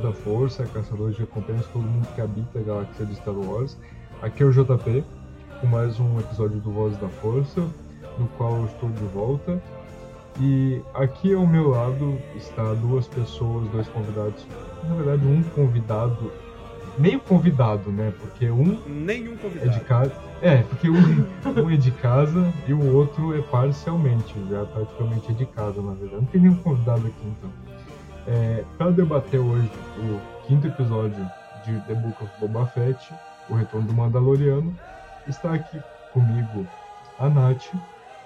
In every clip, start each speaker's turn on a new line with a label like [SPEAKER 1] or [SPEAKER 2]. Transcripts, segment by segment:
[SPEAKER 1] Da Força, caçadores de recompensas, todo mundo que habita a galáxia de Star Wars. Aqui é o JP, com mais um episódio do Voz da Força, no qual eu estou de volta. E aqui ao meu lado está duas pessoas, dois convidados. Na verdade, um convidado, meio convidado, né? Porque um
[SPEAKER 2] Nenhum
[SPEAKER 1] é
[SPEAKER 2] convidado.
[SPEAKER 1] de casa. É, porque um, um é de casa e o outro é parcialmente, já praticamente é de casa, na verdade. Não tem nenhum convidado aqui então. É, para debater hoje o quinto episódio de The Book of Boba Fett, o retorno do Mandaloriano, está aqui comigo a Nath,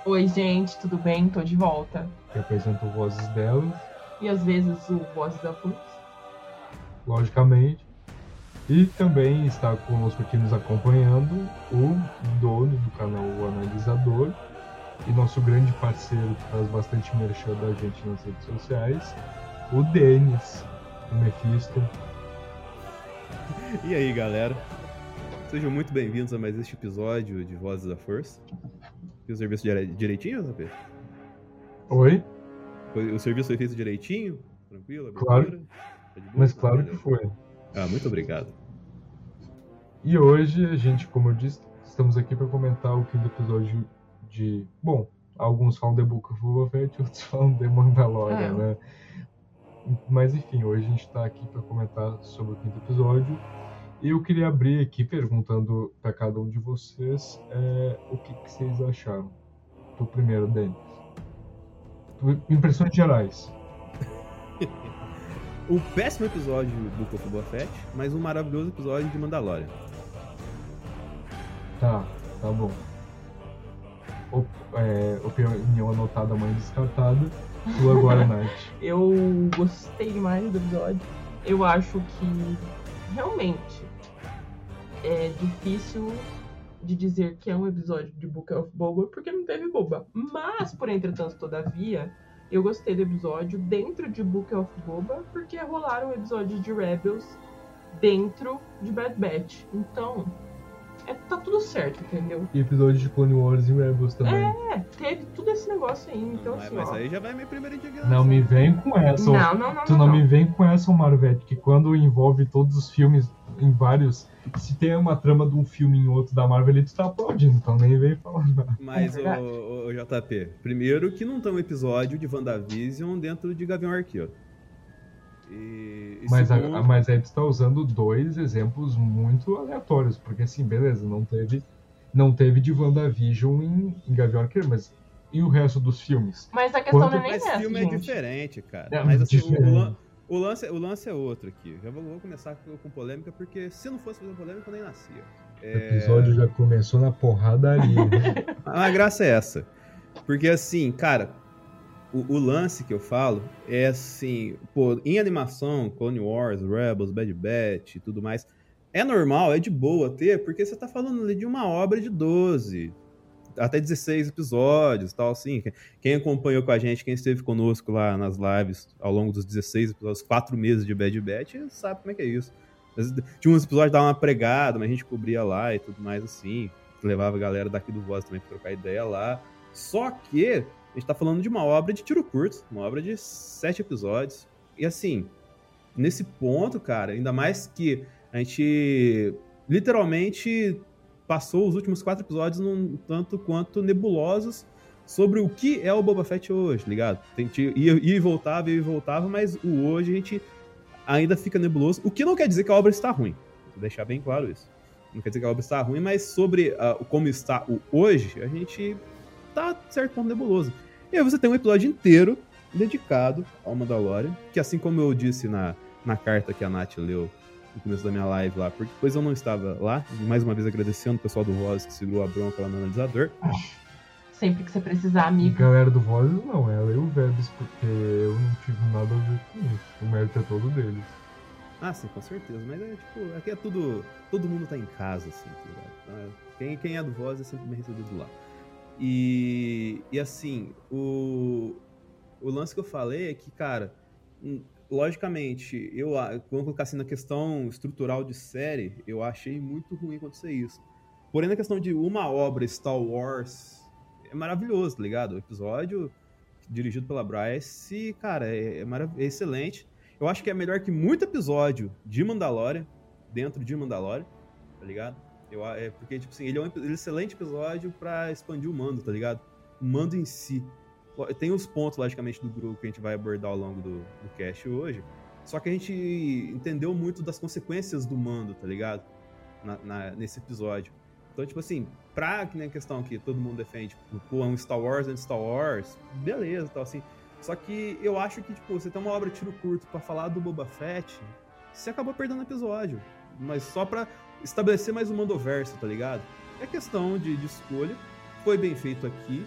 [SPEAKER 3] Oi, gente, tudo bem? Tô de volta.
[SPEAKER 1] que apresenta o vozes dela,
[SPEAKER 3] E às vezes o Voz da Força.
[SPEAKER 1] logicamente. E também está conosco aqui nos acompanhando o dono do canal O Analisador e nosso grande parceiro que faz bastante merchan da gente nas redes sociais, o Denis, o Mephisto.
[SPEAKER 2] E aí, galera? Sejam muito bem-vindos a mais este episódio de Vozes da Força. E o serviço dire- direitinho, JP?
[SPEAKER 1] Oi?
[SPEAKER 2] Foi- O serviço foi feito direitinho? Tranquilo?
[SPEAKER 1] Claro.
[SPEAKER 2] abertura? Tá boa?
[SPEAKER 1] Mas claro que foi.
[SPEAKER 2] Ah, muito obrigado.
[SPEAKER 1] E hoje a gente, como eu disse, estamos aqui para comentar o quinto episódio de. Bom, alguns falam The Book of Boba Fett, outros falam The Mandalorian,
[SPEAKER 3] É.
[SPEAKER 1] né? Mas enfim, hoje a gente está aqui para comentar sobre o quinto episódio. E eu queria abrir aqui perguntando para cada um de vocês é, o que, que vocês acharam. Tu primeiro, Denis. Impressões gerais.
[SPEAKER 2] O péssimo episódio do Book of Boba Fett, mas um maravilhoso episódio de Mandalorian.
[SPEAKER 1] Tá, tá bom. Op- é, opinião anotada, mãe descartada. Tu agora, Nath.
[SPEAKER 3] Eu gostei demais do episódio. Eu acho que realmente é difícil de dizer que é um episódio de Book of Boba porque não teve boba. Mas, por entretanto, todavia, eu gostei do episódio dentro de Book of Boba porque rolaram episódios de Rebels dentro de Bad Batch. Então, é, tá tudo certo, entendeu?
[SPEAKER 1] E episódio de Clone Wars e Rebels também.
[SPEAKER 3] É, teve tudo esse negócio aí. Então,
[SPEAKER 2] mas,
[SPEAKER 3] assim,
[SPEAKER 2] mas
[SPEAKER 3] ó.
[SPEAKER 2] aí já vai minha primeira indignação.
[SPEAKER 1] Não me vem com essa.
[SPEAKER 3] Não, não, não,
[SPEAKER 1] tu
[SPEAKER 3] não,
[SPEAKER 1] não,
[SPEAKER 3] não.
[SPEAKER 1] me vem com essa, Marvete, que quando envolve todos os filmes em vários. Se tem uma trama de um filme em outro da Marvel, ele tu tá aplaudindo, então nem vem falar nada.
[SPEAKER 2] Mas,
[SPEAKER 3] É
[SPEAKER 2] o,
[SPEAKER 3] verdade.
[SPEAKER 2] JP, primeiro que não tem um episódio de WandaVision dentro de Gavião Arqueiro. E, e
[SPEAKER 1] Mas, a-
[SPEAKER 2] segundo-
[SPEAKER 1] a, mas aí tu tá usando dois exemplos muito aleatórios, porque assim, beleza, não teve. Não teve de WandaVision em, em Gavião Arqueiro, mas e o resto dos filmes?
[SPEAKER 3] Mas a questão
[SPEAKER 1] Quanto-
[SPEAKER 3] não é nem
[SPEAKER 2] Mas
[SPEAKER 3] essa,
[SPEAKER 2] filme é
[SPEAKER 3] gente.
[SPEAKER 2] diferente, cara.
[SPEAKER 1] É,
[SPEAKER 2] Mas assim, o-
[SPEAKER 1] diferente.
[SPEAKER 2] O, o lance, o lance é outro aqui. Já vou, vou começar com, com polêmica, porque se não fosse fazer polêmica, eu nem nascia.
[SPEAKER 1] O
[SPEAKER 2] É,
[SPEAKER 1] episódio já começou na porradaria.
[SPEAKER 2] A graça é essa. Porque assim, cara, o, o, lance que eu falo é assim, pô, em animação, Clone Wars, Rebels, Bad Batch e tudo mais, é normal, é de boa ter, porque você tá falando ali de uma obra de 12, até 16 episódios tal, assim. Quem acompanhou com a gente, quem esteve conosco lá nas lives ao longo dos 16 episódios, quatro meses de Bad Batch, sabe como é que é isso. Tinha uns episódios que uma pregada, mas a gente cobria lá e tudo mais assim. Levava a galera daqui do Voz também pra trocar ideia lá. Só que a gente tá falando de uma obra de tiro curto, uma obra de sete episódios. E assim, nesse ponto, cara, ainda mais que a gente literalmente passou os últimos quatro episódios num tanto quanto nebulosos sobre o que é o Boba Fett hoje, ligado? Ia, ia e voltava, ia e voltava, mas o hoje a gente ainda fica nebuloso, o que não quer dizer que a obra está ruim. Vou deixar bem claro isso. Não quer dizer que a obra está ruim, mas sobre uh, como está o hoje, a gente tá, certo ponto, nebuloso. E aí você tem um episódio inteiro dedicado ao Mandalorian, que assim como eu disse na, na carta que a Nath leu no começo da minha live lá, porque depois eu não estava lá, mais uma vez agradecendo o pessoal do Voz que segurou a bronca lá no analisador.
[SPEAKER 3] Sempre que você precisar, amigo.
[SPEAKER 1] Galera do Voz não, ela e o Vebs, porque eu não tive nada a ver com isso. O mérito é todo deles.
[SPEAKER 2] Ah, sim, com certeza. Mas é tipo, aqui é tudo. Todo mundo tá em casa, assim, tá ligado? Então, quem, quem é do Voz é sempre bem recebido lá. E, e assim, o, o lance que eu falei é que, cara, hum, logicamente, eu vamos colocar assim na questão estrutural de série, eu achei muito ruim acontecer isso. Porém, na questão de uma obra Star Wars, é maravilhoso, tá ligado? O episódio dirigido pela Bryce, cara, é, é, é excelente. Eu acho que é melhor que muito episódio de Mandalorian, dentro de Mandalorian, tá ligado? Eu, é porque, tipo assim, ele é um, ele é um excelente episódio para expandir o mando, tá ligado? O mando em si. Tem os pontos, logicamente, do grupo que a gente vai abordar ao longo do, do cast hoje. Só que a gente entendeu muito das consequências do mando, tá ligado? Na, na, nesse episódio. Então, tipo assim, pra que a questão que todo mundo defende, tipo, pô, é um Star Wars and Star Wars, beleza, tal, assim. Só que eu acho que, tipo, você tem uma obra de tiro curto para falar do Boba Fett, você acabou perdendo o episódio. Mas só pra estabelecer mais um Mandoverso, tá ligado? É questão de, de escolha. Foi bem feito aqui.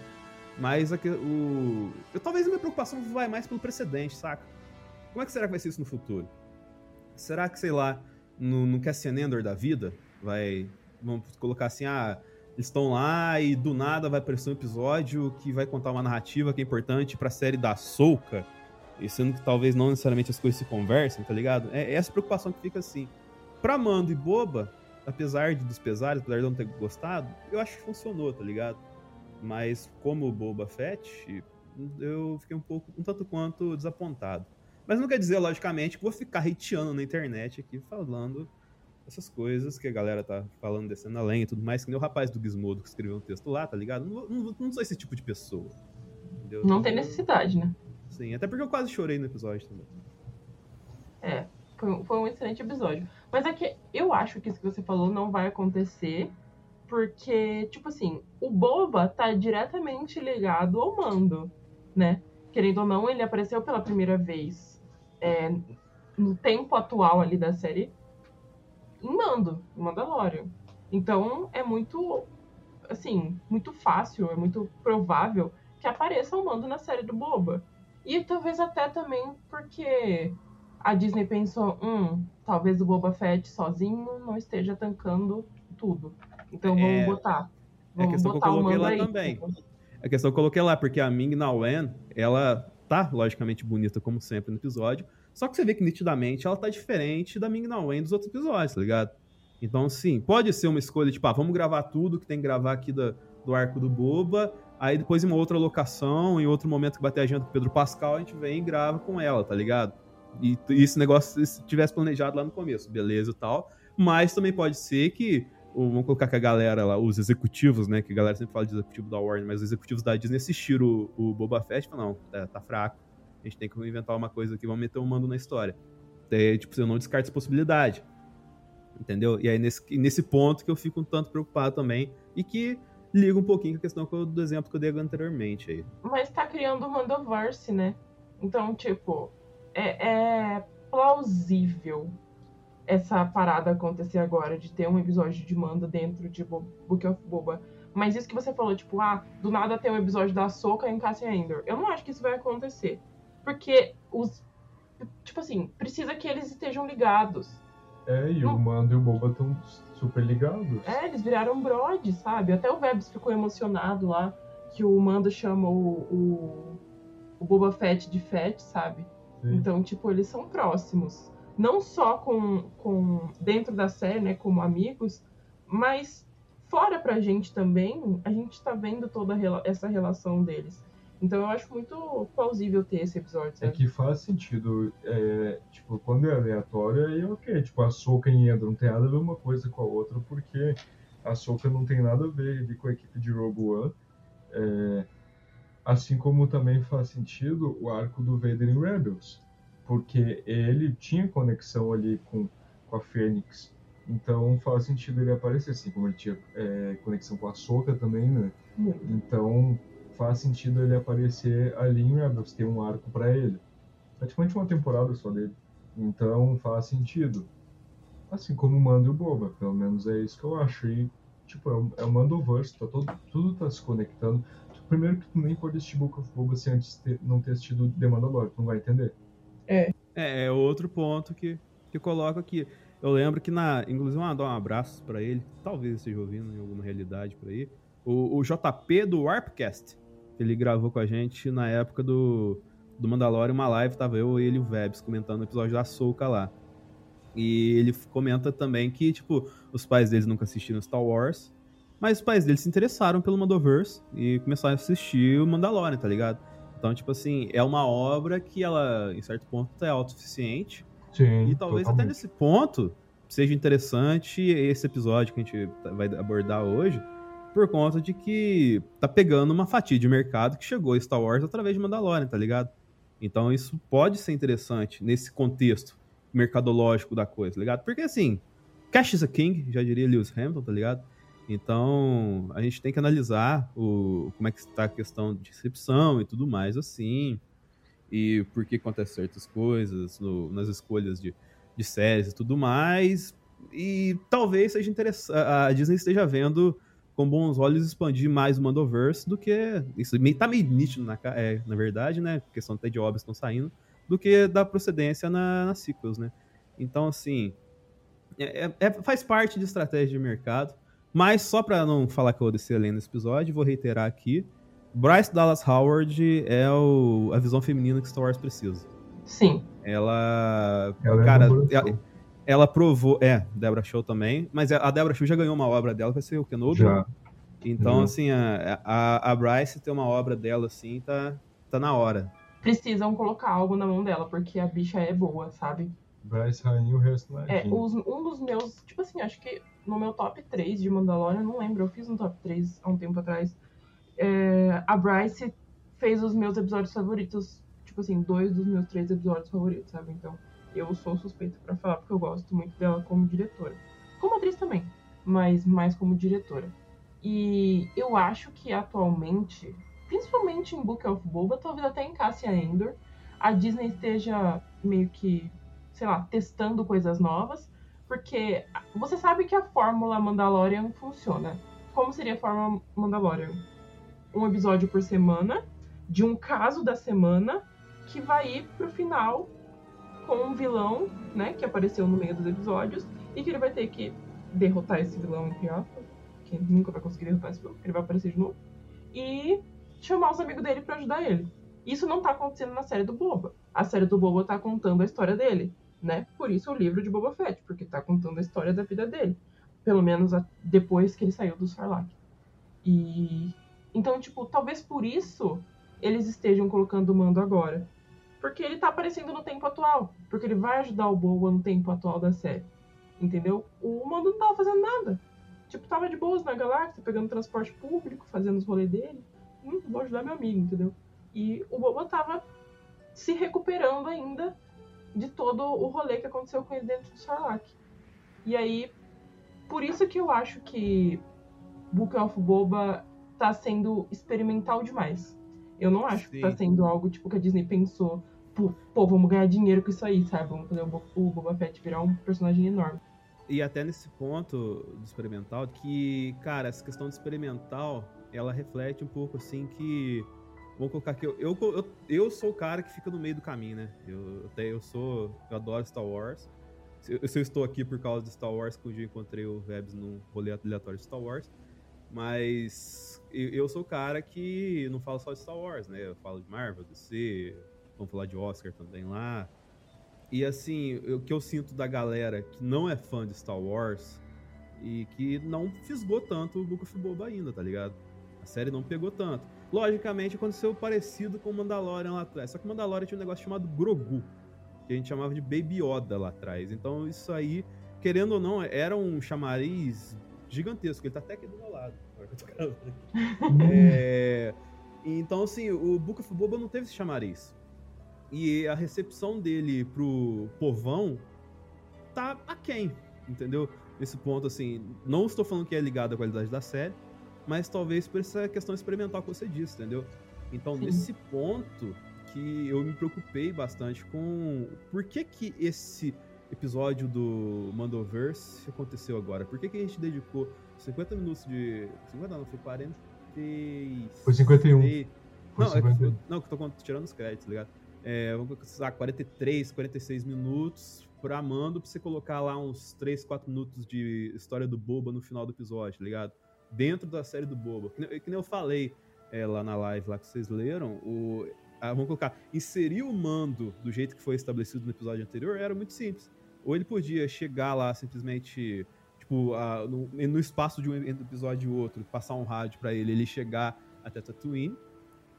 [SPEAKER 2] Mas aqui, o. Eu, talvez a minha preocupação vai mais pelo precedente, saca? Como é que será que vai ser isso no futuro? Será que, sei lá, no, no Cassian Endor da vida, vai. Vamos colocar assim, ah, eles estão lá e do nada vai aparecer um episódio que vai contar uma narrativa que é importante pra série da Souka, e sendo que talvez não necessariamente as coisas se conversem, tá ligado? É, é essa preocupação que fica assim. Pra Mando e Boba, apesar de, dos pesares, apesar de eu não ter gostado, eu acho que funcionou, tá ligado? Mas como Boba Fett, eu fiquei um pouco, um tanto quanto desapontado. Mas não quer dizer, logicamente, que vou ficar hateando na internet aqui, falando essas coisas que a galera tá falando, descendo além e tudo mais, que nem o rapaz do Gizmodo que escreveu um texto lá, tá ligado? Não, não, não sou esse tipo de pessoa.
[SPEAKER 3] Entendeu? Não tem necessidade, né?
[SPEAKER 2] Sim, até porque eu quase chorei no episódio também.
[SPEAKER 3] É, foi, foi um excelente episódio. Mas é que eu acho que isso que você falou não vai acontecer porque, tipo assim, o Boba tá diretamente ligado ao mando, né? Querendo ou não, ele apareceu pela primeira vez é, no tempo atual ali da série em mando, em Mandalorian. Então é muito, assim, muito fácil, é muito provável que apareça o mando na série do Boba. E talvez até também porque a Disney pensou, hum, talvez o Boba Fett sozinho não esteja tancando tudo. Então vamos é, botar. Vamos
[SPEAKER 2] é a questão
[SPEAKER 3] botar
[SPEAKER 2] que eu coloquei lá
[SPEAKER 3] aí.
[SPEAKER 2] também. É a questão que eu coloquei lá, porque a Ming Na Wen, ela tá logicamente bonita como sempre no episódio, só que você vê que nitidamente ela tá diferente da Ming Na Wen dos outros episódios, tá ligado? Então, sim, pode ser uma escolha, tipo, ah, vamos gravar tudo que tem que gravar aqui do, do arco do Boba, aí depois em uma outra locação, em outro momento que bater a agenda com o Pedro Pascal, a gente vem e grava com ela, tá ligado? E, esse negócio se tivesse planejado lá no começo, beleza e tal. Mas também pode ser que vamos colocar que a galera lá, os executivos, né? Que a galera sempre fala de executivo da Warner, mas os executivos da Disney assistiram o, o Boba Fett e falaram, não, tá, tá, fraco. A gente tem que inventar uma coisa aqui, vamos meter um mando na história. Daí, tipo, eu não descarto essa possibilidade. Entendeu? E aí, nesse, nesse ponto que eu fico um tanto preocupado também. E que liga um pouquinho com a questão do exemplo que eu dei anteriormente aí.
[SPEAKER 3] Mas tá criando um Mandoverse, né? Então, tipo, é, é plausível essa parada acontecer agora, de ter um episódio de manda dentro de Bo Book of Boba. Mas isso que você falou, tipo, ah, do nada tem um episódio da Soca em Cassian Endor. Eu não acho que isso vai acontecer. Porque os. Tipo assim, precisa que eles estejam ligados.
[SPEAKER 1] É, e
[SPEAKER 3] Não.
[SPEAKER 1] o Mando e o Boba estão super ligados.
[SPEAKER 3] É, eles viraram brode, sabe? Até o Vebs ficou emocionado lá, que o Mando chama o, o, o Boba Fett de Fett, sabe?
[SPEAKER 1] Sim.
[SPEAKER 3] Então, tipo, eles são próximos. Não só com, com dentro da série, né, como amigos, mas fora pra gente também, a gente tá vendo toda rela- essa relação deles. Então eu acho muito plausível ter esse episódio,
[SPEAKER 1] É que faz sentido, é, tipo, quando é aleatório, aí ok, tipo, a Soca em Endor não tem nada a ver uma coisa com a outra, porque a Soca não tem nada a ver ali com a equipe de Rogue One, é, assim como também faz sentido o arco do Vader em Rebels, porque ele tinha conexão ali com, com a Fênix, então faz sentido ele aparecer, assim como ele tinha é, conexão com a Soca também, né?
[SPEAKER 3] Muito.
[SPEAKER 1] Então faz sentido ele aparecer ali em Rebels, tem um arco pra ele. Praticamente uma temporada só dele. Então faz sentido. Assim como o Mando e o Boba, pelo menos é isso que eu acho. E, tipo, é o, é o Mandoverse, tá todo, tudo tá se conectando. Primeiro que tu nem pode assistir Book of Boba sem antes ter, não ter assistido The Mandalorian, tu não vai entender.
[SPEAKER 2] É, é outro ponto que, que eu coloco aqui. Eu lembro que na. Inclusive, mandar um abraço pra ele. Talvez esteja ouvindo em alguma realidade por aí. O, o JP do Warpcast. Ele gravou com a gente na época do, do Mandalorian, uma live, tava eu, ele e o Vebs comentando o episódio da Soca lá. E ele comenta também que, tipo, os pais deles nunca assistiram Star Wars, mas os pais deles se interessaram pelo Mandoverse e começaram a assistir o Mandalorian, tá ligado? Então, tipo assim, é uma obra que ela, em certo ponto, é autossuficiente.
[SPEAKER 1] Sim.
[SPEAKER 2] E talvez até
[SPEAKER 1] totalmente.
[SPEAKER 2] nesse ponto seja interessante esse episódio que a gente tá- vai abordar hoje, por conta de que tá pegando uma fatia de mercado que chegou a Star Wars através de Mandalorian, tá ligado? Então isso pode ser interessante nesse contexto mercadológico da coisa, tá ligado? Porque assim, cash is a king, já diria Lewis Hamilton, tá ligado? Então, a gente tem que analisar o, como é que está a questão de recepção e tudo mais assim, e por que acontecem certas coisas no- nas escolhas de, de séries e tudo mais. E talvez seja interessante. A Disney esteja vendo com bons olhos expandir mais o Mandoverse do que. Isso tá meio nítido, na, é, na verdade, né? Questão até de obras estão saindo, do que da procedência na, nas sequels, né? Então, assim. é- é- faz parte de estratégia de mercado. Mas só pra não falar que eu descer além nesse episódio, vou reiterar aqui. Bryce Dallas Howard é o- a visão feminina que Star Wars precisa.
[SPEAKER 3] Sim.
[SPEAKER 2] Ela.
[SPEAKER 1] Ela é
[SPEAKER 2] cara,
[SPEAKER 1] boa
[SPEAKER 2] ela, ela provou. É, Debra Show também. Mas a Debra Show já ganhou uma obra dela, vai ser o Kenobi.
[SPEAKER 1] Já.
[SPEAKER 2] Então,
[SPEAKER 1] Já.
[SPEAKER 2] assim, a, a, a Bryce ter uma obra dela, assim, tá, tá na hora.
[SPEAKER 3] Precisam colocar algo na mão dela, porque a bicha é boa, sabe?
[SPEAKER 1] Bryce Rainha e o resto não
[SPEAKER 3] É,
[SPEAKER 1] é.
[SPEAKER 3] os- um dos meus, tipo assim, acho que no meu top 3 de Mandalorian, não lembro, eu fiz um top 3 há um tempo atrás. é, a Bryce fez os meus episódios favoritos, tipo assim, dois dos meus três episódios favoritos, sabe? Então, eu sou suspeita pra falar, porque eu gosto muito dela como diretora. Como atriz também, mas mais como diretora. E eu acho que atualmente, principalmente em Book of Boba, talvez até em Cassia Endor, a Disney esteja meio que, sei lá, testando coisas novas, porque você sabe que a fórmula Mandalorian funciona. Como seria a fórmula Mandalorian? Um episódio por semana, de um caso da semana, que vai ir pro final com um vilão, né, que apareceu no meio dos episódios, e que ele vai ter que derrotar esse vilão, entre aspas, que nunca vai conseguir derrotar esse vilão, porque ele vai aparecer de novo, e chamar os amigos dele pra ajudar ele. Isso não tá acontecendo na série do Boba. A série do Boba tá contando a história dele, né? Por isso o livro de Boba Fett, porque tá contando a história da vida dele. Pelo menos a- depois que ele saiu do Sarlacc. E então, tipo, talvez por isso eles estejam colocando o Mando agora. Porque ele tá aparecendo no tempo atual. Porque ele vai ajudar o Boba no tempo atual da série. Entendeu? O Mando não tava fazendo nada. Tipo, tava de boas na galáxia, pegando transporte público, fazendo os rolês dele. Hum, vou ajudar meu amigo, entendeu? E o Boba tava se recuperando ainda de todo o rolê que aconteceu com ele dentro do Sarlacc. E aí, por isso que eu acho que Book of Boba tá sendo experimental demais. Eu não acho que tá
[SPEAKER 2] Sim.
[SPEAKER 3] sendo algo tipo que a Disney pensou, pô, vamos ganhar dinheiro com isso aí, sabe? Vamos fazer o Boba Fett virar um personagem enorme.
[SPEAKER 2] e até nesse ponto do experimental, que, cara, essa questão do experimental, ela reflete um pouco assim que. Vamos colocar aqui, eu, eu, eu, sou o cara que fica no meio do caminho, né? Eu, até eu sou. Eu adoro Star Wars. Se eu, se eu estou aqui por causa de Star Wars, que um dia eu encontrei o Vebs num rolê aleatório de Star Wars. Mas eu, eu sou o cara que não fala só de Star Wars, né? Eu falo de Marvel, DC, vamos falar de Oscar também lá. E assim, o que eu sinto da galera que não é fã de Star Wars e que não fisgou tanto o Book of Boba ainda, tá ligado? A série não pegou tanto. Logicamente aconteceu parecido com o Mandalorian lá atrás. Só que o Mandalorian tinha um negócio chamado Grogu, que a gente chamava de Baby Yoda lá atrás. Então isso aí, querendo ou não, era um chamariz gigantesco. Ele tá até aqui do meu lado. é... Então, assim, o Book of Boba não teve esse chamariz. E a recepção dele pro povão tá aquém, entendeu? Nesse ponto, assim, não estou falando que é ligado à qualidade da série, mas talvez por essa questão experimental que você disse, entendeu? Então, Sim. nesse ponto que eu me preocupei bastante com por que que esse episódio do Mandoverse aconteceu agora? Por que que a gente dedicou 50 minutos de... 50 não, foi 40
[SPEAKER 1] Foi 51.
[SPEAKER 2] Foi não, 50... é que, não, que eu tô tirando os créditos, tá ligado? é, vamos colocar 43, 46 minutos pra Mando pra você colocar lá uns 3, 4 minutos de história do Boba no final do episódio, tá ligado? Dentro da série do Boba. Que nem, que nem eu falei é, lá na live lá que vocês leram, o, ah, vamos colocar, inserir o Mando do jeito que foi estabelecido no episódio anterior era muito simples. Ou ele podia chegar lá simplesmente, tipo, no, no, espaço de um episódio e outro, passar um rádio para ele, ele chegar até Tatooine,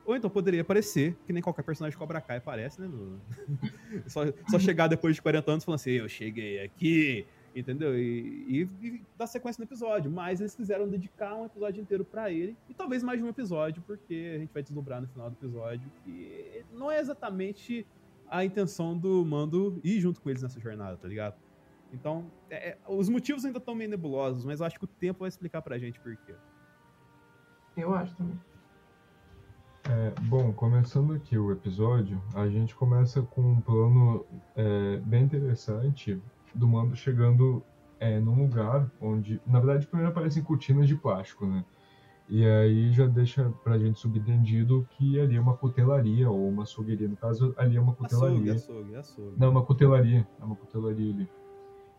[SPEAKER 2] ou então poderia aparecer, que nem qualquer personagem Cobra Kai aparece, né? No... só, só chegar depois de 40 anos falando assim, eu cheguei aqui, entendeu? E, e, e dar sequência no episódio. Mas eles quiseram dedicar um episódio inteiro para ele, e talvez mais de um episódio, porque a gente vai desdobrar no final do episódio que não é exatamente a intenção do Mando ir junto com eles nessa jornada, tá ligado? Então, é, é os motivos ainda estão meio nebulosos, mas eu acho que o tempo vai explicar pra gente por quê.
[SPEAKER 3] Eu acho também.
[SPEAKER 1] É, bom, começando aqui o episódio, a gente começa com um plano é, bem interessante do Mando chegando é, num lugar onde, na verdade, primeiro aparecem cortinas de plástico, né? E aí já deixa pra gente subentendido que ali é uma cutelaria, ou uma açougueria. No caso, ali é uma cutelaria.
[SPEAKER 2] Açougue, açougue, açougue.
[SPEAKER 1] Não, uma cutelaria. É uma cutelaria ali.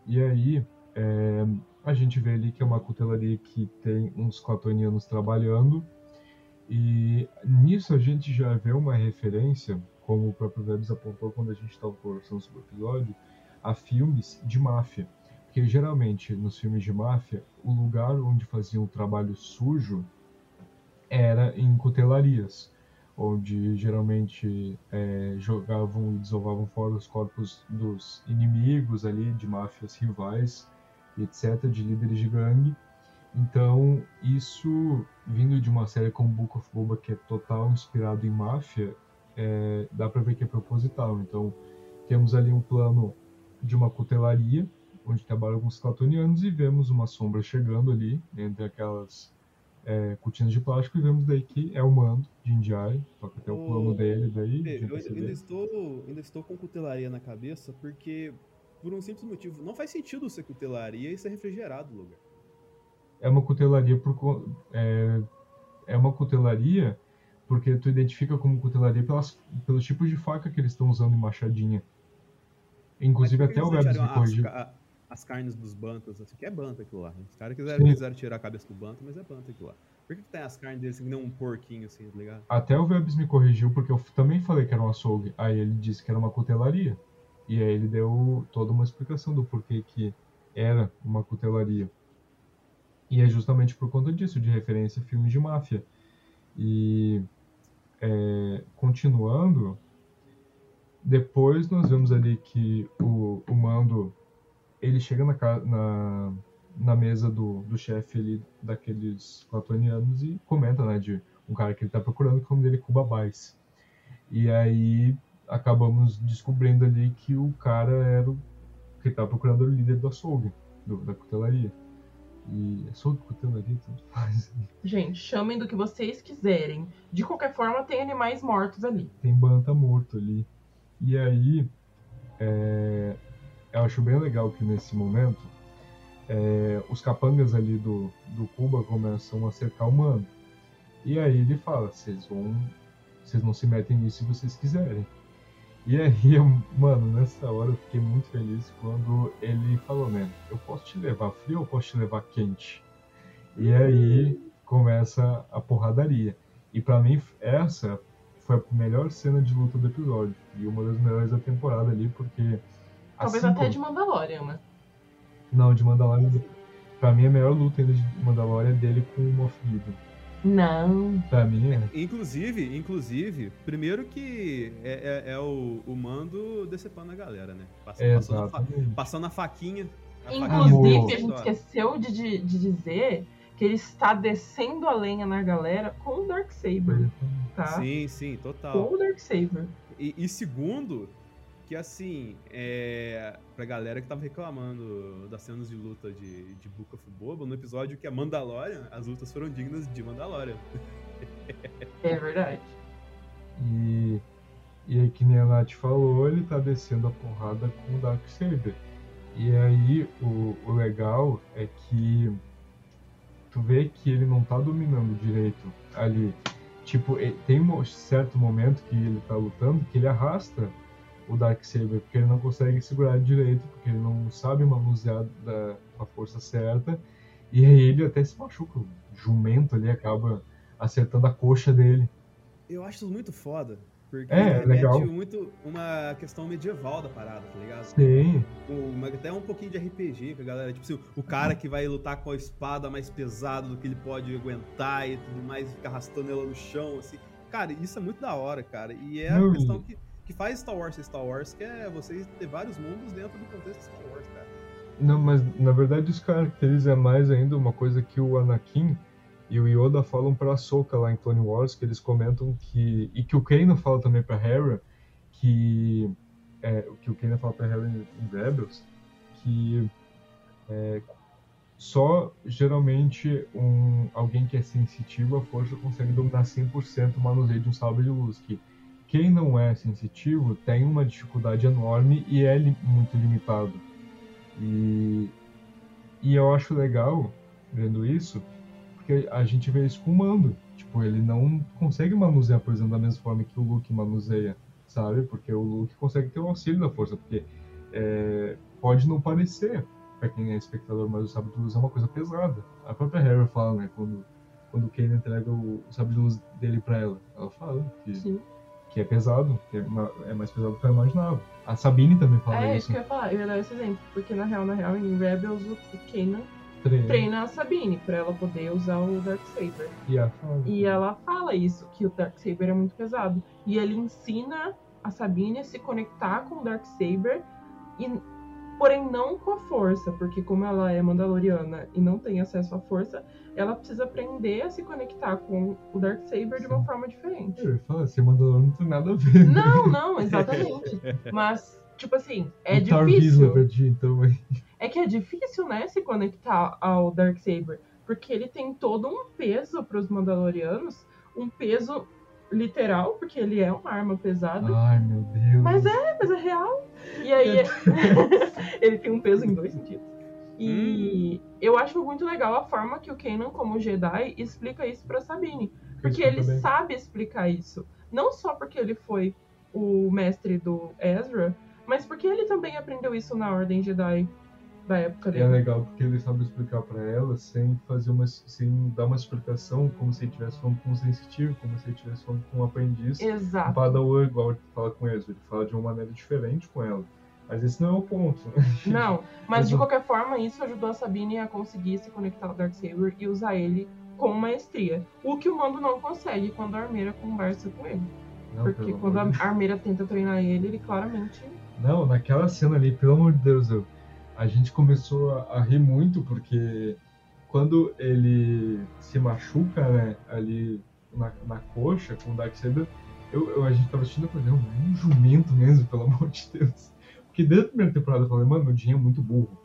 [SPEAKER 1] E aí, é, a gente vê ali que é uma cutelaria que tem uns clatonianos trabalhando e nisso a gente já vê uma referência, como o próprio Vebs apontou quando a gente estava conversando sobre o episódio, a filmes de máfia. Porque geralmente nos filmes de máfia, o lugar onde faziam o trabalho sujo era em cutelarias, onde geralmente é, jogavam e desovavam fora os corpos dos inimigos ali, de máfias rivais, etc., de líderes de gangue então, isso vindo de uma série como Book of Boba, que é total inspirado em máfia, é, dá para ver que é proposital. Então, temos ali um plano de uma cutelaria, onde trabalham alguns clatonianos, e vemos uma sombra chegando ali, entre aquelas é, cortinas de plástico, e vemos daí que é o mando de Indiai, toca até o plano dele daí.
[SPEAKER 2] Eu ainda estou, ainda estou com cutelaria na cabeça, porque, por um simples motivo, não faz sentido ser cutelaria e ser refrigerado o lugar
[SPEAKER 1] é uma cutelaria por é, é uma cutelaria porque tu identifica como cutelaria pelas, pelos tipos de faca que eles estão usando em machadinha. Inclusive até o Webs me corrigiu.
[SPEAKER 2] As, as carnes dos bantas, assim, que é banta aquilo lá. Os caras quiseram, quiseram tirar a cabeça do banta, mas é banta aquilo lá. Por que, que tem as carnes deles assim, nem um porquinho assim, tá ligado?
[SPEAKER 1] Até o Webs me corrigiu porque eu também falei que era um açougue. Aí ele disse que era uma cutelaria. E aí ele deu toda uma explicação do porquê que era uma cutelaria. E é justamente por conta disso, de referência a filmes de máfia. E é, continuando, depois nós vemos ali que o, o Mando ele chega na, na, na mesa do, do chefe ali daqueles platonianos e comenta, né, de um cara que ele está procurando, que o nome dele é Cuba Baez. E aí acabamos descobrindo ali que o cara era o que estava procurando o líder do açougue, do, da cutelaria. E só cutelaria, tanto faz.
[SPEAKER 3] Gente, chamem do que vocês quiserem. De qualquer forma, tem animais mortos ali.
[SPEAKER 1] Tem banta morto ali. E aí, é... eu acho bem legal que nesse momento é, os capangas ali do, do Cuba começam a cercar o mano. E aí ele fala, vocês vão. Vocês não se metem nisso se vocês quiserem. E aí, mano, nessa hora eu fiquei muito feliz quando ele falou, né? Eu posso te levar frio ou posso te levar quente? E aí começa a porradaria. E para mim, essa foi a melhor cena de luta do episódio. E uma das melhores da temporada ali, porque.
[SPEAKER 3] Talvez
[SPEAKER 1] assim
[SPEAKER 3] até
[SPEAKER 1] como-
[SPEAKER 3] de Mandalorian, né?
[SPEAKER 1] Não, de Mandalorian. Pra mim, a melhor luta ainda de Mandalorian é dele com o Moff Gideon.
[SPEAKER 3] Não.
[SPEAKER 1] Pra mim, é.
[SPEAKER 2] Inclusive, inclusive, primeiro que é, é- é o, o mando decepando a galera, né? Passa-
[SPEAKER 1] É,
[SPEAKER 2] passando, a fa- passando a faquinha. a faquinha
[SPEAKER 3] Inclusive,
[SPEAKER 1] Amor.
[SPEAKER 3] a gente esqueceu de, de, de dizer que ele está descendo a lenha na galera com o Darksaber, tá?
[SPEAKER 2] Sim, sim, total.
[SPEAKER 3] Com o Darksaber.
[SPEAKER 2] E, e segundo, que assim, é, pra galera que tava reclamando das cenas de luta de, de Book of Boba, no episódio que é Mandalorian, as lutas foram dignas de Mandalorian.
[SPEAKER 3] É verdade.
[SPEAKER 1] E, e aí, que nem a Nath falou, ele tá descendo a porrada com o Darksaber. E aí, o, o legal é que tu vê que ele não tá dominando direito ali. Tipo, tem um certo momento que ele tá lutando que ele arrasta o Darksaber, porque ele não consegue segurar direito, porque ele não sabe manusear da, a força certa. E aí ele até se machuca. O jumento ali acaba acertando a coxa dele.
[SPEAKER 2] Eu acho isso muito foda. Porque
[SPEAKER 1] É,
[SPEAKER 2] remete
[SPEAKER 1] legal.
[SPEAKER 2] muito uma questão medieval da parada, tá ligado?
[SPEAKER 1] Sim.
[SPEAKER 2] Uma- até um pouquinho de RPG com a galera. Tipo assim, o cara que vai lutar com a espada mais pesada do que ele pode aguentar e tudo mais, ficar arrastando ela no chão, assim. Cara, isso é muito da hora, cara. E é
[SPEAKER 1] Não,
[SPEAKER 2] a questão que, que faz Star Wars ser Star Wars, que é você ter vários mundos dentro do contexto de Star Wars, cara.
[SPEAKER 1] Não, mas na verdade isso caracteriza mais ainda uma coisa que o Anakin e o Yoda falam pra Ahsoka lá em Clone Wars, que eles comentam que... E que o Kanan fala também pra Hera, que... É, que o Kanan fala pra Hera em, em Rebels, que é, só geralmente um, alguém que é sensitivo à força consegue dominar 100% o manuseio de um sabre de luz, que quem não é sensitivo tem uma dificuldade enorme e é li- muito limitado. E, e eu acho legal vendo isso, a gente vê isso com o Mando. Tipo, ele não consegue manusear, por exemplo, da mesma forma que o Luke manuseia, sabe? Porque o Luke consegue ter o auxílio da força, porque é, pode não parecer pra quem é espectador, mas o sabre de luz é uma coisa pesada. A própria Harry fala, né, quando, quando o Kanan entrega o, o sabre de luz dele pra ela, ela fala que,
[SPEAKER 3] Sim.
[SPEAKER 1] que é pesado, que é, é mais pesado do que eu imaginava. A Sabine também fala
[SPEAKER 3] É, isso
[SPEAKER 1] isso.
[SPEAKER 3] que eu ia falar. Eu ia dar esse exemplo. Porque na real, na real, em Rebels, o o Kanan
[SPEAKER 1] Treina.
[SPEAKER 3] treina a Sabine pra ela poder usar o Darksaber.
[SPEAKER 1] E fala.
[SPEAKER 3] E ela fala isso, que o Darksaber é muito pesado. E ele ensina a Sabine a se conectar com o Darksaber, e, porém não com a força, porque como ela é mandaloriana e não tem acesso à força, ela precisa aprender a se conectar com o Darksaber de uma forma diferente.
[SPEAKER 1] Ele fala, ser Mandaloriano não tem nada a ver.
[SPEAKER 3] Não, não, exatamente. Mas, tipo assim, é
[SPEAKER 1] o
[SPEAKER 3] difícil.
[SPEAKER 1] verdade, então, aí.
[SPEAKER 3] É que é difícil, né, se conectar ao Darksaber, porque ele tem todo um peso para os Mandalorianos, um peso literal, porque ele é uma arma pesada,
[SPEAKER 1] Ai, meu Deus.
[SPEAKER 3] mas é, mas é real. E aí ele tem um peso em dois sentidos. E eu acho muito legal a forma que o Kanan, como Jedi, explica isso para Sabine, porque ele
[SPEAKER 1] também.
[SPEAKER 3] sabe explicar isso, não só porque ele foi o mestre do Ezra, mas porque ele também aprendeu isso na Ordem Jedi da época
[SPEAKER 1] é
[SPEAKER 3] dele.
[SPEAKER 1] legal porque ele sabe explicar pra ela sem fazer uma. sem dar uma explicação como se ele estivesse falando com um sensitivo, como se ele estivesse falando com um aprendiz. Um
[SPEAKER 3] Exato.
[SPEAKER 1] Padawan, igual ele fala com Ezra, ele fala de uma maneira diferente com ela. Mas esse não é o ponto.
[SPEAKER 3] Não, mas de qualquer forma, isso ajudou a Sabine a conseguir se conectar ao Darksaber e usar ele com maestria. O que o Mando não consegue quando a Armeira conversa com ele.
[SPEAKER 1] Não,
[SPEAKER 3] Porque quando a Armeira tenta treinar ele, ele claramente.
[SPEAKER 1] Não, naquela cena ali, pelo amor de Deus, eu, a gente começou a, a rir muito porque quando ele se machuca, né, ali na, na coxa com o Darksaber, eu, eu, a gente tava assistindo e falei, não, é um jumento mesmo, pelo amor de Deus. Porque desde a primeira temporada eu falei, mano, o Jim é muito burro.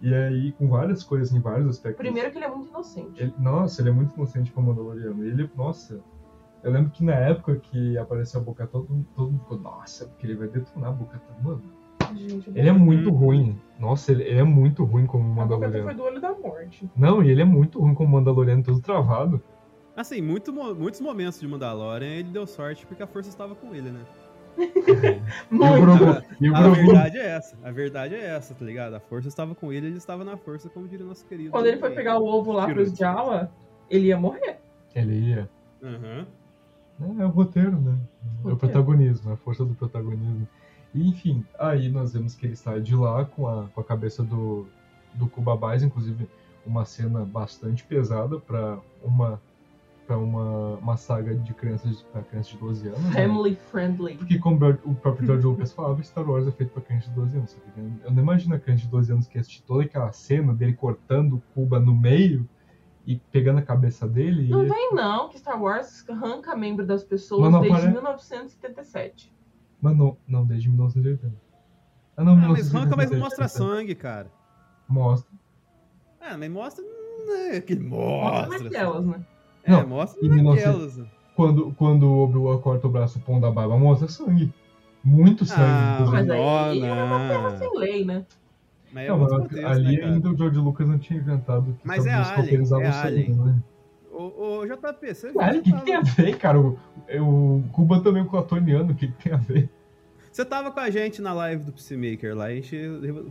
[SPEAKER 1] E aí, com várias coisas, em vários aspectos.
[SPEAKER 3] Primeiro que ele é muito inocente.
[SPEAKER 1] Ele- nossa, ele é muito inocente pra Mandaloriano. Ele, nossa, eu lembro que na época que apareceu a Boca todo, todo mundo ficou, nossa, porque ele vai detonar a Boca Mano,
[SPEAKER 3] gente
[SPEAKER 1] Ele é muito
[SPEAKER 2] Uhum.
[SPEAKER 1] ruim. Nossa, ele, ele é muito ruim como
[SPEAKER 3] A boca foi
[SPEAKER 1] Mandaloriano.
[SPEAKER 3] do olho da morte.
[SPEAKER 1] Não, e ele é muito ruim como Mandaloriano, todo travado.
[SPEAKER 2] Assim, muito, muitos momentos de Mandalorian ele deu sorte porque a força estava com ele, né?
[SPEAKER 3] Muito.
[SPEAKER 2] A
[SPEAKER 1] Grogu,
[SPEAKER 2] verdade é essa. A verdade é essa, tá ligado? A força estava com ele, ele estava na força, como diria nosso querido.
[SPEAKER 3] Quando ele foi pegar o ovo lá pros
[SPEAKER 2] Piruço.
[SPEAKER 3] Jawa, ele ia morrer.
[SPEAKER 1] ele ia.
[SPEAKER 2] Aham.
[SPEAKER 1] É, é o roteiro, né? É o protagonismo, a força do protagonismo. E, enfim, aí nós vemos que ele sai de lá com a, com a cabeça do, do Kubabais, inclusive uma cena bastante pesada para uma para uma, uma saga de crianças para crianças de 12 anos. né?
[SPEAKER 3] Family friendly.
[SPEAKER 1] Porque como o próprio George Lucas falava, Star Wars é feito pra criança de 12 anos. Eu não imagino a criança de 12 anos que assistir toda aquela cena dele cortando o Cuba no meio e pegando a cabeça dele
[SPEAKER 3] Não
[SPEAKER 1] e...
[SPEAKER 3] vem não, que Star Wars arranca membro das pessoas
[SPEAKER 1] Mas não
[SPEAKER 3] desde
[SPEAKER 1] apare-
[SPEAKER 3] 1977.
[SPEAKER 1] Mas não, não, desde 1980. Ah, não,
[SPEAKER 2] Ah, mas arranca, mas não
[SPEAKER 1] 1977.
[SPEAKER 2] mostra sangue, cara.
[SPEAKER 1] Mostra.
[SPEAKER 2] Ah, mas mostra. Não é que
[SPEAKER 3] Mostra
[SPEAKER 2] mostra.
[SPEAKER 3] naquelas, né?
[SPEAKER 2] É,
[SPEAKER 1] Não,
[SPEAKER 2] mostra naquelas.
[SPEAKER 1] Quando, quando o Obi-Wan corta o braço pão da barba, mostra sangue. Muito sangue,
[SPEAKER 2] Ah.
[SPEAKER 3] Mas aí é uma terra sem lei, né?
[SPEAKER 2] Mas é
[SPEAKER 1] Não,
[SPEAKER 2] outro contexto,
[SPEAKER 1] ali
[SPEAKER 2] né,
[SPEAKER 1] ainda o George Lucas não tinha inventado que
[SPEAKER 2] Mas é Alien, é Alien.
[SPEAKER 1] né?
[SPEAKER 2] Ô, ô, JP, você
[SPEAKER 1] Cara, o que, que tem a ver, cara? O, o Cuba também é clatoniano, o que, que tem a ver?
[SPEAKER 2] Você tava com a gente na live do Peacemaker lá, a gente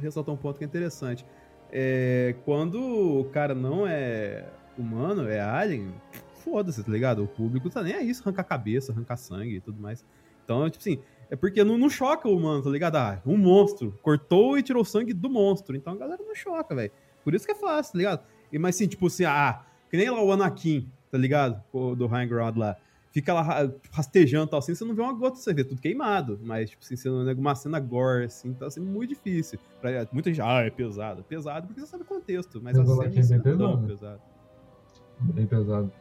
[SPEAKER 2] ressaltou um ponto que é interessante. É, quando o cara não é humano, é alien, foda-se, tá ligado? O público tá nem aí, isso, arrancar cabeça, arrancar sangue e tudo mais. Então, tipo assim, é porque não, não choca o humano, tá ligado? Ah, um monstro, cortou e tirou sangue do monstro. Então a galera não choca, velho. Por isso que é fácil, tá ligado? E, mas assim, tipo assim, ah, que nem lá o Anakin, tá ligado? O do High Ground lá fica lá ra- rastejando e tal, assim, você não vê uma gota, você vê tudo queimado. Mas, tipo assim, você não uma cena gore, assim, tá sendo muito difícil. Pra, muita gente, ah, é pesado. É pesado porque você sabe o contexto, mas
[SPEAKER 1] Mas
[SPEAKER 2] a
[SPEAKER 1] o
[SPEAKER 2] cena
[SPEAKER 1] é bem
[SPEAKER 2] é
[SPEAKER 1] pesado.
[SPEAKER 2] pesado.
[SPEAKER 1] Bem pesado.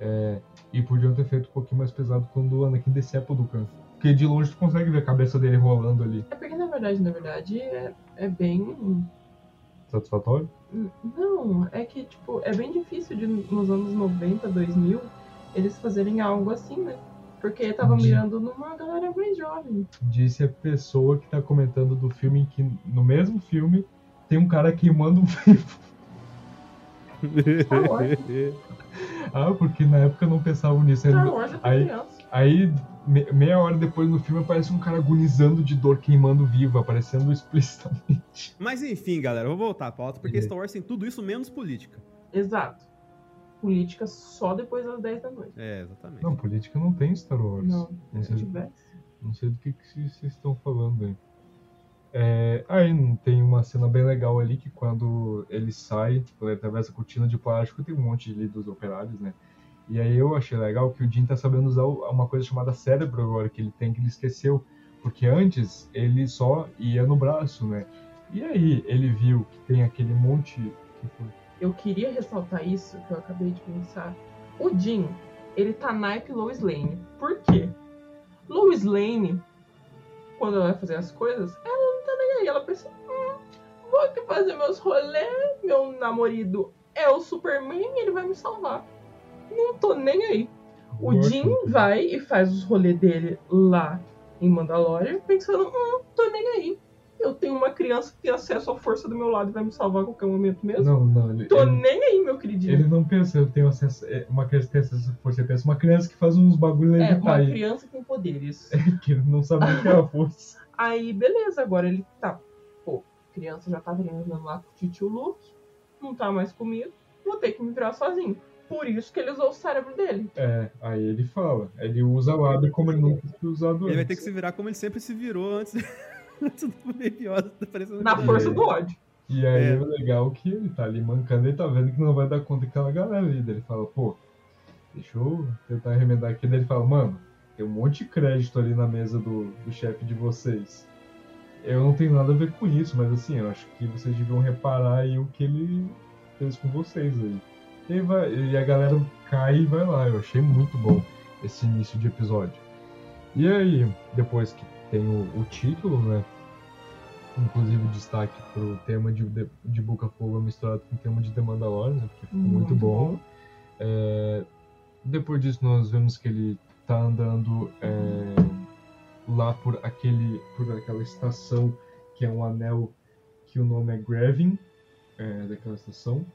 [SPEAKER 1] É, e podiam ter feito um pouquinho mais pesado quando o Anakin decepa o Dukan. Porque de longe tu consegue ver a cabeça dele rolando ali.
[SPEAKER 3] É porque, na verdade, na verdade, é, é bem.
[SPEAKER 1] Satisfatório?
[SPEAKER 3] Não, é que, tipo, é bem difícil de, nos anos 90, 2000, eles fazerem algo assim, né? Porque tava
[SPEAKER 1] Entendi.
[SPEAKER 3] mirando numa galera mais jovem.
[SPEAKER 1] Disse a pessoa que tá comentando do filme que no mesmo filme tem um cara queimando um vivo.
[SPEAKER 3] Wars,
[SPEAKER 1] Ah, porque na época não pensavam nisso.
[SPEAKER 3] Star Wars é
[SPEAKER 1] aí-
[SPEAKER 3] criança.
[SPEAKER 1] aí, meia hora depois no filme aparece um cara agonizando de dor, queimando vivo, aparecendo explicitamente.
[SPEAKER 2] Mas enfim, galera, vou voltar à pauta, porque
[SPEAKER 1] Beleza.
[SPEAKER 2] Star Wars tem tudo isso menos política.
[SPEAKER 3] Exato. Política só depois das 10 da noite.
[SPEAKER 2] É, exatamente.
[SPEAKER 1] Não, política não tem Star Wars.
[SPEAKER 3] Não,
[SPEAKER 1] Não
[SPEAKER 3] se
[SPEAKER 1] sei,
[SPEAKER 3] tivesse.
[SPEAKER 1] não sei do que, que vocês estão falando aí. É, aí tem uma cena bem legal ali que quando ele sai, ele atravessa a cortina de plástico, tem um monte de dos operários, né? E aí eu achei legal que o Jim tá sabendo usar uma coisa chamada cérebro agora, que ele tem que ele esqueceu. Porque antes ele só ia no braço, né? E aí ele viu que tem aquele monte. Que foi?
[SPEAKER 3] Eu queria ressaltar isso que eu acabei de pensar. O Jim, ele tá naipe Lois Lane. Por quê? Lois Lane, quando ela vai fazer as coisas, ela não tá nem aí. Ela pensa, hum, vou aqui fazer meus rolês, meu namorado é o Superman, ele vai me salvar. Não tô nem aí. O
[SPEAKER 1] Gosto.
[SPEAKER 3] Jim vai e faz os rolês dele lá em Mandalorian, pensando, hum, tô nem aí. Eu tenho uma criança que tem acesso à força do meu lado e vai me salvar a qualquer momento mesmo.
[SPEAKER 1] Não, não. Ele,
[SPEAKER 3] Tô
[SPEAKER 1] ele-
[SPEAKER 3] nem aí, meu queridinho.
[SPEAKER 1] ele não pensa, eu tenho acesso. é, Uma criança que tem acesso à força, ele pensa uma criança que faz uns bagulho
[SPEAKER 3] É, uma
[SPEAKER 1] aí.
[SPEAKER 3] criança com poderes.
[SPEAKER 1] Que ele não sabe o que é a força.
[SPEAKER 3] Aí, beleza, agora ele tá. Pô, criança já tá treinando lá com o tio Luke, não tá mais comigo, vou ter que me virar sozinho. Por isso que ele usou o cérebro dele.
[SPEAKER 1] É, aí ele fala. Ele usa a lábia como ele nunca tinha usado
[SPEAKER 2] Ele vai
[SPEAKER 1] antes.
[SPEAKER 2] ter que se virar como ele sempre se virou antes, antes do aparecer
[SPEAKER 3] Na força do ódio.
[SPEAKER 1] E aí
[SPEAKER 2] É.
[SPEAKER 1] é. legal que ele tá ali mancando, ele tá vendo que não vai dar conta daquela galera ali. Daí ele fala, pô, deixa eu tentar remendar aqui. Daí ele fala, mano, tem um monte de crédito ali na mesa do, do chefe de vocês. Eu não tenho nada a ver com isso, mas assim, eu acho que vocês deviam reparar aí o que ele fez com vocês aí. E, vai- e a galera cai e vai lá. Eu achei muito bom esse início de episódio. E aí, depois que tem o, o título, né? Inclusive destaque pro tema de, de, de of Boba misturado com o tema de The Mandalorian, né, que ficou muito, bom. É, depois disso nós vemos que ele tá andando é, lá por aquele por aquela estação que é um anel que o nome é Grevin, é, daquela estação.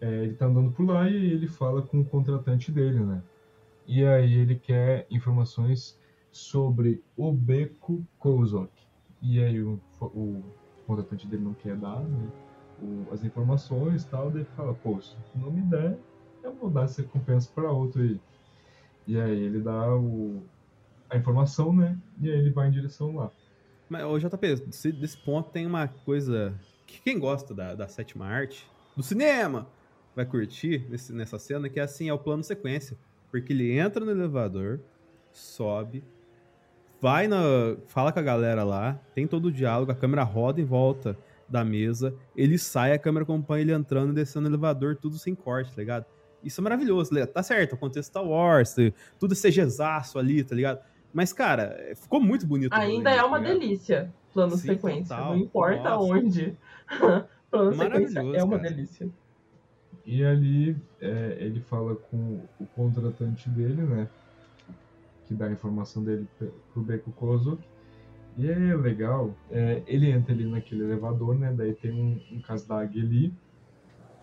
[SPEAKER 1] É, ele tá andando por lá e ele fala com o contratante dele, né? E aí ele quer informações sobre o Beco Kozok. E aí o, o contratante dele não quer dar né, o, as informações tal, daí ele fala, pô, se não me der, eu vou dar essa recompensa para outro aí. E aí ele dá o, a informação, né? E aí ele vai em direção lá.
[SPEAKER 2] Mas, ô JP, desse, desse ponto tem uma coisa que quem gosta da, da sétima arte, do cinema, vai curtir nesse, nessa cena, que é assim, é o plano sequência. Porque ele entra no elevador, sobe, vai na. fala com a galera lá, tem todo o diálogo, a câmera roda em volta da mesa, ele sai, a câmera acompanha ele entrando e descendo no elevador, tudo sem corte, tá ligado? Isso é maravilhoso, tá certo, o contexto Star Wars, tudo CGzaço ali, tá ligado? Mas, cara, ficou muito bonito.
[SPEAKER 3] Ainda é uma tá delícia, plano Sim, sequência, total. não importa Nossa. onde. plano sequência é uma cara. delícia.
[SPEAKER 1] E ali é, ele fala com o contratante dele, né? Que dá a informação dele pro Beco Kozok. E é legal, é, ele entra ali naquele elevador, né? Daí tem um, um Kasdag ali.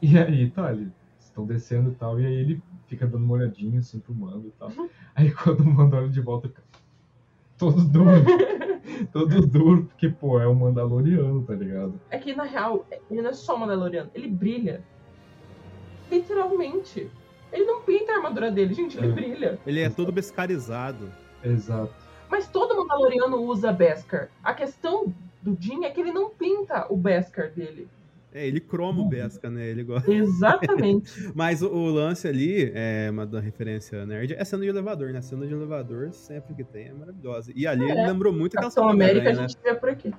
[SPEAKER 1] E aí tá ali, estão descendo e tal. E aí ele fica dando uma olhadinha assim pro mando e tal. Uhum. Aí quando o mando olha de volta, fica todo duro. todo duro, porque, pô, é um Mandaloriano, tá ligado?
[SPEAKER 3] É que na real, ele não é só Mandaloriano, ele brilha. Literalmente. Ele não pinta a armadura dele, gente, ele é. brilha.
[SPEAKER 2] Ele é todo bescarizado.
[SPEAKER 1] Exato.
[SPEAKER 3] Mas todo Mandaloriano usa Beskar. A questão do Jin é que ele não pinta o Beskar dele.
[SPEAKER 2] É, ele croma o uhum. Beskar, né? Ele gosta.
[SPEAKER 3] Exatamente.
[SPEAKER 2] Mas o, o, lance ali, é uma da referência nerd, é cena de elevador, né? A cena de elevador, sempre que tem, é maravilhosa. E ali é. ele lembrou muito
[SPEAKER 3] aquela cena América a gente né? vê por aqui.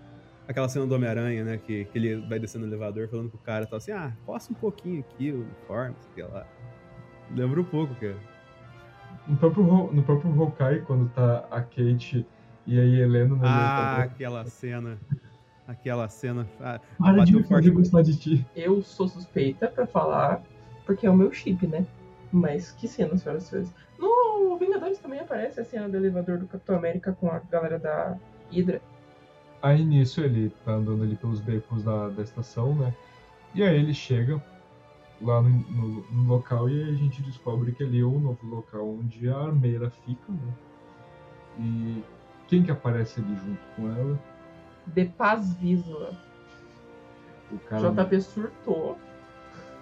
[SPEAKER 2] Aquela cena do Homem-Aranha, né? Que, que ele vai descendo no elevador falando com o cara, tal assim, ah, posta um pouquinho aqui, o uniforme, sei lá. Lembra um pouco, cara.
[SPEAKER 1] No próprio, no próprio Hawkeye, quando tá a Kate e a Helena no
[SPEAKER 2] Ah, aquela cena. Aquela cena. Ah,
[SPEAKER 1] Para de forte gostar de ti.
[SPEAKER 3] Eu sou suspeita pra falar, porque é o meu chip, né? Mas que cena, senhoras e senhores. No Vingadores também aparece a cena do elevador do Capitão América com a galera da Hydra.
[SPEAKER 1] Aí nisso ele tá andando ali pelos becos da, da estação, né? E aí ele chega lá no, no, no, local e a gente descobre que ali é o novo local onde a armeira fica, né? E quem que aparece ali junto com ela?
[SPEAKER 3] De Paz Visla. O cara... JP surtou,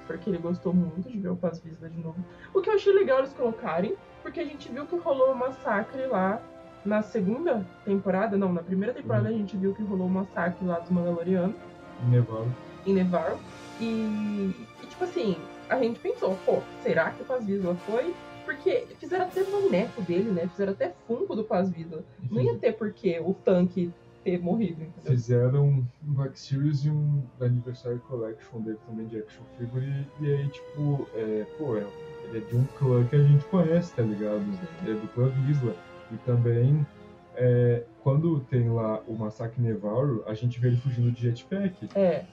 [SPEAKER 3] porque ele gostou muito de ver o Paz Visla de novo. O que eu achei legal eles colocarem, porque a gente viu que rolou um massacre lá na segunda temporada, não, na primeira temporada uhum. a gente viu que rolou um massacre lá dos Mandalorianos.
[SPEAKER 1] Em Nevarro.
[SPEAKER 3] Em Nevarro. E, e, tipo assim, a gente pensou, pô, será que o Paz Vizla foi? Porque fizeram até boneco dele, né? Fizeram até funko do Paz Vizla. Não ia ter porque o tanque ter morrido, entendeu?
[SPEAKER 1] Fizeram um Black Series e um Anniversary Collection dele também de action figure. E, e aí, tipo, é, pô, é, ele é de um clã que a gente conhece, tá ligado? Sim. É do clã Vizla. E também, é, quando tem lá o Massacre Nevarro, a gente vê ele fugindo de jetpack.
[SPEAKER 3] É.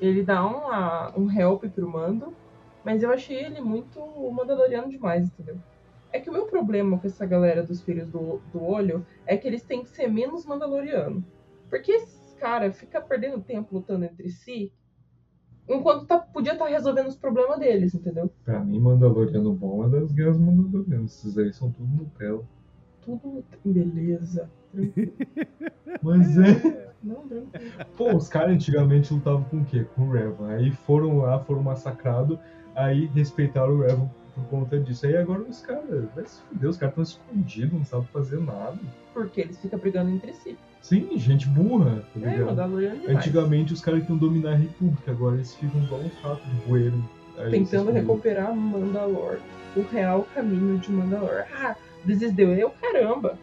[SPEAKER 3] Ele dá uma, um help pro Mando, mas eu achei ele muito mandaloriano demais, entendeu? É que o meu problema com essa galera dos Filhos do, do Olho é que eles têm que ser menos mandaloriano. Porque esses caras ficam perdendo tempo lutando entre si, enquanto tá, podia estar tá resolvendo os problemas deles, entendeu?
[SPEAKER 1] Pra mim, Mandaloriano bom é das guerras Mandalorianas. Esses aí são tudo Nutella
[SPEAKER 3] tudo beleza.
[SPEAKER 1] Mas é. Não, Pô, os caras antigamente lutavam com o quê? Com o Revan. Aí foram lá, foram massacrados, aí respeitaram o Revan por conta disso. Aí agora os caras, vai se fuder, os caras estão escondidos, não sabem fazer nada.
[SPEAKER 3] Porque eles ficam brigando entre si.
[SPEAKER 1] Sim, gente burra, tá
[SPEAKER 3] é, ligado? É,
[SPEAKER 1] Antigamente os caras queriam dominar a República, agora eles ficam igual uns ratos de bueiro.
[SPEAKER 3] Tentando recuperar Mandalor, o real caminho de Mandalor. Ah, desisdeu eu, caramba.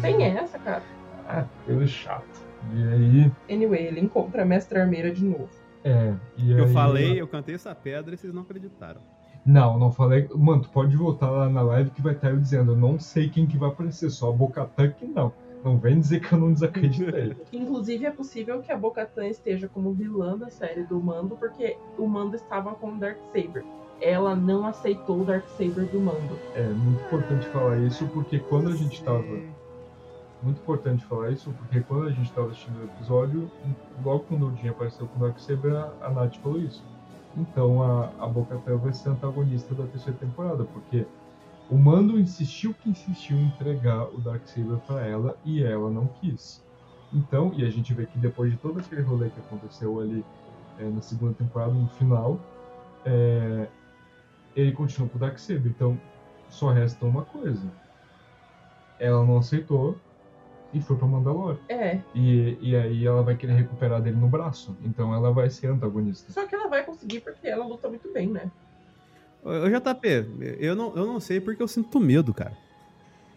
[SPEAKER 3] Tem essa, cara.
[SPEAKER 1] Ah, coisa chato. E aí.
[SPEAKER 3] Anyway, ele encontra a mestra armeira de novo.
[SPEAKER 1] É, e
[SPEAKER 2] aí... Eu falei, eu cantei essa pedra e vocês não acreditaram.
[SPEAKER 1] Não, não falei. Mano, tu pode voltar lá na live que vai estar eu dizendo. Eu não sei quem que vai aparecer, só a Bocatan que não. Não vem dizer que eu não desacreditei.
[SPEAKER 3] Inclusive, é possível que a Bocatan esteja como vilã da série do Mando, porque o Mando estava com o Darksaber ela não aceitou o Darksaber do Mando.
[SPEAKER 1] É muito importante falar isso porque quando a gente tava muito importante falar isso, porque quando a gente estava assistindo o episódio, logo quando o Jin apareceu com o Darksaber, a, a Nath falou isso. Então a, a Boca vai ser antagonista da terceira temporada, porque o Mando insistiu que insistiu em entregar o Darksaber para ela e ela não quis. Então, e a gente vê que depois de todo aquele rolê que aconteceu ali é, na segunda temporada, no final, é, ele continua com o Darksaber. Então, só resta uma coisa. Ela não aceitou e foi pra Mandalore.
[SPEAKER 3] É.
[SPEAKER 1] E, e aí ela vai querer recuperar dele no braço. Então ela vai ser antagonista.
[SPEAKER 3] Só que ela vai conseguir porque ela luta muito bem, né?
[SPEAKER 2] Ô, JP, eu não, eu não sei porque eu sinto medo, cara.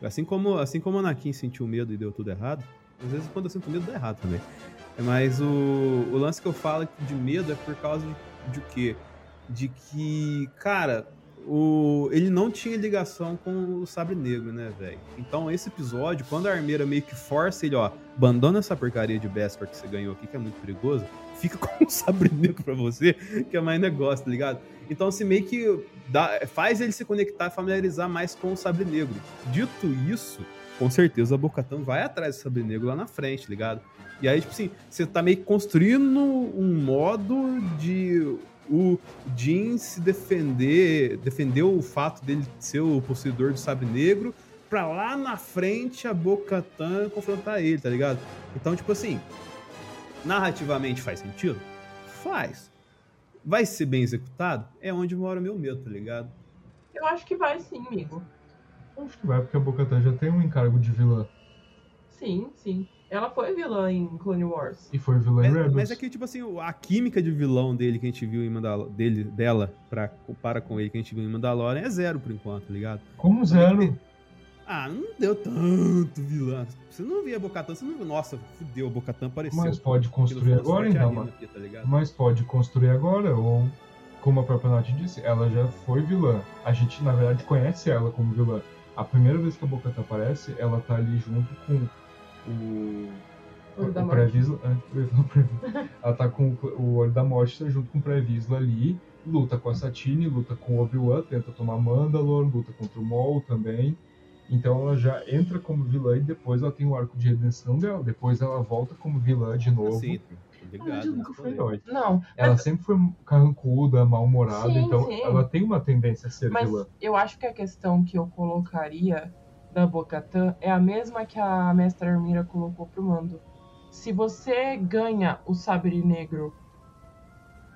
[SPEAKER 2] Assim como, assim como o Anakin sentiu medo e deu tudo errado, às vezes quando eu sinto medo dá errado também. Mas o, o lance que eu falo de medo é por causa de, de o quê? De que, cara, o, ele não tinha ligação com o Sabre Negro, né, velho? Então, esse episódio, quando a armeira meio que força ele, ó, abandona essa porcaria de Beskar que você ganhou aqui, que é muito perigoso, fica com o Sabre Negro pra você, que é mais negócio, tá ligado? Então, assim, meio que dá, faz ele se conectar, familiarizar mais com o Sabre Negro. Dito isso, com certeza a Bocatã vai atrás do Sabre Negro lá na frente, tá ligado? E aí, tipo assim, você tá meio que construindo um modo de o Jin se defender, defendeu o fato dele ser o possuidor do sabre negro, pra lá na frente a Bo-Katan confrontar ele, tá ligado? Então, tipo assim, narrativamente faz sentido? Faz. Vai ser bem executado? É onde mora o meu medo, tá ligado?
[SPEAKER 3] Eu acho que vai sim, amigo.
[SPEAKER 1] Acho que vai, porque a Bocatan já tem um encargo de vilã.
[SPEAKER 3] Sim, sim. Ela foi vilã em Clone Wars.
[SPEAKER 1] E foi vilã em
[SPEAKER 2] Mas,
[SPEAKER 1] Rebels.
[SPEAKER 2] mas é que, tipo assim, a química de vilão dele que a gente viu em Mandal dele, dela, pra, para com ele que a gente viu em Mandalorian, é zero por enquanto, tá ligado?
[SPEAKER 1] Como zero?
[SPEAKER 2] Ah, não deu tanto vilão. Você não via a Bocatan, você não viu. Nossa, fudeu, a Bocatan apareceu.
[SPEAKER 1] Mas pode construir agora, então. mano.
[SPEAKER 2] aqui, tá ligado?
[SPEAKER 1] Mas pode construir agora, ou como a própria Nath disse, ela já foi vilã. A gente, na verdade, conhece ela como vilã. A primeira vez que a Bocatan aparece, ela tá ali junto com o. O
[SPEAKER 3] Morte.
[SPEAKER 1] Previsla. é, ela tá com o- o Olho da Morte tá junto com o Previsla ali. Luta com a Satine, luta com o Obi-Wan, tenta tomar Mandalore, luta contra o Maul também. Então ela já entra como vilã e depois ela tem o arco de redenção dela. Depois ela volta como vilã de novo. Mas
[SPEAKER 2] ligado.
[SPEAKER 1] ela nunca foi herói.
[SPEAKER 3] Não,
[SPEAKER 1] Ela sempre foi carrancuda, mal-humorada,
[SPEAKER 3] Sim,
[SPEAKER 1] então
[SPEAKER 3] sim.
[SPEAKER 1] ela tem uma tendência a ser
[SPEAKER 3] mas
[SPEAKER 1] vilã.
[SPEAKER 3] eu acho que a questão que eu colocaria da Bocatã é a mesma que a Mestra Armira colocou pro Mando. Se você ganha o Sabre Negro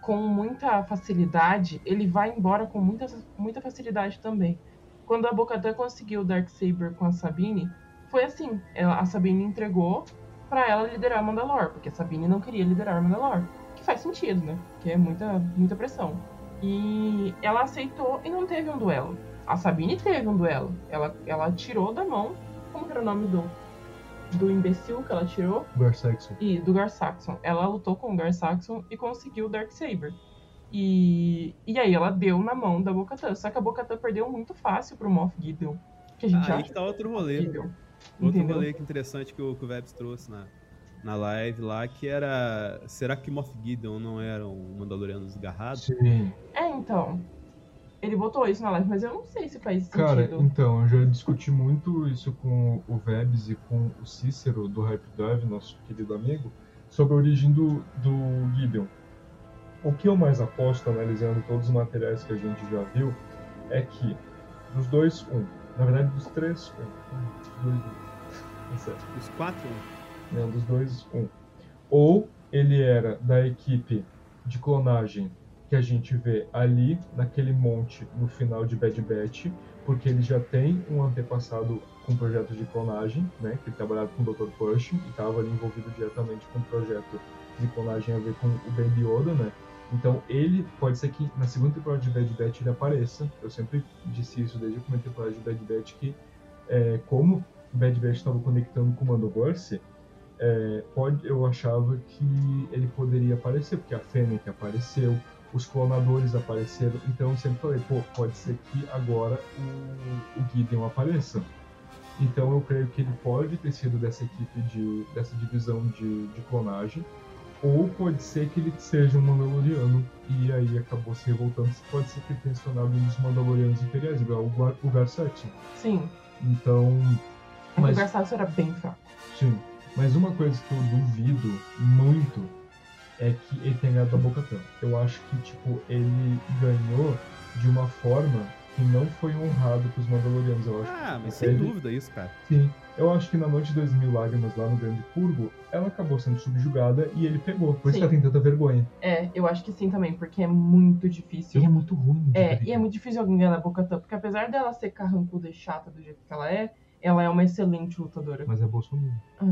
[SPEAKER 3] com muita facilidade, ele vai embora com muita, muita facilidade também. Quando a Bocatã conseguiu o Darksaber com a Sabine, foi assim, ela- a Sabine entregou pra ela liderar Mandalore, porque a Sabine não queria liderar Mandalore, que faz sentido, né? Que é muita, muita pressão. E ela aceitou e não teve um duelo. A Sabine teve um duelo. Ela, ela tirou da mão, como que era o nome do, do imbecil que ela tirou?
[SPEAKER 1] Gar Saxon.
[SPEAKER 3] E do Gar Saxon. Ela lutou com o Gar Saxon e conseguiu o Darksaber. E, e aí ela deu na mão da Bocatã. Só que a Bocatã perdeu muito fácil pro Moff Gideon. Que a gente
[SPEAKER 2] Ah, aí
[SPEAKER 3] acha
[SPEAKER 2] que tá outro rolê.
[SPEAKER 3] Gideon.
[SPEAKER 2] Outro
[SPEAKER 3] Entendeu?
[SPEAKER 2] rolê que interessante que o, que o Vebs trouxe na, na live lá, que era. Será que Moff Gideon não era um Mandaloriano desgarrado?
[SPEAKER 1] Sim.
[SPEAKER 3] É, então. Ele botou isso na live, mas eu não sei se faz
[SPEAKER 1] Cara,
[SPEAKER 3] sentido.
[SPEAKER 1] então, eu já discuti muito isso com o Vebs e com o Cícero do Hype Drive, nosso querido amigo, sobre a origem do, do Gideon. O que eu mais aposto, analisando todos os materiais que a gente já viu, é que dos dois, um. Na verdade, dos três, um. Dos dois, um. Tá certo.
[SPEAKER 2] Os quatro?
[SPEAKER 1] Não, dos dois, um. Ou ele era da equipe de clonagem que a gente vê ali naquele monte no final de Bad Batch, porque ele já tem um antepassado com projetos de clonagem, né? Que ele trabalhava com o Dr. Pershing e estava envolvido diretamente com o projeto de clonagem a ver com o Baby Yoda, né? Então ele pode ser que na segunda temporada de Bad Batch ele apareça. Eu sempre disse isso desde a primeira temporada de Bad Batch que é, como Bad Batch estava conectando com o Mandoverse, é, pode, eu achava que ele poderia aparecer, porque a Fennec apareceu, os clonadores apareceram, então eu sempre falei, pô, pode ser que agora o, o Gideon apareça. Então eu creio que ele pode ter sido dessa equipe de dessa divisão de, de clonagem, ou pode ser que ele seja um Mandaloriano e aí acabou se revoltando. Pode ser que ele tenha se tornado um dos Mandalorianos imperiais, igual o Gar, o.
[SPEAKER 3] Sim.
[SPEAKER 1] Então,
[SPEAKER 3] O
[SPEAKER 1] Mas-
[SPEAKER 3] Garçaço era bem fraco.
[SPEAKER 1] Sim. Mas uma coisa que eu duvido muito é que ele tenha ganhado da Bocatã. Eu acho que, tipo, ele ganhou de uma forma que não foi honrado pros Mandalorianos. Eu acho
[SPEAKER 2] Ah, mas
[SPEAKER 1] que
[SPEAKER 2] sem
[SPEAKER 1] ele-
[SPEAKER 2] dúvida isso, cara.
[SPEAKER 1] Sim. Eu acho que na Noite das Mil Lágrimas, lá no Grande Curvo, ela acabou sendo subjugada e ele pegou. Por isso
[SPEAKER 3] Sim.
[SPEAKER 1] que ela tem tanta vergonha.
[SPEAKER 3] É, eu acho que sim também, porque é muito difícil.
[SPEAKER 1] Ele é muito ruim. de
[SPEAKER 3] É, e é muito difícil alguém ganhar a Bocatã, porque apesar dela ser carrancuda e chata do jeito que ela é, ela é uma excelente lutadora.
[SPEAKER 1] Mas é Bolsonaro.
[SPEAKER 3] Se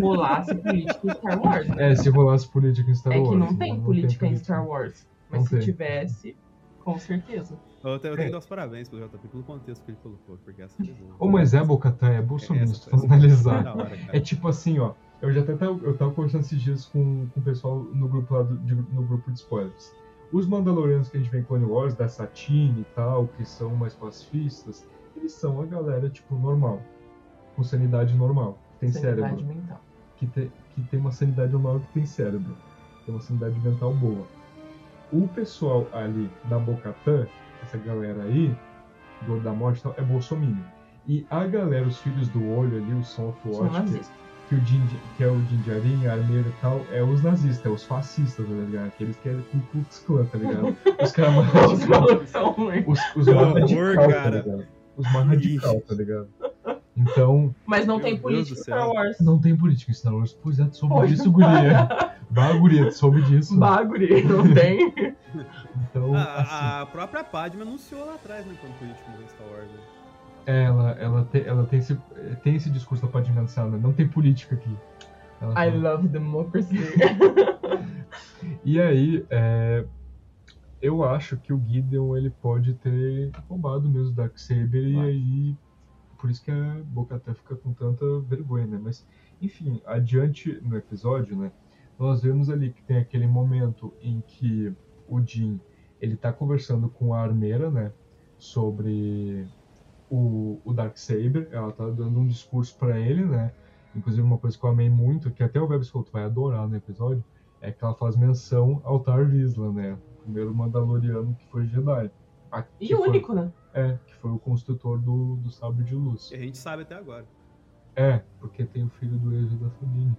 [SPEAKER 3] rolasse política em Star Wars, né?
[SPEAKER 1] É, se rolasse política em Star
[SPEAKER 3] É
[SPEAKER 1] Wars.
[SPEAKER 3] que não
[SPEAKER 1] né?
[SPEAKER 3] tem política em
[SPEAKER 1] política.
[SPEAKER 3] Star Wars. Mas
[SPEAKER 1] Não
[SPEAKER 3] se
[SPEAKER 1] tem.
[SPEAKER 3] tivesse, com certeza.
[SPEAKER 2] Eu tenho, eu tenho
[SPEAKER 1] É.
[SPEAKER 2] que dar os parabéns pro JP pelo contexto que ele colocou, porque essa boa.
[SPEAKER 1] Ô, mas é Bocatã, é Bolsonaro,
[SPEAKER 2] Essa-
[SPEAKER 1] se for
[SPEAKER 2] essa-
[SPEAKER 1] analisar.
[SPEAKER 2] Hora.
[SPEAKER 1] É tipo assim, ó. Eu já até tava, eu tava conversando esses dias com, com o pessoal no grupo lá do, de- no grupo de spoilers. Os Mandalorianos que a gente vê em Clone Wars, da Satine e tal, que são mais pacifistas, eles são a galera, tipo, normal. Com sanidade normal, tem
[SPEAKER 3] Sanidade
[SPEAKER 1] cérebro.
[SPEAKER 3] mental.
[SPEAKER 1] Que tem, que tem uma sanidade normal que tem cérebro. Tem uma sanidade mental boa. O pessoal ali da Bocatã, essa galera aí, do da morte e tal, é Bolsonaro. E a galera, os filhos do olho ali, o Son of Watch, que,
[SPEAKER 3] nazista.
[SPEAKER 1] que, o Din, que é o Dinjarin, a armeira e tal, é os nazistas, é os fascistas, tá ligado? Aqueles que é Ku Klux Klan, tá ligado? Os caras mais
[SPEAKER 3] Os
[SPEAKER 1] radicais.
[SPEAKER 3] malucos são ruins.
[SPEAKER 1] Os, os
[SPEAKER 2] Que
[SPEAKER 1] mais
[SPEAKER 2] horror,
[SPEAKER 1] radicais, tá
[SPEAKER 2] cara.
[SPEAKER 1] ligado? Os mais radicais, tá ligado? Então,
[SPEAKER 3] Mas não
[SPEAKER 2] Meu
[SPEAKER 3] tem política em. Star Wars.
[SPEAKER 1] não tem política em Star Wars. Pois é, tu soube
[SPEAKER 3] Pois.
[SPEAKER 1] disso, guria. Bah, guria, tu soube disso.
[SPEAKER 3] Baguri, não tem.
[SPEAKER 1] Então, assim,
[SPEAKER 2] A, a própria Padme anunciou lá atrás, né, quando político em Star Wars. Né?
[SPEAKER 1] ela, ela, te- ela tem, esse, tem esse discurso da Padme Ansel, né? Não tem política aqui. Ela
[SPEAKER 3] I
[SPEAKER 1] fala.
[SPEAKER 3] love democracy.
[SPEAKER 1] E aí, é, eu acho que o Gideon ele pode ter roubado mesmo o Darksaber e aí por isso que a Boca até fica com tanta vergonha, né? Mas enfim, adiante no episódio, né? Nós vemos ali que tem aquele momento em que o Jin ele tá conversando com a armeira, né? Sobre o, o Darksaber, ela tá dando um discurso pra ele, né? Inclusive uma coisa que eu amei muito, que até o Webs falou, tu vai adorar no episódio, é que ela faz menção ao Tar Vizsla, né? O primeiro Mandaloriano que foi Jedi. A-
[SPEAKER 3] E
[SPEAKER 1] que
[SPEAKER 3] o
[SPEAKER 1] foi-
[SPEAKER 3] único, né?
[SPEAKER 1] É, que foi o construtor do, do Sabre de Luz.
[SPEAKER 2] E a gente sabe até agora.
[SPEAKER 1] É, porque tem o filho do Ezra da Sabine.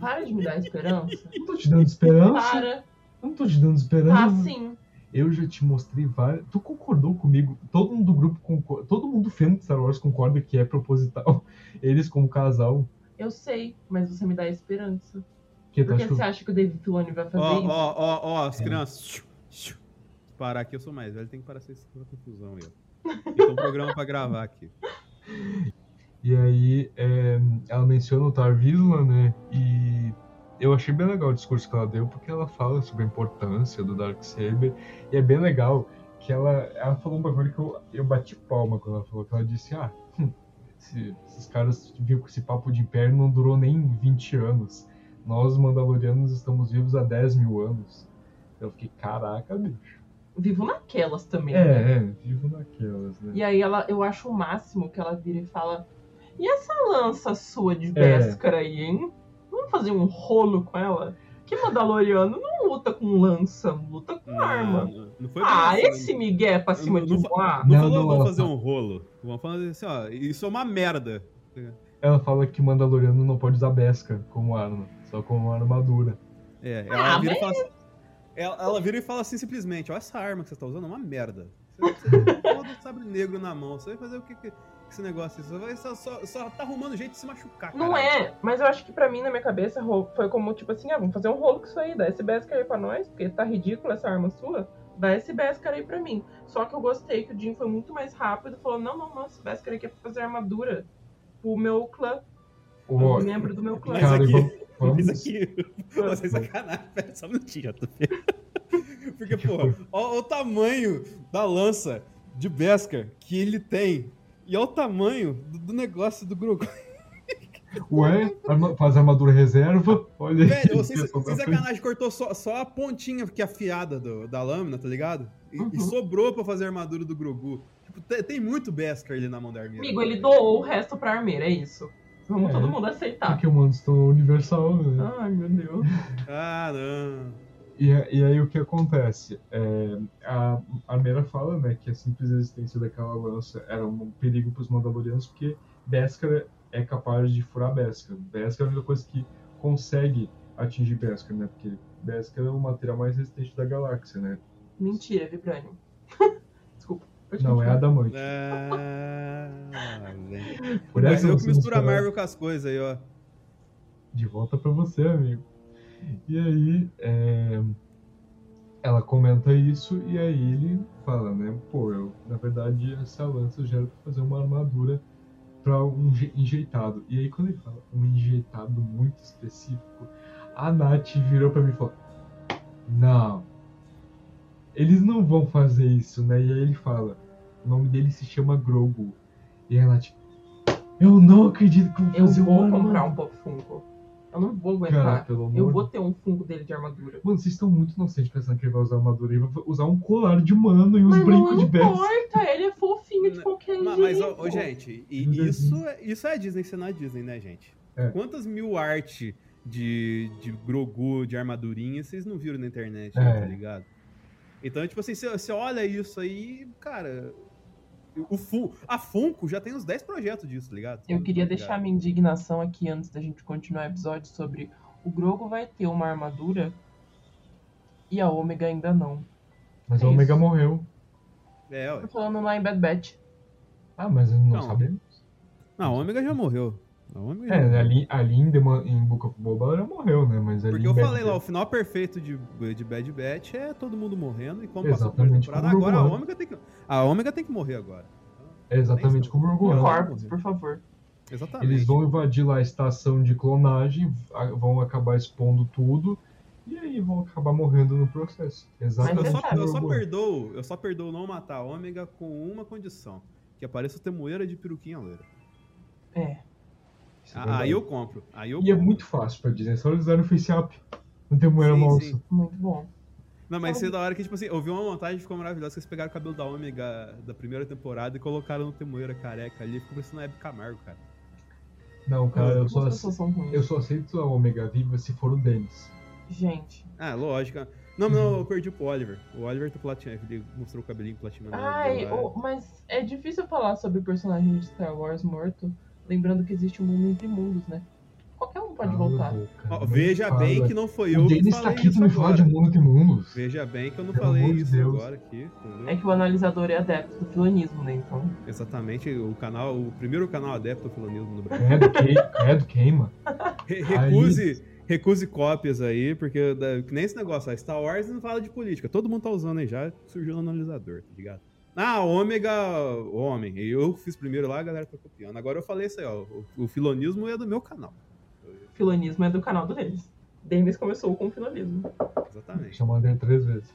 [SPEAKER 3] Para de me dar esperança.
[SPEAKER 1] Não tô te dando esperança.
[SPEAKER 3] Para.
[SPEAKER 1] Não tô te dando esperança.
[SPEAKER 3] Tá sim.
[SPEAKER 1] Eu já te mostrei várias. Tu concordou comigo? Todo mundo do grupo concorda. Todo mundo fã de Star Wars concorda que é proposital. Eles como casal.
[SPEAKER 3] Eu sei, mas você me dá esperança.
[SPEAKER 1] Que que
[SPEAKER 3] você acha que o David Filoni vai fazer
[SPEAKER 2] Ó,
[SPEAKER 3] isso?
[SPEAKER 2] ó, ó, ó, as
[SPEAKER 1] É.
[SPEAKER 2] crianças. Parar aqui, eu sou mais velho, tem que parar essa confusão aí. Tem um programa pra gravar aqui.
[SPEAKER 1] E aí é, ela menciona o Tar Vizsla, né? E eu achei bem legal o discurso que ela deu, porque ela fala sobre a importância do Darksaber. E é bem legal que ela, ela falou um bagulho que eu, eu bati palma quando ela falou, que ela disse, ah, hum, esse- esses caras vinham com esse papo de império não durou nem 20 anos. Nós, Mandalorianos, estamos vivos há 10 mil anos. Eu fiquei, caraca, bicho.
[SPEAKER 3] Vivo naquelas também. né?
[SPEAKER 1] É, é, vivo naquelas, né?
[SPEAKER 3] E aí ela, eu acho o máximo que ela vira e fala: E essa lança sua de
[SPEAKER 1] É.
[SPEAKER 3] Beskar aí, hein? Vamos fazer um rolo com ela? Que Mandaloriano não luta com lança, luta com arma.
[SPEAKER 2] Não, não foi
[SPEAKER 3] Ah,
[SPEAKER 2] bem assim,
[SPEAKER 3] esse Miguel pra cima
[SPEAKER 2] Não-
[SPEAKER 3] de
[SPEAKER 2] não
[SPEAKER 3] voar.
[SPEAKER 2] Não,
[SPEAKER 1] Não,
[SPEAKER 2] falou,
[SPEAKER 1] não,
[SPEAKER 2] vamos fazer um rolo. Vamos falar assim, ó, isso é uma merda.
[SPEAKER 1] Ela fala que Mandaloriano não pode usar Beskar como arma, só como armadura.
[SPEAKER 2] É,
[SPEAKER 3] Ah,
[SPEAKER 2] ela vira,
[SPEAKER 3] mas-
[SPEAKER 2] e fala assim, ela, ela vira e fala assim simplesmente, ó, essa arma que você tá usando é uma merda. Você, você tem todo sabre negro na mão, você vai fazer o que que- esse negócio? Você vai, só, só, só tá arrumando jeito de se machucar,
[SPEAKER 3] Não
[SPEAKER 2] caralho.
[SPEAKER 3] é, mas eu acho que pra mim, na minha cabeça, foi como tipo assim: ah, vamos fazer um rolo com isso aí, dá esse Beskar aí pra nós, porque tá ridículo essa arma sua. Dá esse Beskar aí pra mim. Só que eu gostei que o Jim foi muito mais rápido e falou: não, não, não, esse Beskar aqui é pra fazer armadura pro meu clã, pro membro do meu clã.
[SPEAKER 1] Cara,
[SPEAKER 2] aqui-
[SPEAKER 1] vamos,
[SPEAKER 2] Mas aqui, pô, sem sacanagem, pera só um minutinho, JP. Porque, pô, ó o tamanho da lança de Beskar que ele tem. E olha o tamanho do, do negócio do Grogu.
[SPEAKER 1] Ué, arma- faz armadura reserva, olha aí.
[SPEAKER 2] Velho, vocês, sem
[SPEAKER 1] frente.
[SPEAKER 2] sacanagem, cortou só, só a pontinha que é afiada do- da lâmina, tá ligado? E,
[SPEAKER 3] Uhum.
[SPEAKER 2] e sobrou pra fazer a armadura do Grogu. Tipo, tem, tem muito Beskar ali na mão da armeira.
[SPEAKER 3] Amigo, ele doou o resto pra armeira, é isso. Vamos
[SPEAKER 1] É.
[SPEAKER 3] todo mundo aceitar.
[SPEAKER 1] Porque o Mando estão universal, né?
[SPEAKER 3] Ai, meu Deus.
[SPEAKER 2] Não.
[SPEAKER 1] E, e aí o que acontece? É, a Armeira fala né, que a simples existência daquela lança era um perigo para os Mandalorianos, porque Beskar é capaz de furar Beskar. Beskar é a única coisa que consegue atingir Beskar, né? Porque Beskar é o material mais resistente da galáxia, né?
[SPEAKER 3] Mentira, Vibranium. Pode
[SPEAKER 1] Não, é
[SPEAKER 3] continuar.
[SPEAKER 1] Adamante.
[SPEAKER 2] Ah, velho.
[SPEAKER 1] Por
[SPEAKER 2] Mas
[SPEAKER 1] essa
[SPEAKER 2] eu que misturo a Marvel com as coisas aí, ó.
[SPEAKER 1] De volta pra você, amigo. E aí, é, ela comenta isso e aí ele fala, né? Pô, eu, na verdade, essa lança já era pra fazer uma armadura pra um je- enjeitado. E aí, quando ele fala um enjeitado muito específico, a Nath virou pra mim e falou: Não, eles não vão fazer isso, né? E aí ele fala: O nome dele se chama Grogu. E a Nath, eu não acredito que
[SPEAKER 3] Eu
[SPEAKER 1] fazer
[SPEAKER 3] vou comprar
[SPEAKER 1] armadura."
[SPEAKER 3] um Pop Funko. Eu não vou
[SPEAKER 1] Cara,
[SPEAKER 3] aguentar.
[SPEAKER 1] pelo amor
[SPEAKER 3] eu vou ter um Funko dele de armadura.
[SPEAKER 1] Mano, vocês estão muito inocentes pensando que ele vai usar armadura. Ele vai usar um colar de mano e uns
[SPEAKER 3] Mas
[SPEAKER 1] brincos
[SPEAKER 3] não
[SPEAKER 1] de Bess.
[SPEAKER 3] importa, ele é fofinho de qualquer
[SPEAKER 2] Mas,
[SPEAKER 3] jeito.
[SPEAKER 2] mas, ó, ô, gente, e
[SPEAKER 1] Uhum.
[SPEAKER 2] isso, é- isso é a Disney sendo a Disney, né, gente?
[SPEAKER 1] É.
[SPEAKER 2] Quantas mil arte de, de Grogu, de armadurinha, vocês não viram na internet,
[SPEAKER 1] É.
[SPEAKER 2] né, tá ligado? Então, tipo assim, você olha isso aí, cara. O Fun, a Funko já tem uns 10 projetos disso, tá ligado?
[SPEAKER 3] Eu queria
[SPEAKER 2] Tá ligado?
[SPEAKER 3] deixar minha indignação aqui antes da gente continuar o episódio sobre o Grogu vai ter uma armadura e a Ômega ainda não.
[SPEAKER 1] Mas
[SPEAKER 3] É
[SPEAKER 1] a Omega
[SPEAKER 3] isso.
[SPEAKER 1] morreu.
[SPEAKER 2] É, ué.
[SPEAKER 3] Tô falando lá em Bad Batch.
[SPEAKER 1] Ah, mas não,
[SPEAKER 2] Não.
[SPEAKER 1] sabemos.
[SPEAKER 2] Não, a Ômega já morreu.
[SPEAKER 1] É,
[SPEAKER 2] morreu.
[SPEAKER 1] ali, ali em, em Book of Boba ela morreu, né? Mas ali
[SPEAKER 2] Porque eu
[SPEAKER 1] Bad
[SPEAKER 2] falei lá, o final perfeito de, de Bad Batch é todo mundo morrendo e como passou por
[SPEAKER 1] Exatamente
[SPEAKER 2] temporada,
[SPEAKER 1] como
[SPEAKER 2] agora a. Ômega tem que. A Ômega tem que morrer agora.
[SPEAKER 1] É exatamente como o Rogue One.
[SPEAKER 3] Por favor.
[SPEAKER 2] Exatamente.
[SPEAKER 1] Eles vão invadir lá a estação de clonagem, vão acabar expondo tudo, e aí vão acabar morrendo no processo.
[SPEAKER 2] Eu
[SPEAKER 1] Exatamente
[SPEAKER 3] Mas
[SPEAKER 2] só, eu só
[SPEAKER 1] Rogue One.
[SPEAKER 2] perdoo, eu só perdoo não matar a Ômega com uma condição. Que apareça o temoeira de peruquinha loira.
[SPEAKER 3] É.
[SPEAKER 1] É
[SPEAKER 2] Ah. Aí eu compro. Aí eu
[SPEAKER 1] E é
[SPEAKER 2] compro.
[SPEAKER 1] muito fácil pra dizer, é só eles darem o face up. Não tem moeda
[SPEAKER 2] Sim,
[SPEAKER 1] moça.
[SPEAKER 2] sim.
[SPEAKER 3] Muito bom.
[SPEAKER 2] Não, mas isso é da hora que, tipo assim, eu vi uma montagem que ficou maravilhosa, que eles pegaram o cabelo da Ômega da primeira temporada e colocaram no temoeira careca ali, ficou parecendo a Hebe Camargo, cara.
[SPEAKER 1] Não, cara, eu
[SPEAKER 3] As
[SPEAKER 1] só,
[SPEAKER 3] ruins.
[SPEAKER 1] eu só aceito a Omega Viva se for o Dennis.
[SPEAKER 3] Gente.
[SPEAKER 2] Ah, lógico. Não, não, eu perdi pro Oliver. O Oliver tá platinado, ele mostrou o cabelinho platinado.
[SPEAKER 3] Ai, o- mas é difícil falar sobre personagem de Star Wars morto, lembrando que existe um mundo entre mundos, né? Qualquer um pode
[SPEAKER 1] Cala a
[SPEAKER 3] voltar.
[SPEAKER 1] boca,
[SPEAKER 2] Ó,
[SPEAKER 1] não
[SPEAKER 2] veja
[SPEAKER 1] fala.
[SPEAKER 2] bem que não foi eu
[SPEAKER 1] O
[SPEAKER 2] que
[SPEAKER 1] tá
[SPEAKER 2] falei
[SPEAKER 1] aqui
[SPEAKER 2] isso
[SPEAKER 1] me falar de
[SPEAKER 2] agora.
[SPEAKER 1] mundo de mundos.
[SPEAKER 2] Veja bem que eu não
[SPEAKER 1] Pelo
[SPEAKER 2] falei isso
[SPEAKER 1] Deus.
[SPEAKER 2] agora aqui, entendeu?
[SPEAKER 3] É que o analisador é adepto do filonismo, né? Então.
[SPEAKER 2] Exatamente, o canal, o primeiro canal adepto ao filonismo no Brasil.
[SPEAKER 1] Credo, que, credo queima.
[SPEAKER 2] Re- recuse, recuse cópias aí, porque da- que nem esse negócio, a Star Wars não fala de política, todo mundo tá usando aí já, surgiu no analisador, tá ligado? Ah, ômega, homem. Eu fiz primeiro lá, a galera tá copiando. Agora eu falei isso aí, ó. O, o filonismo é do meu canal.
[SPEAKER 3] Filonismo é do canal deles. Denis começou com o filonismo.
[SPEAKER 2] Exatamente.
[SPEAKER 1] Chamou ele três vezes.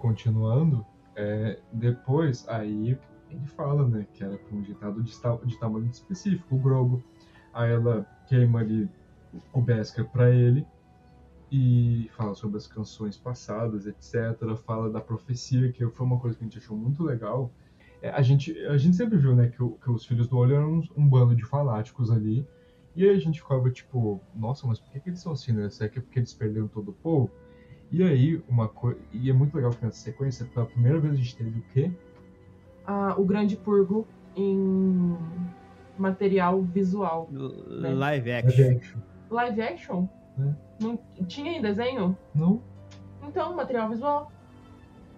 [SPEAKER 1] Continuando, é, depois, aí ele fala, né, que era com um ditado de, de tamanho específico, o Grogo. Aí ela queima ali o Beskar pra ele e fala sobre as canções passadas, etc. Fala da profecia, que foi uma coisa que a gente achou muito legal. É, a, gente, a gente sempre viu, né, que, o- que os Filhos do Olho eram uns- um, bando de fanáticos ali. E aí a gente ficava tipo, nossa, mas por que, que eles são assim, né? Será que é porque eles perderam todo o povo? E aí, uma coisa. E é muito legal que nessa sequência, pela primeira vez a gente teve o quê?
[SPEAKER 3] Ah, o Grande Purgo em material visual.
[SPEAKER 2] Live
[SPEAKER 1] Live
[SPEAKER 2] action.
[SPEAKER 1] action.
[SPEAKER 3] Live action?
[SPEAKER 1] É.
[SPEAKER 3] Não tinha em desenho?
[SPEAKER 1] Não?
[SPEAKER 3] Então, material visual.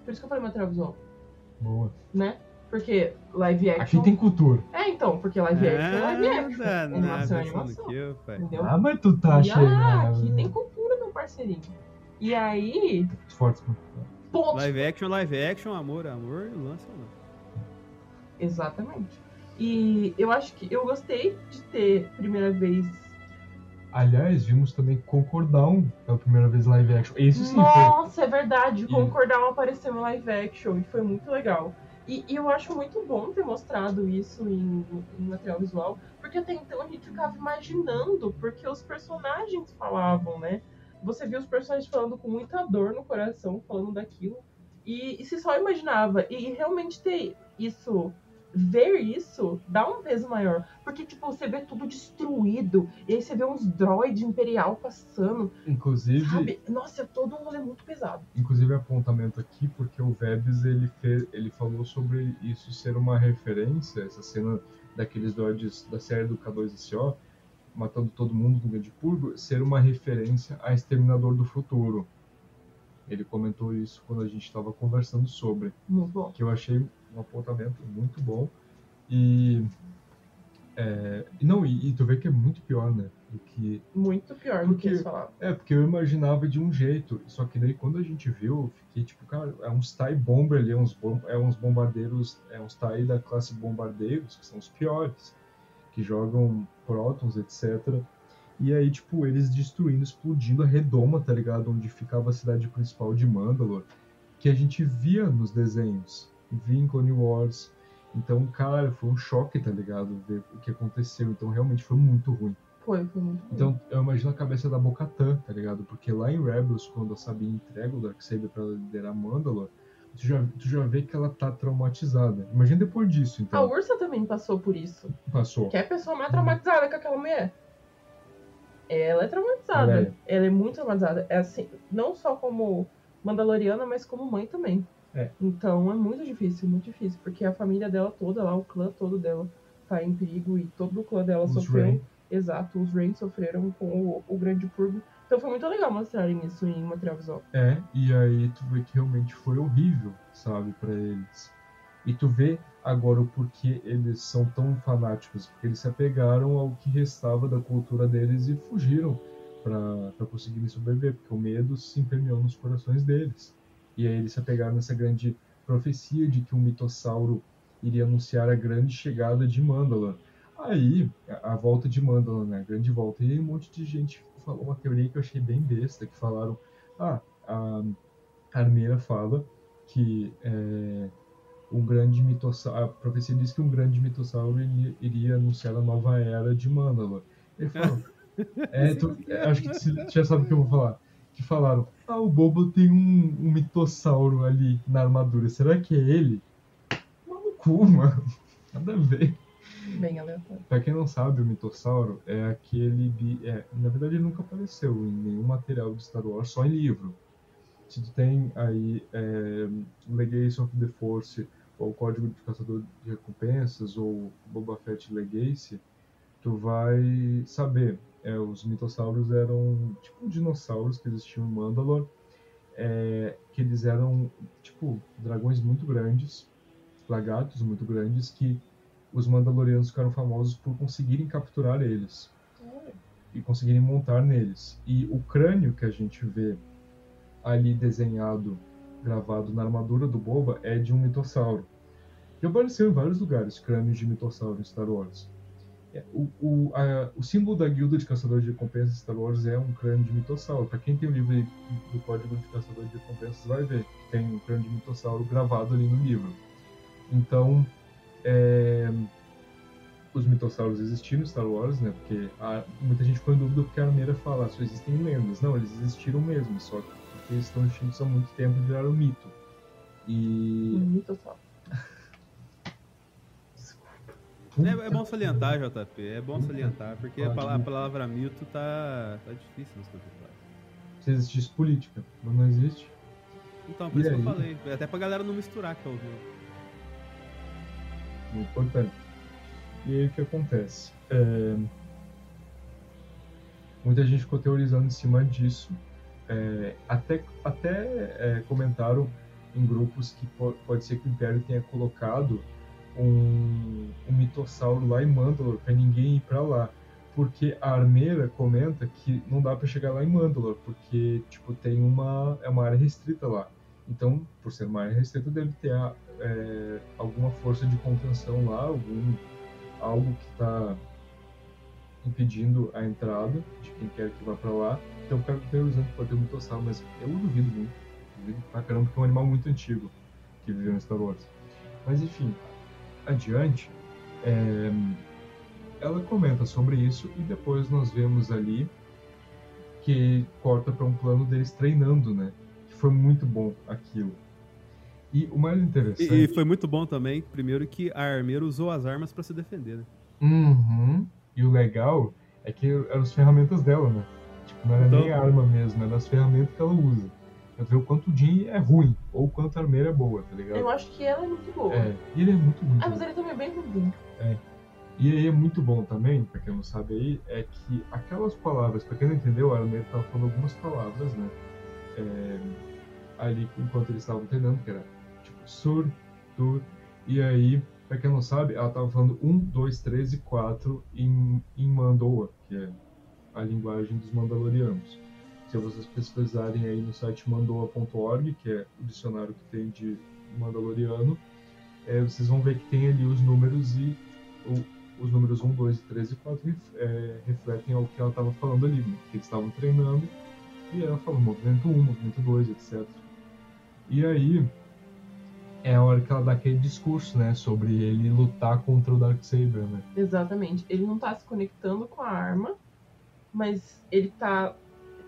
[SPEAKER 3] Por isso que eu falei material visual.
[SPEAKER 1] Boa.
[SPEAKER 3] né? Porque live
[SPEAKER 1] Aqui
[SPEAKER 3] action.
[SPEAKER 1] tem cultura.
[SPEAKER 3] É, então, porque live action é live
[SPEAKER 2] Ah,
[SPEAKER 3] action.
[SPEAKER 2] tá,
[SPEAKER 3] animação é
[SPEAKER 2] pensando
[SPEAKER 3] animação.
[SPEAKER 2] aqui.
[SPEAKER 3] Entendeu?
[SPEAKER 1] Ah, mas tu tá
[SPEAKER 3] e,
[SPEAKER 1] cheio.
[SPEAKER 3] ah,
[SPEAKER 1] né?
[SPEAKER 3] aqui tem cultura, meu parceirinho. E aí,
[SPEAKER 1] Fortes.
[SPEAKER 3] ponto.
[SPEAKER 2] Live action, live action, amor, amor, lança não?
[SPEAKER 3] Exatamente. E eu acho que eu gostei de ter primeira vez.
[SPEAKER 1] Aliás, vimos também Concordão pela primeira vez live action. Isso sim foi.
[SPEAKER 3] Nossa, é verdade.
[SPEAKER 1] E-
[SPEAKER 3] Concordar apareceu em live action e foi muito legal. E, e eu acho muito bom ter mostrado isso em, em material visual, porque até então a gente ficava imaginando, porque os personagens falavam, né? Você via os personagens falando com muita dor no coração, falando daquilo, e, e se só imaginava. E realmente ter isso, ver isso, dá um peso maior. Porque, tipo, você vê tudo destruído, e aí você vê uns droid imperial passando,
[SPEAKER 1] Inclusive,
[SPEAKER 3] sabe? Nossa, é todo um rolê muito pesado.
[SPEAKER 1] inclusive apontamento aqui, porque o Vebs ele, fez, ele falou sobre isso ser uma referência, essa cena daqueles droids da série do K2SO, matando todo mundo com grande purgo, ser uma referência a Exterminador do Futuro. Ele comentou isso quando a gente estava conversando sobre.
[SPEAKER 3] Muito bom.
[SPEAKER 1] que eu achei um apontamento muito bom. E. é, não, e, e tu vê que é muito pior, né? Do que.
[SPEAKER 3] Muito pior do que eles falavam.
[SPEAKER 1] É, porque eu imaginava de um jeito. Só que daí quando a gente viu, eu fiquei tipo, cara, é uns TIE Bomber ali, é uns, bom, é uns bombardeiros, é uns TIE da classe bombardeiros, que são os piores, que jogam prótons, etc. E aí, tipo, eles destruindo, explodindo a redoma, tá ligado? Onde ficava a cidade principal de Mandalore, que a gente via nos desenhos, via em Clone Wars. Então, cara, foi um choque, tá ligado? Ver o que aconteceu. Então, realmente foi muito ruim.
[SPEAKER 3] Foi, foi muito ruim.
[SPEAKER 1] Então, eu imagino a cabeça da Bo-Katan, tá ligado? Porque lá em Rebels, quando a Sabine entrega o Darksaber pra liderar Mandalore, tu já, tu já vê que ela tá traumatizada. Imagina depois disso,
[SPEAKER 3] A
[SPEAKER 1] então.
[SPEAKER 3] Ursa também passou por isso.
[SPEAKER 1] Passou.
[SPEAKER 3] Que é a pessoa mais traumatizada que aquela mulher. Ela é traumatizada.
[SPEAKER 1] Ela é.
[SPEAKER 3] Ela é muito traumatizada. É assim, não só como Mandaloriana, mas como mãe também.
[SPEAKER 1] É.
[SPEAKER 3] Então é muito difícil, muito difícil. Porque a família dela toda lá, o clã todo dela, tá em perigo e todo o clã dela
[SPEAKER 1] Os
[SPEAKER 3] sofreu.
[SPEAKER 1] Rain.
[SPEAKER 3] Exato, os Rain sofreram com o, o grande purgo. Então foi muito legal mostrarem isso em material visual.
[SPEAKER 1] É, e aí tu vê que realmente foi horrível, sabe, pra eles. E tu vê agora o porquê eles são tão fanáticos, porque eles se apegaram ao que restava da cultura deles e fugiram pra conseguirem sobreviver, porque o medo se impermeou nos corações deles. E aí eles se apegaram nessa grande profecia de que um mitossauro iria anunciar a grande chegada de Mandalor. Aí, a, volta de Mandalor, né, a grande volta. E aí um monte de gente falou uma teoria que eu achei bem besta, que falaram ah, a Armeira fala que é, um grande mitossauro. A profecia diz que um grande mitossauro iria, iria anunciar a nova era de Mandalor. Ele falou. é, tu- é, acho que tu já sabe o que eu vou falar. Que falaram: Ah, o Bobo tem um, um mitossauro ali na armadura. Será que é ele? Maluco, mano. Nada a ver.
[SPEAKER 3] Bem aleatório.
[SPEAKER 1] Pra quem não sabe, o mitossauro é aquele. bi- É, na verdade, ele nunca apareceu em nenhum material de Star Wars, só em livro. Se tu tem aí é, Legacy of the Force, ou Código de Caçador de Recompensas, ou Boba Fett Legacy, tu vai saber. É, os mitossauros eram tipo dinossauros que existiam em Mandalore, é, que eles eram tipo dragões muito grandes, lagartos muito grandes, que os Mandalorianos ficaram famosos por conseguirem capturar eles e conseguirem montar neles. E o crânio que a gente vê ali desenhado, gravado na armadura do Boba, é de um mitossauro. E apareceu em vários lugares crânios de mitossauro em Star Wars. É, O, o, a- o símbolo da guilda de caçadores de recompensas Star Wars é um crânio de mitossauro. Para quem tem o livro do Código de Caçador de Recompensas vai ver que tem um crânio de mitossauro gravado ali no livro. Então, é, os mitossauros existiram em Star Wars, né? Porque a- muita gente ficou em dúvida porque a Armeira fala, só existem lendas. Não, eles existiram mesmo, só que porque eles estão extintos há muito tempo e viraram mito. E.
[SPEAKER 3] Só.
[SPEAKER 2] É, é bom salientar, JP, é bom salientar, porque a palavra, a palavra mito tá, tá difícil nos contemporâneos.
[SPEAKER 1] Se existisse política, mas não existe.
[SPEAKER 2] Então, por
[SPEAKER 1] E
[SPEAKER 2] isso que eu
[SPEAKER 1] aí?
[SPEAKER 2] falei, até pra galera não misturar que é o jogo.
[SPEAKER 1] Importante. E aí o que acontece? É, Muita gente ficou teorizando em cima disso. É, até até é, comentaram em grupos que po pode ser que o Império tenha colocado um, um mitossauro lá em Mandalor para ninguém ir para lá. Porque a armeira comenta que não dá para chegar lá em Mandalor, porque tipo tem uma é uma área restrita lá. Então, por ser uma área restrita, deve ter é, alguma força de contenção lá, algum algo que está impedindo a entrada de quem quer que vá para lá. Então, o cara teorizando que pode ter um mitossauro, mas eu duvido muito. Duvido pra caramba, porque é um animal muito antigo que viveu em Star Wars. Mas, enfim, adiante, é, ela comenta sobre isso e depois nós vemos ali que corta para um plano deles treinando, né? Que foi muito bom aquilo. E o mais interessante.
[SPEAKER 2] E, e foi muito bom também, primeiro, que a armeira usou as armas para se defender, né?
[SPEAKER 1] Uhum. E o legal é que eram as ferramentas dela, né? Tipo, não era então... nem a arma mesmo, era as ferramentas que ela usa. Pra ver o quanto o Jin é ruim, ou o quanto a armeira é boa, tá ligado?
[SPEAKER 3] Eu acho que ela é muito boa.
[SPEAKER 1] É, e ele é muito ruim.
[SPEAKER 3] Ah, mas ele também é bem ruim.
[SPEAKER 1] É. E aí é muito bom também, pra quem não sabe aí, é que aquelas palavras, pra quem não entendeu, a armeira tava falando algumas palavras, né? É, ali enquanto eles estavam treinando, que era tipo sur, tur, e aí, pra quem não sabe, ela tava falando 1, 2, 3 e 4 em, em Mandoa, que é a linguagem dos Mandalorianos. Se vocês pesquisarem aí no site mandoa.org, que é o dicionário que tem de Mandaloriano, é, vocês vão ver que tem ali os números e o, os números 1, 2, 3 e 4 é, refletem ao que ela estava falando ali, né? que eles estavam treinando, e ela falou movimento 1, movimento 2, etc. E aí é a hora que ela dá aquele discurso, né, sobre ele lutar contra o Darksaber, né?
[SPEAKER 3] Exatamente. Ele não tá se conectando com a arma, mas ele tá,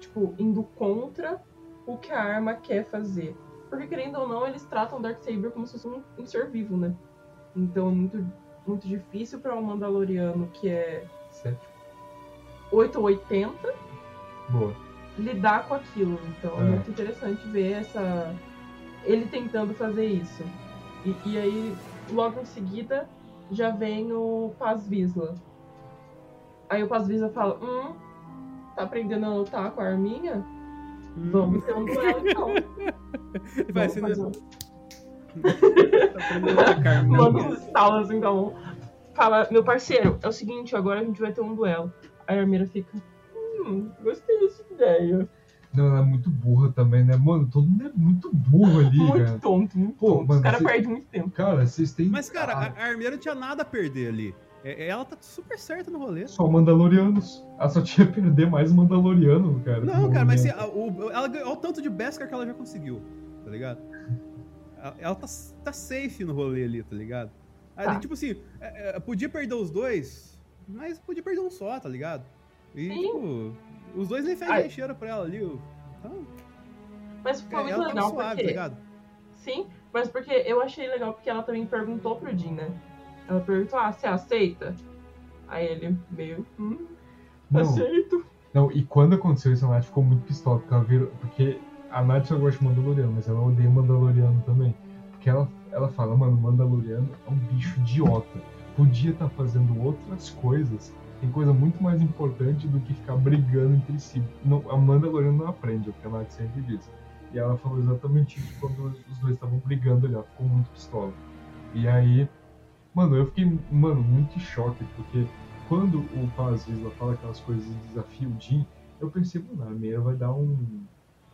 [SPEAKER 3] tipo, indo contra o que a arma quer fazer. Porque, querendo ou não, eles tratam o Darksaber como se fosse um, um ser vivo, né? Então é muito muito difícil para um Mandaloriano que é
[SPEAKER 1] Sete.
[SPEAKER 3] 8 ou 80
[SPEAKER 1] Boa.
[SPEAKER 3] lidar com aquilo. Então é. é muito interessante ver essa ele tentando fazer isso. E, e, aí, logo em seguida, já vem o Paz Visla. Aí o Paz Visla fala: Hum, tá aprendendo a lutar com a arminha? Hum. Vamos ter um duelo então.
[SPEAKER 2] Vai ser
[SPEAKER 3] Manda uns estalos, então. Fala, meu parceiro, é o seguinte, agora a gente vai ter um duelo. Aí a Armira fica, hum, gostei dessa ideia.
[SPEAKER 1] Não, ela é muito burra também, né? Mano, todo mundo é muito burro ali,
[SPEAKER 3] muito
[SPEAKER 1] cara.
[SPEAKER 3] Tonto, muito Pô, tonto. Mano, Os caras cê... perdem muito tempo.
[SPEAKER 1] Cara, vocês têm.
[SPEAKER 2] Mas, cara, ah. a Armeira não tinha nada a perder ali. É, ela tá super certa no rolê.
[SPEAKER 1] Só Mandalorianos. Ela só tinha que perder mais Mandaloriano, cara.
[SPEAKER 2] Não, cara, mas se, a, o, ela ganhou o tanto de Beskar que ela já conseguiu, tá ligado? ela tá, tá safe no rolê ali, tá ligado? Aí, tá. tipo assim, é, é, podia perder os dois, mas podia perder um só, tá ligado? E, Sim. tipo, os dois nem fez cheiro pra ela ali. Então,
[SPEAKER 3] mas foi muito legal suave, porque... tá ligado? Sim, mas porque eu achei legal porque ela também perguntou pro Jin, né? Ela perguntou, ah, você aceita? Aí ele meio, hum, não, aceito.
[SPEAKER 1] Não, e quando aconteceu isso, a Nath ficou muito pistola, porque ela virou, porque a Nath só gosta de Mandaloriano, mas ela odeia Mandaloriano também. Porque ela, ela fala, mano, Mandaloriano é um bicho idiota. Podia estar tá fazendo outras coisas. Tem coisa muito mais importante do que ficar brigando entre si. Não, a Mandaloriano não aprende, é o que a Nath sempre diz. E ela falou exatamente isso quando os dois estavam brigando ali, ela ficou muito pistola. E aí, mano, eu fiquei, mano, muito em choque, porque quando o Paz fala aquelas coisas de desafio Jin, eu pensei, mano, a Meira vai dar um,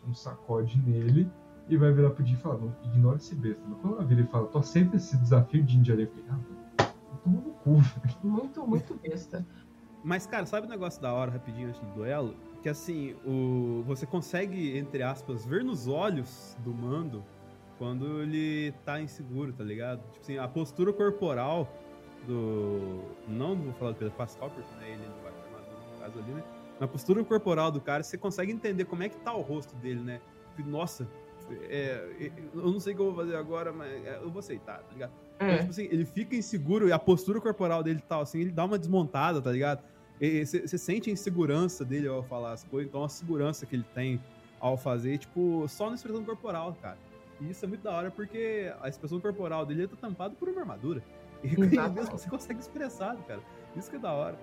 [SPEAKER 1] um sacode nele e vai virar pro Jim e falar, ignora esse besta. Mas quando ela vira e fala, tu aceita esse desafio de Indiaria? Eu fiquei, ah, toma no cu, velho.
[SPEAKER 3] Muito, muito besta.
[SPEAKER 2] Mas, cara, sabe o negócio da hora, rapidinho, antes do duelo? Que, assim, o... você consegue, entre aspas, ver nos olhos do Mando quando ele tá inseguro, tá ligado? Tipo assim, a postura corporal do... Não vou falar do Pedro Pascal, porque não é ele no caso ali, né? na postura corporal do cara, você consegue entender como é que tá o rosto dele, né? Nossa, é, eu não sei o que eu vou fazer agora, mas é, eu vou aceitar, tá ligado? É. tipo assim, ele fica inseguro e a postura corporal dele tal, assim, ele dá uma desmontada, tá ligado? Você sente a insegurança dele ao falar as coisas, então a segurança que ele tem ao fazer, tipo, só na expressão corporal, cara. E isso é muito da hora porque a expressão corporal dele tá tampada por uma armadura. E mesmo você consegue expressar, cara. Isso que é da hora.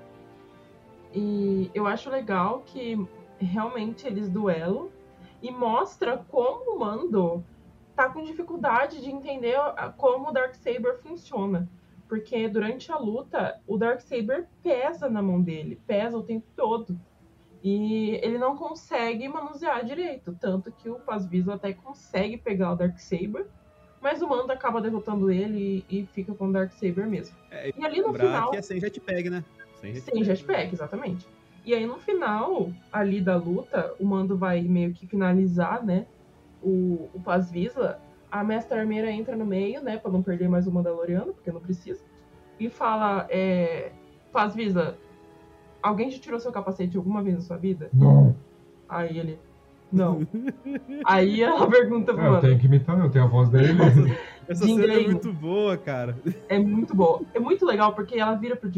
[SPEAKER 3] E eu acho legal que realmente eles duelam e mostra como o Mando tá com dificuldade de entender a- como o Darksaber funciona. Porque durante a luta, o Darksaber pesa na mão dele, pesa o tempo todo. E ele não consegue manusear direito. Tanto que o Paz-Visa até consegue pegar o Darksaber, mas o Mando acaba derrotando ele e, e fica com o Darksaber mesmo.
[SPEAKER 2] É,
[SPEAKER 3] E ali no final.
[SPEAKER 2] que é sem jetpack, né?
[SPEAKER 3] Sem jetpack, exatamente. E aí no final ali da luta, o Mando vai meio que finalizar, né? O, o Paz. A mestra armeira entra no meio, né? Pra não perder mais o Mandaloriano, porque não precisa. E fala: é, Paz alguém já tirou seu capacete alguma vez na sua vida?
[SPEAKER 1] Não.
[SPEAKER 3] Aí ele. Não. aí ela pergunta pro
[SPEAKER 1] É, eu tenho que imitar, eu tenho a voz dele.
[SPEAKER 2] Essa cena é muito boa, cara.
[SPEAKER 3] É muito boa. É muito legal porque ela vira pro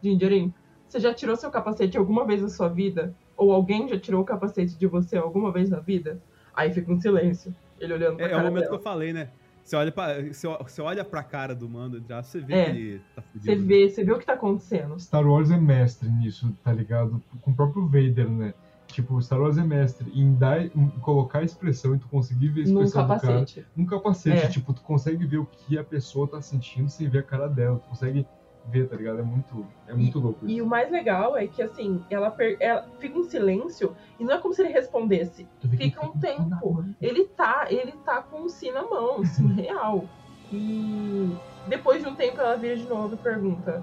[SPEAKER 3] Dingerin. Você já tirou seu capacete alguma vez na sua vida? Ou alguém já tirou o capacete de você alguma vez na vida? Aí fica um silêncio. Ele olhando pra
[SPEAKER 2] É, é o
[SPEAKER 3] cara
[SPEAKER 2] momento que
[SPEAKER 3] dela.
[SPEAKER 2] eu falei, né? Você olha, pra, você, você olha pra cara do Mando, já você vê
[SPEAKER 3] É.
[SPEAKER 2] que ele tá fudido.
[SPEAKER 3] Você vê, você vê o que tá acontecendo.
[SPEAKER 1] Star Wars é mestre nisso, tá ligado? Com o próprio Vader, né? Tipo, Star Wars é mestre em dar, em colocar a expressão e tu conseguir ver a
[SPEAKER 3] Num
[SPEAKER 1] expressão do cara.
[SPEAKER 3] capacete.
[SPEAKER 1] Num capacete,
[SPEAKER 3] É.
[SPEAKER 1] tipo, tu consegue ver o que a pessoa tá sentindo sem ver a cara dela. Tu consegue ver, tá ligado? É muito, é muito louco
[SPEAKER 3] E
[SPEAKER 1] isso.
[SPEAKER 3] o mais legal é que, assim, ela, per- ela fica em silêncio e não é como se ele respondesse. Fica um tempo. Ele tá, ele tá com o si na mão, assim, real. E depois de um tempo ela vira de novo e pergunta: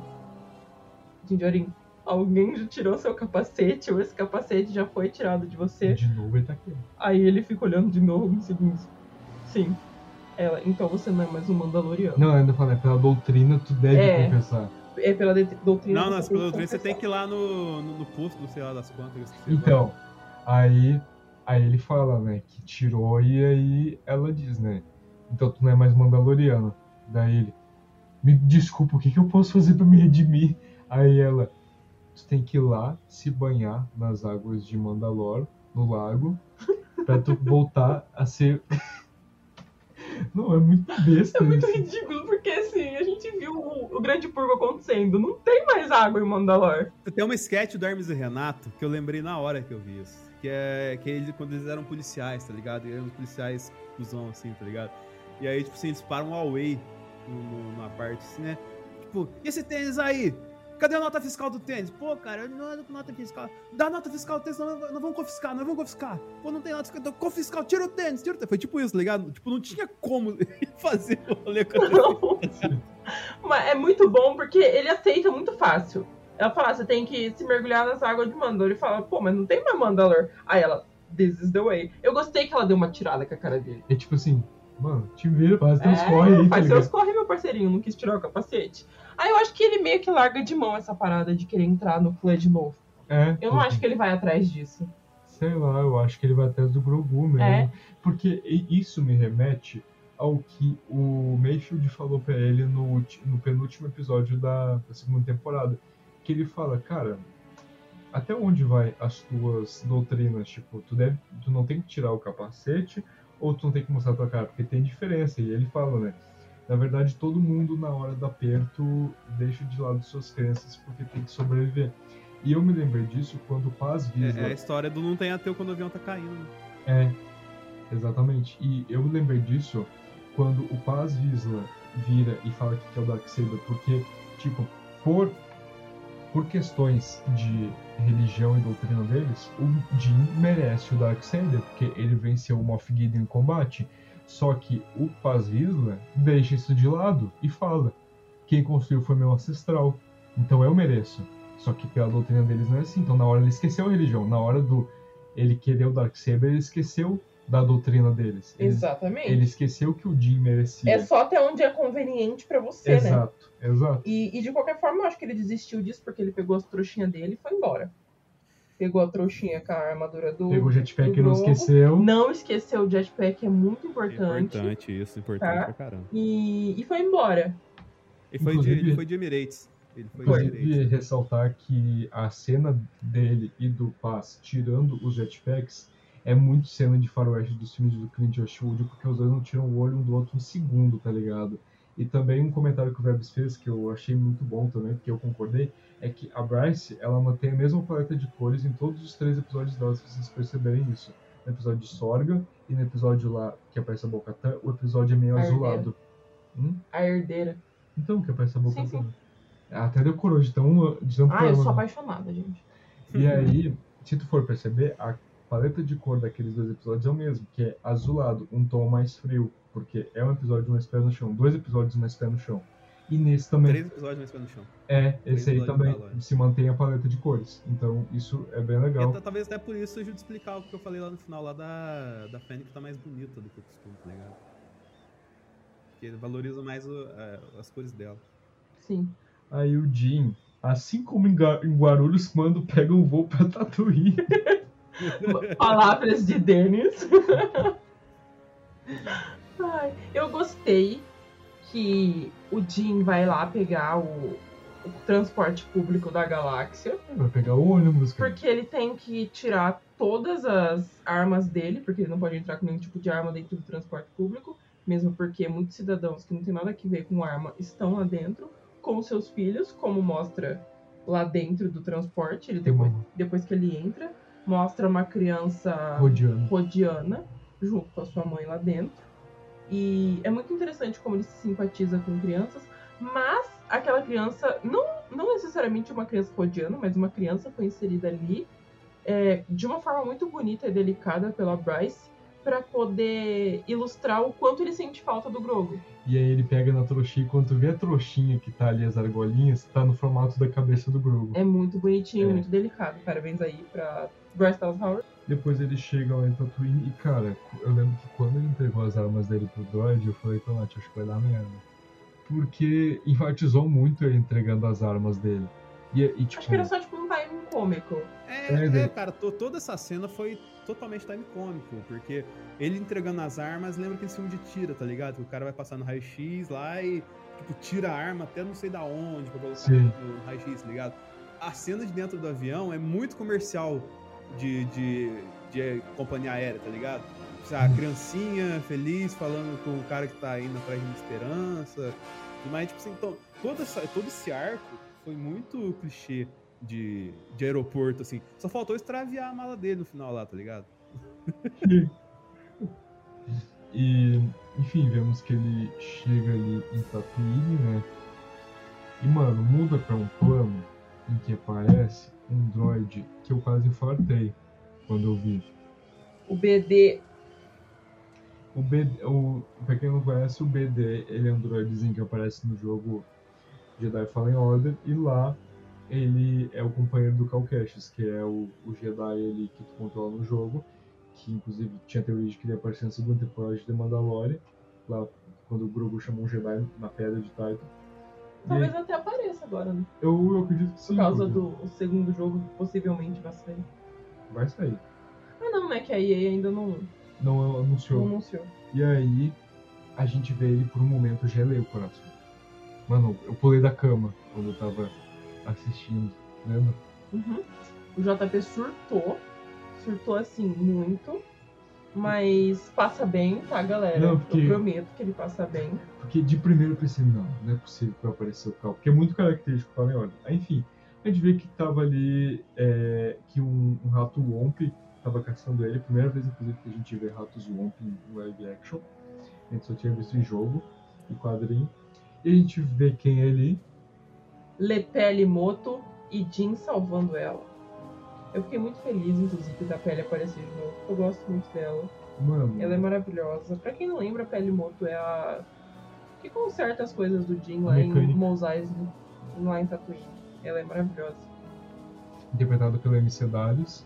[SPEAKER 3] Dinjorin, alguém já tirou seu capacete ou esse capacete já foi tirado de você?
[SPEAKER 1] De novo ele tá aqui.
[SPEAKER 3] Aí ele fica olhando de novo uns segundos. Sim. Ela, então você não é mais um Mandaloriano.
[SPEAKER 1] Não, ainda fala, é pela doutrina tu deve
[SPEAKER 3] É.
[SPEAKER 1] confessar.
[SPEAKER 3] É pela de- doutrina.
[SPEAKER 2] Não, não,
[SPEAKER 3] tem
[SPEAKER 2] doutrina você tem que ir lá no, no, no posto, sei lá das quantas.
[SPEAKER 1] Então, aí, aí ele fala, né, que tirou e aí ela diz, né, então tu não é mais Mandaloriano. Daí ele, me desculpa, o que, que eu posso fazer pra me redimir? Aí ela, tu tem que ir lá se banhar nas águas de Mandalor, no lago, pra tu voltar a ser... Não, é muito besta
[SPEAKER 3] É muito
[SPEAKER 1] isso.
[SPEAKER 3] ridículo, porque assim, a gente viu o, o grande purgo acontecendo. Não tem mais água em Mandalor.
[SPEAKER 2] Tem uma sketch do Hermes e Renato que eu lembrei na hora que eu vi isso. Que é que ele, quando eles eram policiais, tá ligado? E eram os policiais cuzão, assim, tá ligado? E aí, tipo assim, eles param ao away numa parte assim, né? Tipo, e esse tênis aí? Cadê a nota fiscal do tênis? Pô, cara, eu não ando com nota fiscal. Dá a nota fiscal do tênis, não, não vão confiscar, não vão confiscar. Pô, não tem nota fiscal, então confiscal, tira o tênis, tira o tênis. Foi tipo isso, tá ligado? Tipo, não tinha como fazer o rolê.
[SPEAKER 3] Não. Mas é muito bom porque ele aceita muito fácil. Ela fala, "Ah, você tem que se mergulhar nas águas de Mandalor. Ele fala, pô, mas não tem mais Mandalor. Aí ela, this is the way. Eu gostei que ela deu uma tirada com a cara dele.
[SPEAKER 1] É tipo assim, mano, te vira, faz teus
[SPEAKER 3] É,
[SPEAKER 1] corre aí, tá
[SPEAKER 3] faz
[SPEAKER 1] ligado?
[SPEAKER 3] seus corre, meu parceirinho, não quis tirar o capacete. Aí eu acho que ele meio que larga de mão essa parada de querer entrar no clã de novo.
[SPEAKER 1] É,
[SPEAKER 3] Eu não acho que ele vai atrás disso.
[SPEAKER 1] Sei lá, eu acho que ele vai atrás do Grogu mesmo.
[SPEAKER 3] É.
[SPEAKER 1] Porque isso me remete ao que o Mayfield falou pra ele no, no penúltimo episódio da, da segunda temporada. Que ele fala, cara, até onde vai as tuas doutrinas? Tipo, tu, deve, tu não tem que tirar o capacete ou tu não tem que mostrar a tua cara? Porque tem diferença. E ele fala, né? Na verdade, todo mundo, na hora do aperto, deixa de lado suas crenças porque tem que sobreviver. E eu me lembrei disso quando o Paz Visa...
[SPEAKER 2] É, é a história do não tem ateu quando o avião tá caindo. né?
[SPEAKER 1] É, exatamente. E eu me lembrei disso quando o Paz Vizsla vira e fala que é o Darksaber, porque, tipo, por, por questões de religião e doutrina deles, o Jin merece o Darksaber, porque ele venceu o Moff Gideon em combate. Só que o Paz Vizsla deixa isso de lado e fala: quem construiu foi meu ancestral, então eu mereço. Só que pela doutrina deles não é assim. Então na hora ele esqueceu a religião, na hora do ele querer o Darksaber, ele esqueceu da doutrina deles. Ele,
[SPEAKER 3] Exatamente.
[SPEAKER 1] ele esqueceu que o Jin merecia.
[SPEAKER 3] É só até onde é conveniente pra você, né?
[SPEAKER 1] Exato, exato.
[SPEAKER 3] E, e de qualquer forma, eu acho que ele desistiu disso porque ele pegou as trouxinhas dele e foi embora. Pegou a trouxinha com a armadura do.
[SPEAKER 1] Pegou o jetpack e não esqueceu.
[SPEAKER 3] Não esqueceu o jetpack, é muito importante.
[SPEAKER 2] Importante isso, importante
[SPEAKER 3] Tá.
[SPEAKER 2] pra caramba.
[SPEAKER 3] E, e foi embora.
[SPEAKER 2] Ele foi, de, ele foi de Emirates. Ele foi, de
[SPEAKER 1] Inclusive,
[SPEAKER 2] Emirates.
[SPEAKER 1] ressaltar que a cena dele e do Paz tirando os jetpacks é muito cena de faroeste dos filmes do Clint Eastwood, porque os dois não tiram o olho um do outro um segundo, tá ligado? E também um comentário que o Vebs fez, que eu achei muito bom também, porque eu concordei, é que a Bryce, ela mantém a mesma paleta de cores em todos os três episódios dela, se vocês perceberem isso. no episódio de Sorga e no episódio lá que aparece a Bocatã, o episódio é meio
[SPEAKER 3] A
[SPEAKER 1] azulado. Hum?
[SPEAKER 3] A herdeira.
[SPEAKER 1] Então, que aparece a Bocatã.
[SPEAKER 3] Sim, sim.
[SPEAKER 1] Até decorou de tão, de tão
[SPEAKER 3] Ah, eu sou
[SPEAKER 1] problema.
[SPEAKER 3] apaixonada, gente.
[SPEAKER 1] E aí, se tu for perceber, a paleta de cor daqueles dois episódios é o mesmo, que é azulado, um tom mais frio, porque é um episódio mais pé no chão, dois episódios mais pé no chão. E nesse também
[SPEAKER 2] Três episódios mais pé no chão.
[SPEAKER 1] é,
[SPEAKER 2] três
[SPEAKER 1] esse aí também
[SPEAKER 2] de
[SPEAKER 1] se mantém a paleta de cores. Então isso é bem legal.
[SPEAKER 2] ta- talvez até por isso ajude a explicar o que eu falei lá no final lá da, da Fênix tá mais bonita do que o costume, tá ligado? Porque valoriza mais o- é, as cores dela.
[SPEAKER 3] Sim.
[SPEAKER 1] Aí o Jim, assim como em Guarulhos, quando pega um voo pra Tatuí.
[SPEAKER 3] Palavras de Denis. Ai, eu gostei que o Jim vai lá pegar o, o transporte público da galáxia.
[SPEAKER 1] Vai pegar o ônibus, cara.
[SPEAKER 3] Porque ele tem que tirar todas as armas dele, porque ele não pode entrar com nenhum tipo de arma dentro do transporte público, mesmo porque muitos cidadãos que não tem nada a ver com arma estão lá dentro, com seus filhos, como mostra lá dentro do transporte. Ele depois, depois que ele entra, mostra uma criança
[SPEAKER 1] rodeando.
[SPEAKER 3] rodiana junto com a sua mãe lá dentro. E é muito interessante como ele se simpatiza com crianças, mas aquela criança, não, não necessariamente uma criança rodiana, mas uma criança foi inserida ali é, de uma forma muito bonita e delicada pela Bryce para poder ilustrar o quanto ele sente falta do Grogu.
[SPEAKER 1] E aí ele pega na trouxinha, e quando tu vê a trouxinha que tá ali, as argolinhas, tá no formato da cabeça do Grogu.
[SPEAKER 3] É muito bonitinho,
[SPEAKER 1] É.
[SPEAKER 3] muito delicado. Parabéns aí pra Bryce Dallas Howard.
[SPEAKER 1] Depois ele chega lá em Tatooine e, cara, eu lembro que quando ele entregou as armas dele pro droid, eu falei, Tomate, acho que vai dar merda. Porque enfatizou muito ele entregando as armas dele. E, e tipo,
[SPEAKER 3] Acho que era só tipo um timing cômico.
[SPEAKER 2] É,
[SPEAKER 1] É,
[SPEAKER 2] é,
[SPEAKER 1] daí-
[SPEAKER 2] cara, to- toda essa cena foi totalmente time cômico, porque ele entregando as armas, lembra aquele filme de tira, tá ligado? Que o cara vai passar no raio-x lá e, tipo, tira a arma até não sei da onde pra colocar
[SPEAKER 1] Sim.
[SPEAKER 2] no raio-x, tá ligado? A cena de dentro do avião é muito comercial de, de, de companhia aérea, tá ligado? A criancinha feliz falando com o cara que tá indo atrás de uma esperança. Mas, tipo assim, então, todo, essa, todo esse arco foi muito clichê de, de aeroporto, assim. Só faltou extraviar a mala dele no final lá, tá ligado?
[SPEAKER 1] E, enfim, vemos que ele chega ali em Tatooine, né? E, mano, muda pra um plano em que aparece um droid que eu quase infartei quando eu vi.
[SPEAKER 3] O BD
[SPEAKER 1] O BD, o, pra quem não conhece, o BD, ele é um droidzinho que aparece no jogo Jedi Fallen Order, e lá ele é o companheiro do Cal Kestis, que é o, o Jedi ele, que tu controla no jogo, que inclusive tinha teoria de que ele ia aparecer na segunda temporada de The Mandalorian, lá quando o Grogu chamou um Jedi na Pedra de Titan.
[SPEAKER 3] Talvez até apareça agora, né?
[SPEAKER 1] eu, eu acredito que sim,
[SPEAKER 3] Por causa do segundo jogo que possivelmente vai sair.
[SPEAKER 1] vai sair.
[SPEAKER 3] Ah não, né? Que a EA ainda não,
[SPEAKER 1] Não
[SPEAKER 3] não
[SPEAKER 1] anunciou.
[SPEAKER 3] anunciou.
[SPEAKER 1] E aí a gente vê ele por um momento, eu gelei o coração. Mano, eu pulei da cama quando eu tava assistindo, lembra?
[SPEAKER 3] Uhum. O JP surtou. Surtou assim muito. Mas passa bem, tá, galera?
[SPEAKER 1] Não, porque-
[SPEAKER 3] Eu prometo que ele passa bem.
[SPEAKER 1] Porque de primeiro eu pensei, não, não é possível que vai aparecer o Cal, porque é muito característico para Order. Aí, Enfim, a gente vê que tava ali, é, que um, um rato Womp tava caçando ele, primeira vez inclusive que a gente vê ratos Womp em live action. A gente só tinha visto em jogo, em quadrinho. E a gente vê quem é ali,
[SPEAKER 3] Lepele Moto e Jin salvando ela. Eu fiquei muito feliz, inclusive, da Pele aparecer de novo. Eu gosto muito dela.
[SPEAKER 1] mano.
[SPEAKER 3] Ela é maravilhosa. Pra quem não lembra, a Pele Moto é a que conserta as coisas do Jin lá em
[SPEAKER 1] Mecânica.
[SPEAKER 3] Mos Eisley, lá em Tatooine. Ela é maravilhosa.
[SPEAKER 1] interpretada pela MC Darius.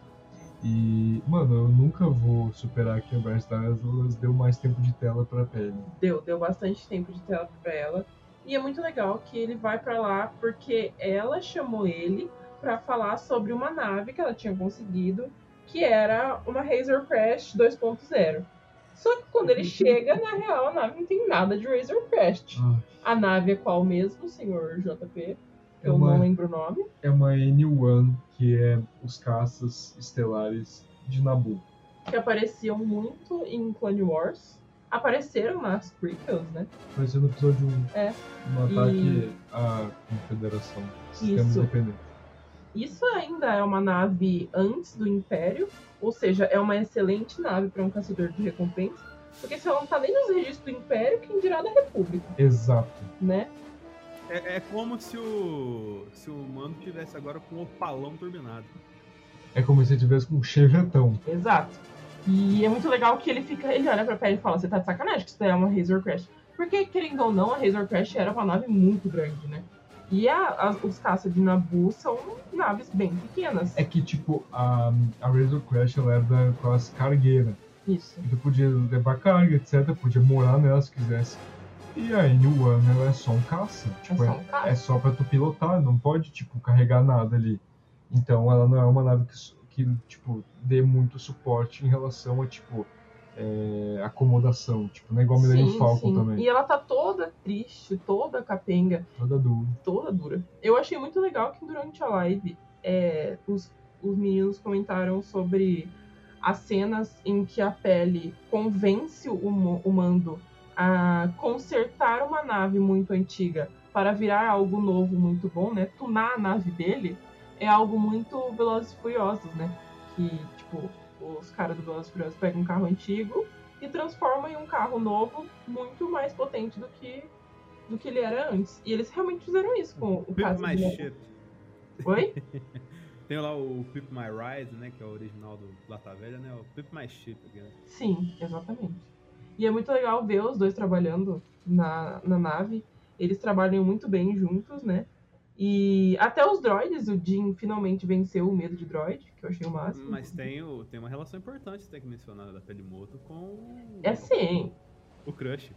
[SPEAKER 1] E, mano, eu nunca vou superar que a Bryce Dallas deu mais tempo de tela pra pele.
[SPEAKER 3] deu, deu bastante tempo de tela pra ela. E é muito legal que ele vai pra lá porque ela chamou ele pra falar sobre uma nave que ela tinha conseguido, que era uma Razor Crest 2.0. Só que quando ele chega, na real, a nave não tem nada de Razor Crest. A nave é qual mesmo, senhor JP?
[SPEAKER 1] é,
[SPEAKER 3] Eu
[SPEAKER 1] uma,
[SPEAKER 3] não lembro o nome.
[SPEAKER 1] é uma N1, que é os caças estelares de Naboo.
[SPEAKER 3] Que apareciam muito em Clone Wars. Apareceram nas prequels, né?
[SPEAKER 1] Apareceu no episódio 1.
[SPEAKER 3] É.
[SPEAKER 1] No
[SPEAKER 3] E-
[SPEAKER 1] ataque à Confederação. Sistema
[SPEAKER 3] Isso.
[SPEAKER 1] Independente.
[SPEAKER 3] Isso ainda é uma nave antes do Império, ou seja, é uma excelente nave para um caçador de recompensa, porque se ela não tá nem nos registros do Império, quem dirá da República,
[SPEAKER 1] Exato.
[SPEAKER 3] né?
[SPEAKER 2] É, é como se o. se o mando tivesse agora com o opalão turbinado.
[SPEAKER 1] É como se tivesse com um chevetão.
[SPEAKER 3] Exato. E é muito legal que ele fica, ele olha pra pele e fala, você tá de sacanagem que isso daí é uma Razor Crash. Porque, querendo ou não, a Razor Crash era uma nave muito grande, né? E a- as- os caças de Nabu são naves bem pequenas.
[SPEAKER 1] É que, tipo, a, a Razor Crash ela era da classe cargueira.
[SPEAKER 3] Isso.
[SPEAKER 1] Então podia levar carga, etc. Podia morar nela se quisesse. E a N1 ela é só um caça. Tipo,
[SPEAKER 3] só
[SPEAKER 1] é,
[SPEAKER 3] um caça.
[SPEAKER 1] é só pra tu pilotar, não pode, tipo, carregar nada ali. Então ela não é uma nave que, que tipo, dê muito suporte em relação a, tipo, é, acomodação. Tipo, não é igual a Millennium
[SPEAKER 3] Sim,
[SPEAKER 1] Falcon
[SPEAKER 3] sim.
[SPEAKER 1] também.
[SPEAKER 3] E ela tá toda triste, toda capenga,
[SPEAKER 1] Toda dura.
[SPEAKER 3] toda dura. Eu achei muito legal que durante a live é, os, os meninos comentaram sobre as cenas em que a pele convence o, o mando a consertar uma nave muito antiga para virar algo novo muito bom, né? Tunar a nave dele é algo muito Velozes e Furiosos, né? Que, tipo, os caras do Velozes Furiosos pegam um carro antigo e transformam em um carro novo muito mais potente do que do que ele era antes. E eles realmente fizeram isso com o
[SPEAKER 2] Pip
[SPEAKER 3] caso
[SPEAKER 2] My
[SPEAKER 3] do...
[SPEAKER 2] Ship.
[SPEAKER 3] Oi?
[SPEAKER 2] Tem lá o Pip My Ride, né? Que é o original do Lata Velha, né? O Pip My Ship. né?
[SPEAKER 3] Sim, exatamente. E é muito legal ver os dois trabalhando na, na nave. Eles trabalham muito bem juntos, né? E até os droids, o Jim finalmente venceu o medo de droid, que eu achei o máximo.
[SPEAKER 2] Mas tem, o, tem uma relação importante tem que mencionar da Pelimoto com
[SPEAKER 3] É sim.
[SPEAKER 2] o Crush.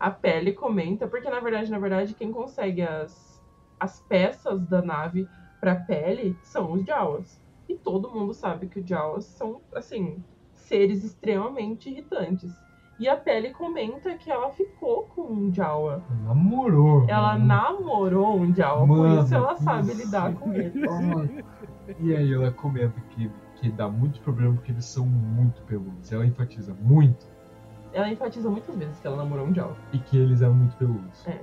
[SPEAKER 3] A pele comenta, porque na verdade, na verdade, quem consegue as, as peças da nave pra pele são os Jawas. E todo mundo sabe que os Jawas são, assim, seres extremamente irritantes. E a pele comenta que ela ficou com um Jawa.
[SPEAKER 1] Namorou.
[SPEAKER 3] Ela
[SPEAKER 1] mano.
[SPEAKER 3] namorou um Jawa, por
[SPEAKER 1] Mano,
[SPEAKER 3] isso ela sabe
[SPEAKER 1] isso.
[SPEAKER 3] lidar com ele.
[SPEAKER 1] E aí ela comenta que, que dá muito problema porque eles são muito peludos. Ela enfatiza muito
[SPEAKER 3] Ela enfatiza muitas vezes que ela namorou um Jawa.
[SPEAKER 1] e que eles eram muito peludos.
[SPEAKER 3] É.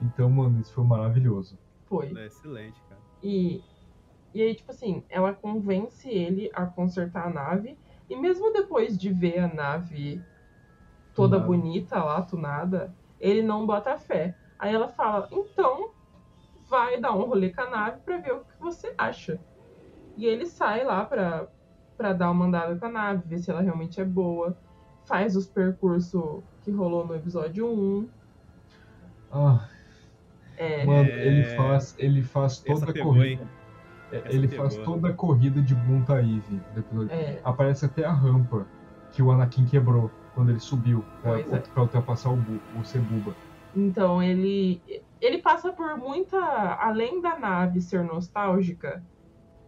[SPEAKER 1] Então, mano, isso foi maravilhoso.
[SPEAKER 3] Foi.
[SPEAKER 2] É excelente, cara.
[SPEAKER 3] E, e aí, tipo assim, ela convence ele a consertar a nave. E mesmo depois de ver a nave toda
[SPEAKER 1] Tunada.
[SPEAKER 3] bonita lá, tunada, ele não bota fé. Aí ela fala, então vai dar um rolê com a nave pra ver o que você acha. E ele sai lá pra, pra dar uma andada com a nave, ver se ela realmente é boa. Faz os percursos que rolou no episódio 1.
[SPEAKER 1] Ah,
[SPEAKER 3] É,
[SPEAKER 1] mano,
[SPEAKER 2] É.
[SPEAKER 1] ele faz, ele faz toda a corrida.
[SPEAKER 2] hein?
[SPEAKER 1] é, Ele
[SPEAKER 2] pegou.
[SPEAKER 1] faz toda a corrida de do episódio.
[SPEAKER 3] é,
[SPEAKER 1] Aparece até a rampa que o Anakin quebrou quando ele subiu pra,
[SPEAKER 3] Pois é.
[SPEAKER 1] ultrapassar o, Bu, o Cebuba.
[SPEAKER 3] Então ele ele passa por muita além da nave ser nostálgica,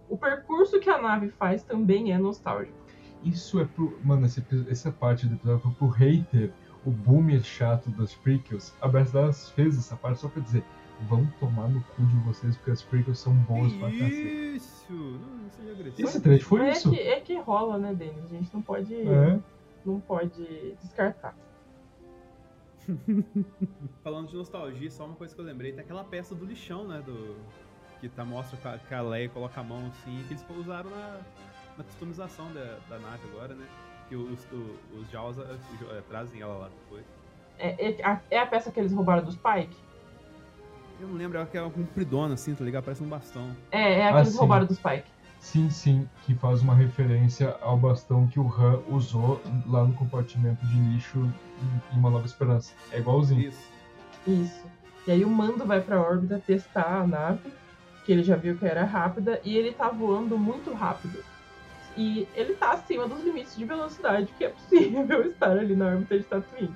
[SPEAKER 3] o percurso que a nave faz também é nostálgico.
[SPEAKER 1] Isso é pro. Mano, esse essa parte do episódio foi pro hater, o boomer chato das prequels. A Bethesda fez essa parte só pra dizer: vão tomar no cu de vocês porque as prequels são boas pra cacete.
[SPEAKER 2] Isso! Não, não seja agressivo.
[SPEAKER 1] Esse trecho foi
[SPEAKER 3] Mas
[SPEAKER 1] isso.
[SPEAKER 3] É que, é que rola, né, Denis? A gente não pode
[SPEAKER 1] É.
[SPEAKER 3] não pode descartar.
[SPEAKER 2] Falando de nostalgia, só uma coisa que eu lembrei, tem aquela peça do lixão, né? Do... Que tá, mostra que a- Leia coloca a mão assim, que eles usaram na, na customização da, da nave agora, né? Que os, o- os Jaws eh, eh, trazem ela lá depois.
[SPEAKER 3] É, é, a, é a peça que eles roubaram dos Pike?
[SPEAKER 2] Eu não lembro, é que é uma compridona assim, tá ligado? Parece um bastão.
[SPEAKER 3] É, é a que
[SPEAKER 1] Ah,
[SPEAKER 3] eles
[SPEAKER 1] sim.
[SPEAKER 3] roubaram dos Pike.
[SPEAKER 1] Sim, sim, que faz uma referência ao bastão que o Han usou lá no compartimento de lixo em- Uma Nova Esperança. É igualzinho.
[SPEAKER 2] Isso.
[SPEAKER 3] Isso. E aí o Mando vai pra órbita testar a nave, que ele já viu que era rápida, e ele tá voando muito rápido. E ele tá acima dos limites de velocidade que é possível estar ali na órbita de Tatooine.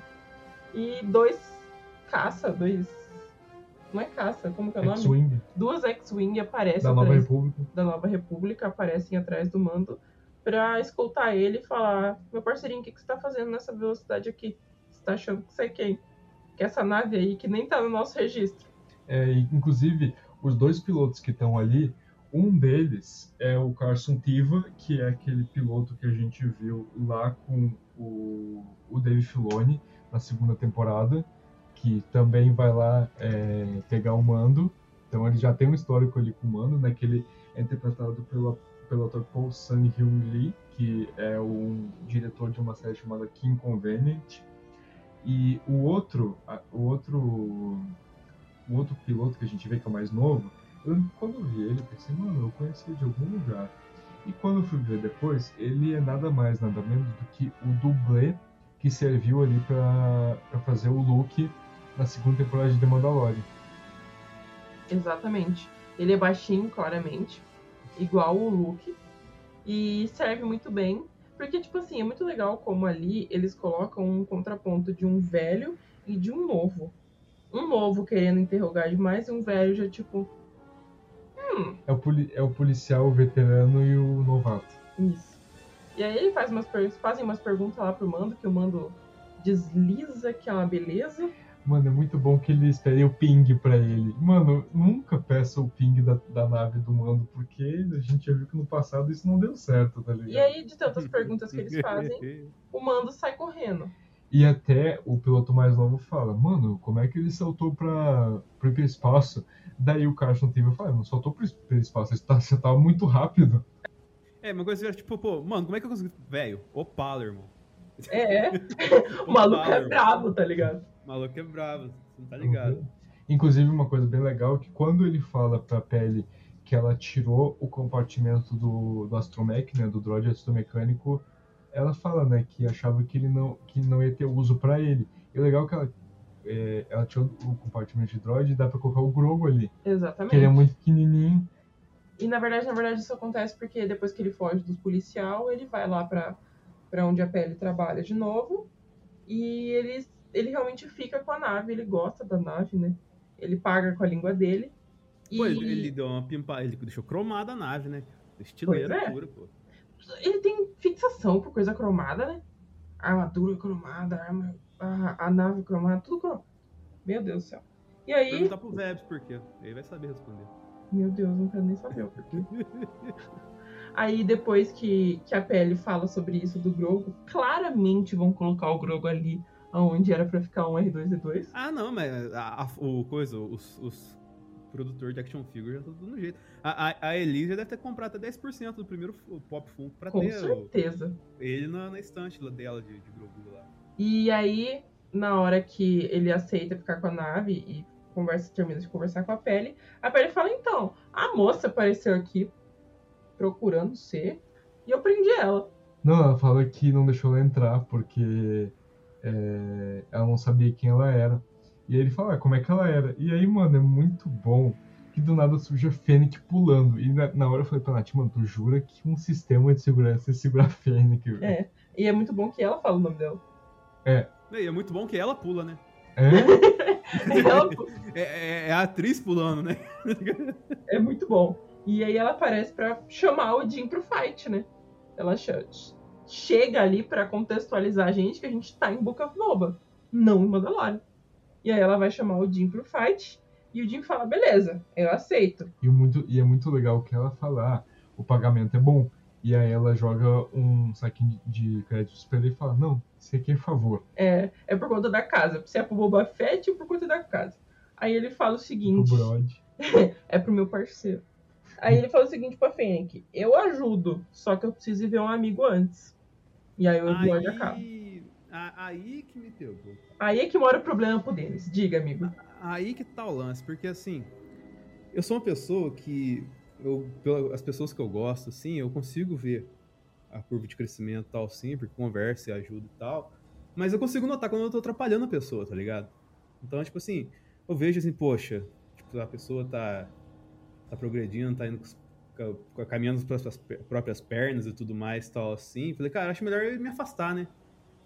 [SPEAKER 3] E dois caça, dois. Não é caça, como que é o nome?
[SPEAKER 1] X-Wing
[SPEAKER 3] Duas X-Wing aparecem
[SPEAKER 1] da Nova
[SPEAKER 3] atrás
[SPEAKER 1] República.
[SPEAKER 3] da Nova República, aparecem atrás do Mando, pra escoltar ele e falar: Meu parceirinho, o que, que você tá fazendo nessa velocidade aqui? Você tá achando que você é quem? Que essa nave aí que nem tá no nosso registro.
[SPEAKER 1] É, inclusive, os dois pilotos que estão ali, um deles é o Carson Tiva, que é aquele piloto que a gente viu lá com o, o Dave Filoni na segunda temporada, que também vai lá é, pegar o mando. Então ele já tem um histórico ali com o mando, né? Que ele é interpretado pelo, pelo ator Paul Sun-hyun Lee, que é o diretor de uma série chamada King Convenient. E o outro, o outro, o outro piloto que a gente vê que é o mais novo, eu, quando eu vi ele, pensei, mano, eu conheci de algum lugar. E quando eu fui ver depois, ele é nada mais, nada menos do que o dublê que serviu ali para fazer o Luke na segunda temporada de The Mandalorian.
[SPEAKER 3] Exatamente. Ele é baixinho, claramente, igual o Luke, e serve muito bem, porque, tipo assim, é muito legal como ali eles colocam um contraponto de um velho e de um novo. Um novo querendo interrogar demais e um velho já, tipo. Hum.
[SPEAKER 1] É o, poli é o policial o veterano e o novato.
[SPEAKER 3] Isso. E aí ele faz umas fazem umas perguntas lá pro Mando, que o Mando desliza, que é uma beleza.
[SPEAKER 1] Mano, é muito bom que eles pedem o ping pra ele. Mano, nunca peça o ping da, da nave do Mando, porque a gente já viu que no passado isso não deu certo, tá ligado?
[SPEAKER 3] E aí, de tantas perguntas que eles fazem, o Mando sai correndo.
[SPEAKER 1] E até o piloto mais novo fala, mano, como é que ele saltou pra, pro hiperespaço? Daí o Carson Teve fala, não saltou pro hiperespaço, você, tá, você tava muito rápido.
[SPEAKER 2] É, uma coisa tipo, pô, mano, como é que eu consegui. Velho, Opala, irmão.
[SPEAKER 3] É, o maluco é bravo, tá ligado?
[SPEAKER 2] O maluco é bravo, você não tá ligado. Uhum.
[SPEAKER 1] Inclusive, uma coisa bem legal é que quando ele fala pra Pele que ela tirou o compartimento do, do astromech, né, do droid astromecânico, ela fala, né, que achava que ele não, que não ia ter uso para ele. E o legal é que ela, é, ela tirou o compartimento de droid e dá pra colocar o Grogu ali.
[SPEAKER 3] Exatamente.
[SPEAKER 1] Que ele é muito pequenininho.
[SPEAKER 3] E na verdade, na verdade, isso acontece porque depois que ele foge dos policial, ele vai lá pra, pra onde a pele trabalha de novo. E ele, ele realmente fica com a nave, ele gosta da nave, né? Ele paga com a língua dele.
[SPEAKER 2] Pô, e... ele, ele deu uma pimpa, ele deixou cromada a nave, né? Estileira é. pura, pô.
[SPEAKER 3] Ele tem fixação por coisa cromada, né? armadura cromada, a, arma, a, a nave cromada, tudo cromado. Meu Deus do céu. E aí.
[SPEAKER 2] Perguntar pro Vebs por quê. Ele vai saber responder.
[SPEAKER 3] Meu Deus, não quero nem saber o porquê. Aí depois que, que a pele fala sobre isso do Grogo, claramente vão colocar o Grogo ali onde era para ficar um R2D2.
[SPEAKER 2] Ah, não, mas a, a, o coisa, os, os produtores de action figure já estão tudo no jeito. A, a, a Elise já deve ter comprado até 10% do primeiro Pop Funko pra
[SPEAKER 3] Com
[SPEAKER 2] ter
[SPEAKER 3] certeza.
[SPEAKER 2] O, ele na, na estante dela de, de Grogu lá.
[SPEAKER 3] E aí, na hora que ele aceita ficar com a nave e conversa, termina de conversar com a Pele, a Pele fala, então, a moça apareceu aqui procurando ser e eu prendi ela.
[SPEAKER 1] Não, ela fala que não deixou ela entrar porque é, ela não sabia quem ela era. E aí ele fala, ah, como é que ela era? E aí, mano, é muito bom que do nada surge a Fênix pulando. E na, na hora eu falei pra Nath, mano, tu jura que um sistema de segurança é segurar a Fênix?
[SPEAKER 3] É, e é muito bom que ela fala o nome dela.
[SPEAKER 1] É.
[SPEAKER 2] E é muito bom que ela pula, né?
[SPEAKER 1] É?
[SPEAKER 2] é, é, é, a atriz pulando, né?
[SPEAKER 3] é muito bom. E aí ela aparece para chamar o Jim pro fight, né? Ela chega ali para contextualizar a gente que a gente tá em Book of Boba, não em Mandalorian. E aí ela vai chamar o Jim pro fight e o Jim fala, beleza, eu aceito.
[SPEAKER 1] E, muito, e é muito legal que ela fala, ah, o pagamento é bom. E aí ela joga um saquinho de créditos pra ele e fala, não, isso aqui é favor.
[SPEAKER 3] É, é por conta da casa. Se é pro Boba Fett ou por conta da casa. Aí ele fala o seguinte.
[SPEAKER 1] Pro Brod.
[SPEAKER 3] é pro meu parceiro. Aí ele fala o seguinte pra Fennec, eu ajudo, só que eu preciso ver um amigo antes. E aí o episódio aí... acaba.
[SPEAKER 2] Aí que me pegou.
[SPEAKER 3] Aí é que mora o problema pro Denis. Diga, amigo.
[SPEAKER 2] Aí que tá o lance, porque assim, eu sou uma pessoa que, eu, pelas pessoas que eu gosto, assim, eu consigo ver a curva de crescimento e tal, sim, porque conversa e ajuda e tal. Mas eu consigo notar quando eu tô atrapalhando a pessoa, tá ligado? Então, tipo assim, eu vejo assim, poxa, tipo, a pessoa tá, tá progredindo, tá indo caminhando as próprias pernas e tudo mais tal, assim. Falei, cara, acho melhor me afastar, né?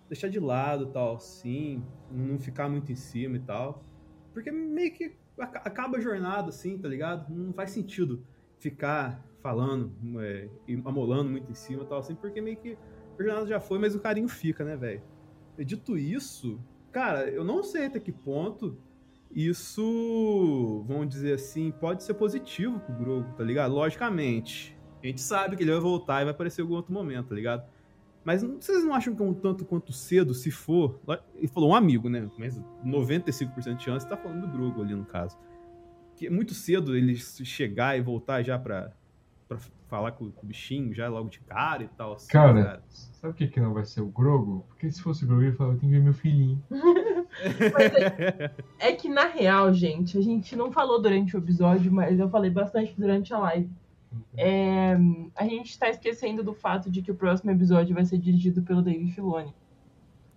[SPEAKER 2] Deixar de lado tal, assim, não ficar muito em cima e tal. Porque meio que acaba a jornada, assim, tá ligado? Não faz sentido ficar falando, é, amolando muito em cima e tal, assim, porque meio que a jornada já foi, mas o carinho fica, né, velho? Dito isso, cara, eu não sei até que ponto isso, vamos dizer assim, pode ser positivo pro grupo, tá ligado? Logicamente, a gente sabe que ele vai voltar e vai aparecer em algum outro momento, tá ligado? Mas vocês não acham que é um tanto quanto cedo, se for. Ele falou um amigo, né? Mas 95% de chance tá falando do Grogu ali no caso. Que é muito cedo ele chegar e voltar já pra, pra falar com, com o bichinho já logo de cara e tal. Assim,
[SPEAKER 1] Cara, sabe o que, que não vai ser o Grogo? Porque se fosse o Grogo, ele falava, tem que ver meu filhinho.
[SPEAKER 3] É que na real, gente, a gente não falou durante o episódio, mas eu falei bastante durante a live. É, a gente tá esquecendo do fato de que o próximo episódio vai ser dirigido pelo David Filoni.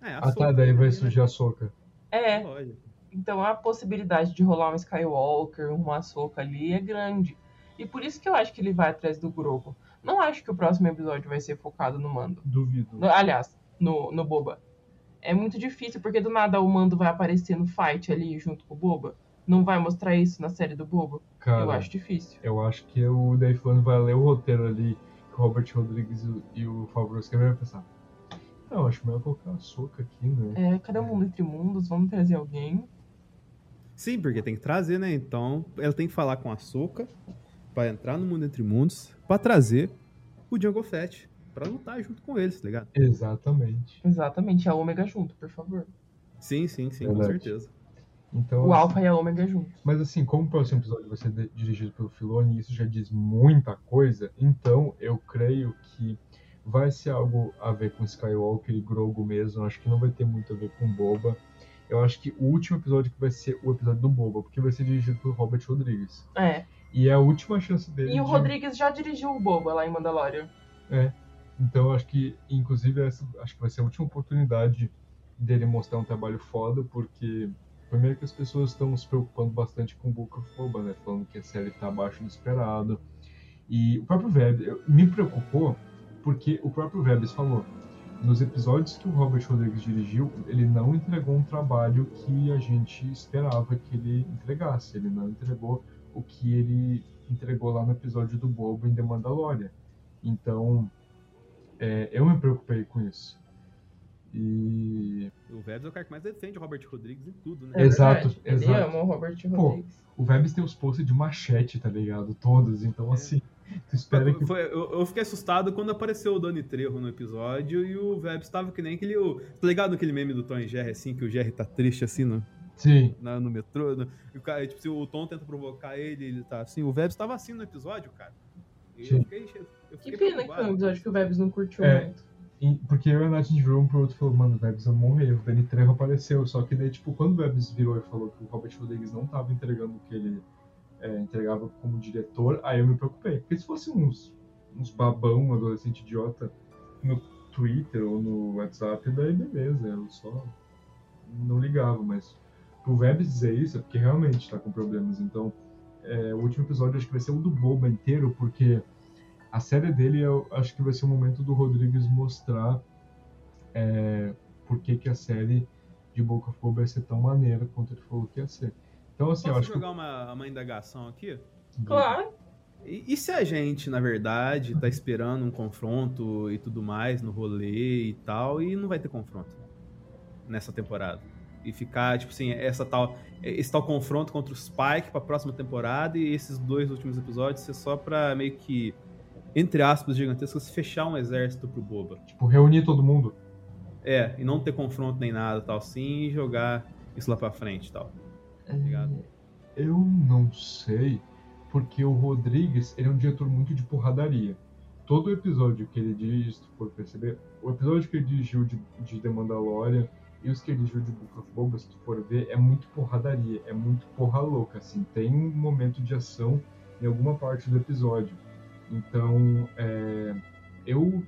[SPEAKER 2] É, a
[SPEAKER 1] Ah, tá,
[SPEAKER 2] Soca
[SPEAKER 1] daí vai
[SPEAKER 2] também,
[SPEAKER 1] surgir a soca.
[SPEAKER 3] É,
[SPEAKER 2] né?
[SPEAKER 3] Então a possibilidade de rolar um Skywalker, uma Ahsoka ali é grande. E por isso que eu acho que ele vai atrás do Grogu. Não acho que o próximo episódio vai ser focado no Mando.
[SPEAKER 1] Duvido.
[SPEAKER 3] No- aliás, no, no Boba. É muito difícil, porque do nada o Mando vai aparecer no fight ali junto com o Boba. Não vai mostrar isso na série do Boba?
[SPEAKER 1] Cara,
[SPEAKER 3] eu acho difícil.
[SPEAKER 1] eu acho que o Dave Filoni vai ler o roteiro ali, que o Robert Rodrigues e o- Favreau escreveram e vai pensar. Não, acho melhor colocar a soca aqui, né?
[SPEAKER 3] É, cadê o mundo entre mundos? Vamos trazer alguém.
[SPEAKER 2] Sim, porque tem que trazer, né? Então, ela tem que falar com a Soca pra entrar no mundo entre mundos, pra trazer o Django Fett pra lutar junto com eles, tá ligado?
[SPEAKER 1] Exatamente.
[SPEAKER 3] Exatamente, a Ômega junto, por favor.
[SPEAKER 2] Sim, sim, sim, com
[SPEAKER 1] Verdade.
[SPEAKER 2] certeza.
[SPEAKER 1] Então,
[SPEAKER 3] O
[SPEAKER 1] assim,
[SPEAKER 3] Alpha e a Ômega juntos.
[SPEAKER 1] Mas assim, como o próximo episódio vai ser dirigido pelo Filoni, e isso já diz muita coisa, então eu creio que vai ser algo a ver com Skywalker e Grogu mesmo. Acho que não vai ter muito a ver com Boba. Eu acho que o último episódio que vai ser o episódio do Boba, porque vai ser dirigido pelo Robert Rodrigues.
[SPEAKER 3] É.
[SPEAKER 1] E é a última chance dele.
[SPEAKER 3] E o
[SPEAKER 1] de-
[SPEAKER 3] Rodrigues já dirigiu o Boba lá em Mandalorian.
[SPEAKER 1] Então acho que, inclusive, essa acho que vai ser a última oportunidade dele mostrar um trabalho foda, porque primeiro que as pessoas estão se preocupando bastante com Book of Boba, né? Falando que a série tá abaixo do esperado. E o próprio Vebs me preocupou porque o próprio Vebs falou nos episódios que o Robert Rodrigues dirigiu, ele não entregou um trabalho que a gente esperava que ele entregasse. Ele não entregou o que ele entregou lá no episódio do Boba em The Mandalorian. Então, é, eu me preocupei com isso. E
[SPEAKER 2] O Vebs é o cara que mais defende o Robert Rodrigues em tudo, né?
[SPEAKER 3] É
[SPEAKER 1] Exato,
[SPEAKER 3] verdade. Ele
[SPEAKER 1] exato.
[SPEAKER 3] ama o Robert
[SPEAKER 1] Pô,
[SPEAKER 3] Rodrigues.
[SPEAKER 1] o Vebs tem os posts de machete, tá ligado? Todos. Então, assim, tu espera que.
[SPEAKER 2] Foi- eu, eu fiquei assustado quando apareceu o Doni Trejo no episódio e o Vebs tava que nem aquele. o- Tá ligado aquele meme do Tom e Jerry, assim, que o Jerry tá triste assim no,
[SPEAKER 1] Sim,
[SPEAKER 2] na- no metrô? no- e o cara, tipo, se o Tom tenta provocar ele, ele tá assim. O Vebs tava assim no episódio, cara. E
[SPEAKER 1] Sim.
[SPEAKER 2] eu fiquei,
[SPEAKER 3] Que pena que foi um episódio que o Vebs não curtiu
[SPEAKER 1] É.
[SPEAKER 3] muito.
[SPEAKER 1] E- porque eu e a Nath virou um pro outro e falou, mano, o Vebs vai morrer, o Danny Trejo apareceu. Só que daí, tipo, quando o Vebs virou e falou que o Robert Rodrigues não tava entregando o que ele é, entregava como diretor, aí eu me preocupei. Porque se fosse uns, uns babão, um adolescente idiota no Twitter ou no WhatsApp, daí beleza, eu só não ligava, mas pro Vebs dizer isso é porque realmente tá com problemas. Então, é, o último episódio acho que vai ser o do Boba inteiro, porque a série dele eu acho que vai ser o momento do Rodrigues mostrar é, por que, que a série de Book of Boba ia ser tão maneira quanto ele falou que ia ser. Então, assim, eu
[SPEAKER 2] Posso
[SPEAKER 1] acho
[SPEAKER 2] jogar uma, uma indagação aqui?
[SPEAKER 1] que.
[SPEAKER 3] Claro.
[SPEAKER 2] E, e se a gente, na verdade, tá esperando um confronto e tudo mais no rolê e tal, e não vai ter confronto nessa temporada? E ficar, tipo assim, essa tal, esse tal confronto contra o Spike pra próxima temporada e esses dois últimos episódios ser só pra meio que, entre aspas, gigantescas, fechar um exército pro Boba.
[SPEAKER 1] Tipo, reunir todo mundo.
[SPEAKER 2] É, e não ter confronto nem nada tal assim e jogar isso lá pra frente e tal. Obrigado.
[SPEAKER 1] Eu não sei, porque o Rodrigues ele é um diretor muito de porradaria. Todo episódio que ele dirige, se tu for perceber, o episódio que ele dirigiu de, de The Mandalorian e os que ele dirigiu de Book of Boba, se tu for ver, é muito porradaria, é muito porra louca, assim. Tem um momento de ação em alguma parte do episódio. Então, é, eu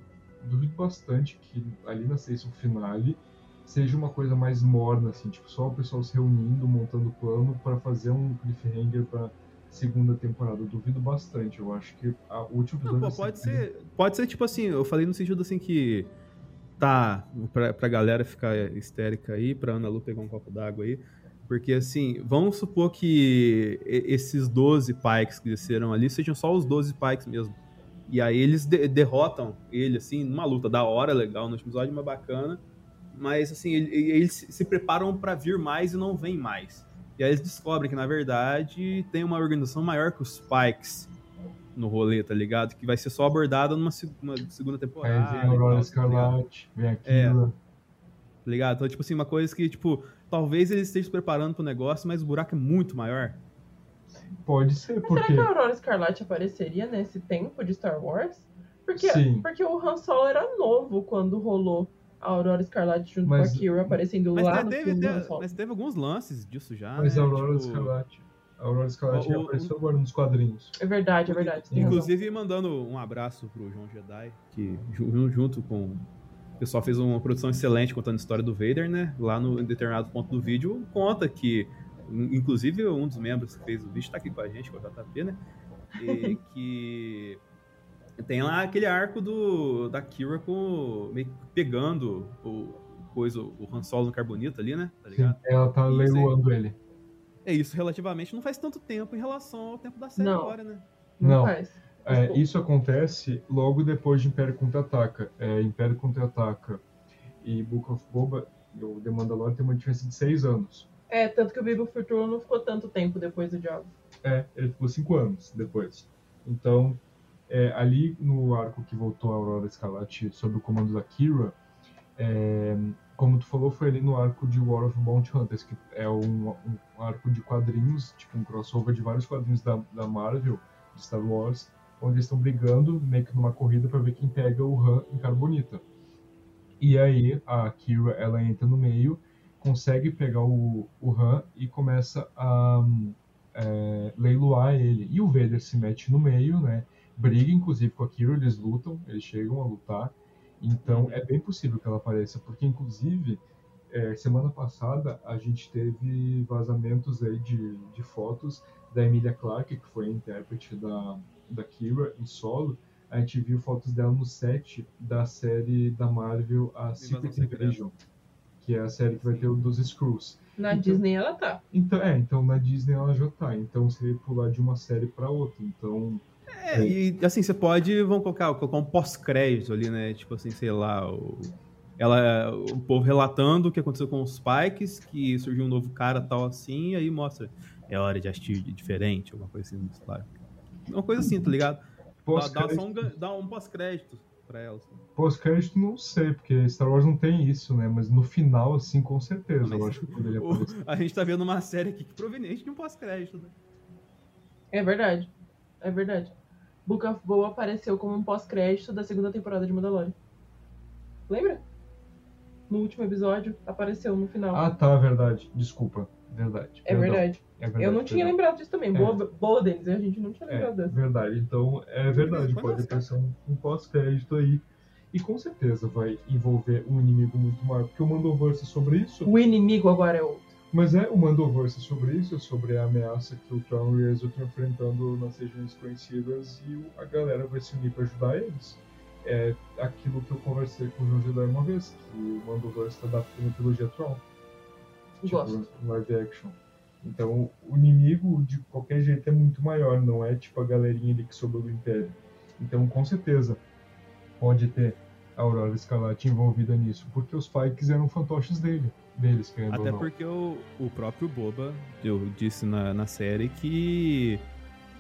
[SPEAKER 1] duvido bastante que ali na season finale seja uma coisa mais morna, assim, tipo, só o pessoal se reunindo, montando plano para fazer um cliffhanger pra segunda temporada. Eu duvido bastante. Eu acho que a última
[SPEAKER 2] Não,
[SPEAKER 1] episódio.
[SPEAKER 2] pô, pode ser, pode ser tipo assim, eu falei no sentido assim que tá, pra, pra galera ficar histérica aí, pra Ana Lu pegar um copo d'água aí, porque assim, vamos supor que esses 12 Pikes que desceram ali sejam só os 12 Pikes mesmo. E aí eles de- derrotam ele, assim, numa luta da hora, legal, no último episódio, uma bacana, mas assim, ele- eles se preparam pra vir mais e não vêm mais. E aí eles descobrem que, na verdade, tem uma organização maior que os Pikes no rolê, tá ligado? Que vai ser só abordada numa, se- numa segunda temporada.
[SPEAKER 1] Aí vem
[SPEAKER 2] tá ligado?
[SPEAKER 1] Escarlate, vem
[SPEAKER 2] É.
[SPEAKER 1] aquilo.
[SPEAKER 2] Tá ligado? Então, tipo assim, uma coisa que, tipo, talvez eles estejam se preparando pro negócio, mas o buraco é muito maior.
[SPEAKER 1] Pode ser,
[SPEAKER 3] Mas
[SPEAKER 1] porque.
[SPEAKER 3] será que a Aurora Escarlate apareceria nesse tempo de Star Wars? Porque,
[SPEAKER 1] Sim.
[SPEAKER 3] porque o Han Solo era novo quando rolou a Aurora Escarlate junto
[SPEAKER 1] Mas-
[SPEAKER 3] com a Kira aparecendo
[SPEAKER 2] Mas,
[SPEAKER 3] lá no
[SPEAKER 2] teve,
[SPEAKER 3] filme
[SPEAKER 2] teve-
[SPEAKER 3] Solo.
[SPEAKER 2] mas teve alguns lances disso já.
[SPEAKER 1] Mas
[SPEAKER 2] né?
[SPEAKER 1] a Aurora
[SPEAKER 2] Tipo,
[SPEAKER 1] Escarlate. A Aurora Escarlate
[SPEAKER 2] O- o-
[SPEAKER 1] apareceu agora nos quadrinhos.
[SPEAKER 3] É verdade, é verdade. tem razão.
[SPEAKER 2] Inclusive, mandando um abraço pro João Jedi, que ju- junto com. O pessoal fez uma produção excelente contando a história do Vader, né? Lá no em determinado ponto do vídeo, conta que. Inclusive, um dos membros que fez o vídeo tá aqui com a gente, com o JP, né? E que. Tem lá aquele arco do, da Kira com, meio que pegando o, coisa, o Han Solo no carbonito ali, né? Tá ligado?
[SPEAKER 1] Ela tá leiloando ele.
[SPEAKER 2] É isso, relativamente não faz tanto tempo em relação ao tempo da série
[SPEAKER 3] Não.
[SPEAKER 2] agora, né?
[SPEAKER 3] Não,
[SPEAKER 1] Não.
[SPEAKER 3] faz.
[SPEAKER 1] É, isso acontece logo depois de Império Contra-Ataca. É, Império Contra-Ataca e Book of Boba, o The Mandalorian tem uma diferença de seis anos.
[SPEAKER 3] É, tanto que o Bibo Futuro não ficou tanto tempo depois do Jabba.
[SPEAKER 1] É, ele ficou cinco anos depois. Então, é, ali no arco que voltou a Aurora Escarlate sob o comando da Kira, é, como tu falou, foi ali no arco de War of Bounty Hunters, que é um, um arco de quadrinhos, tipo um crossover de vários quadrinhos da, da Marvel, de Star Wars, onde eles estão brigando meio que numa corrida para ver quem pega o Han em Carbonita. E aí a Kira ela entra no meio, consegue pegar o, o Han e começa a é, leiloar ele. E o Vader se mete no meio, né? Briga inclusive com a Kira, eles lutam, eles chegam a lutar. Então é bem possível que ela apareça, porque inclusive é, semana passada a gente teve vazamentos aí de, de fotos da Emilia Clarke, que foi a intérprete da, da Kira em solo. A gente viu fotos dela no set da série da Marvel, a Secret. Invasion, que é a série que vai ter o dos Screws.
[SPEAKER 3] Na
[SPEAKER 1] Então-
[SPEAKER 3] Disney ela tá.
[SPEAKER 1] Então, é, então na Disney ela já tá. Então seria pular de uma série pra outra. Então,
[SPEAKER 2] É, e assim, você pode, vamos colocar, colocar um pós-crédito ali, né? Tipo assim, sei lá, o, ela, o povo relatando o que aconteceu com os Pikes, que surgiu um novo cara tal assim, e aí mostra, é hora de agir diferente, alguma coisa assim, claro. Uma coisa assim, tá ligado? Dá, dá só um, dá um pós-crédito pra ela. Assim.
[SPEAKER 1] pós-crédito não sei, porque Star Wars não tem isso, né? Mas no final, assim, com certeza,
[SPEAKER 2] Mas
[SPEAKER 1] eu acho que poderia
[SPEAKER 2] O-
[SPEAKER 1] aparecer.
[SPEAKER 2] a gente tá vendo uma série aqui que é proveniente de um pós-crédito, né?
[SPEAKER 3] É verdade. É verdade. Book of Boa apareceu como um pós-crédito da segunda temporada de Mandalorian. Lembra? No último episódio, apareceu no final.
[SPEAKER 1] Ah, tá, verdade. Desculpa. Verdade.
[SPEAKER 3] é verdade.
[SPEAKER 1] É verdade.
[SPEAKER 3] Eu não tinha
[SPEAKER 1] perdão.
[SPEAKER 3] lembrado disso também.
[SPEAKER 1] É.
[SPEAKER 3] Boa, boa deles, a gente não tinha
[SPEAKER 1] É,
[SPEAKER 3] lembrado dessa.
[SPEAKER 1] verdade. Então, é verdade. Pode aparecer um, um pós-crédito aí. E com certeza vai envolver um inimigo muito maior. Porque o Mandoverse sobre isso.
[SPEAKER 3] O inimigo agora é outro.
[SPEAKER 1] Mas é o Mandoverse sobre isso, sobre a ameaça que o Tron e o estão enfrentando nas regiões conhecidas e a galera vai se unir para ajudar eles. É aquilo que eu conversei com o João Jedi uma vez, que o Mandoverse está adaptando a trilogia Tron, tipo,
[SPEAKER 3] Gosto.
[SPEAKER 1] live action. Então, o inimigo, de qualquer jeito, é muito maior, não é tipo a galerinha ali que sobrou do Império. Então, com certeza, pode ter a Aurora Escarlate envolvida nisso, porque os Pikes eram fantoches dele, deles, querendo ou
[SPEAKER 2] Até
[SPEAKER 1] não.
[SPEAKER 2] porque o, o próprio Boba, eu disse na, na série que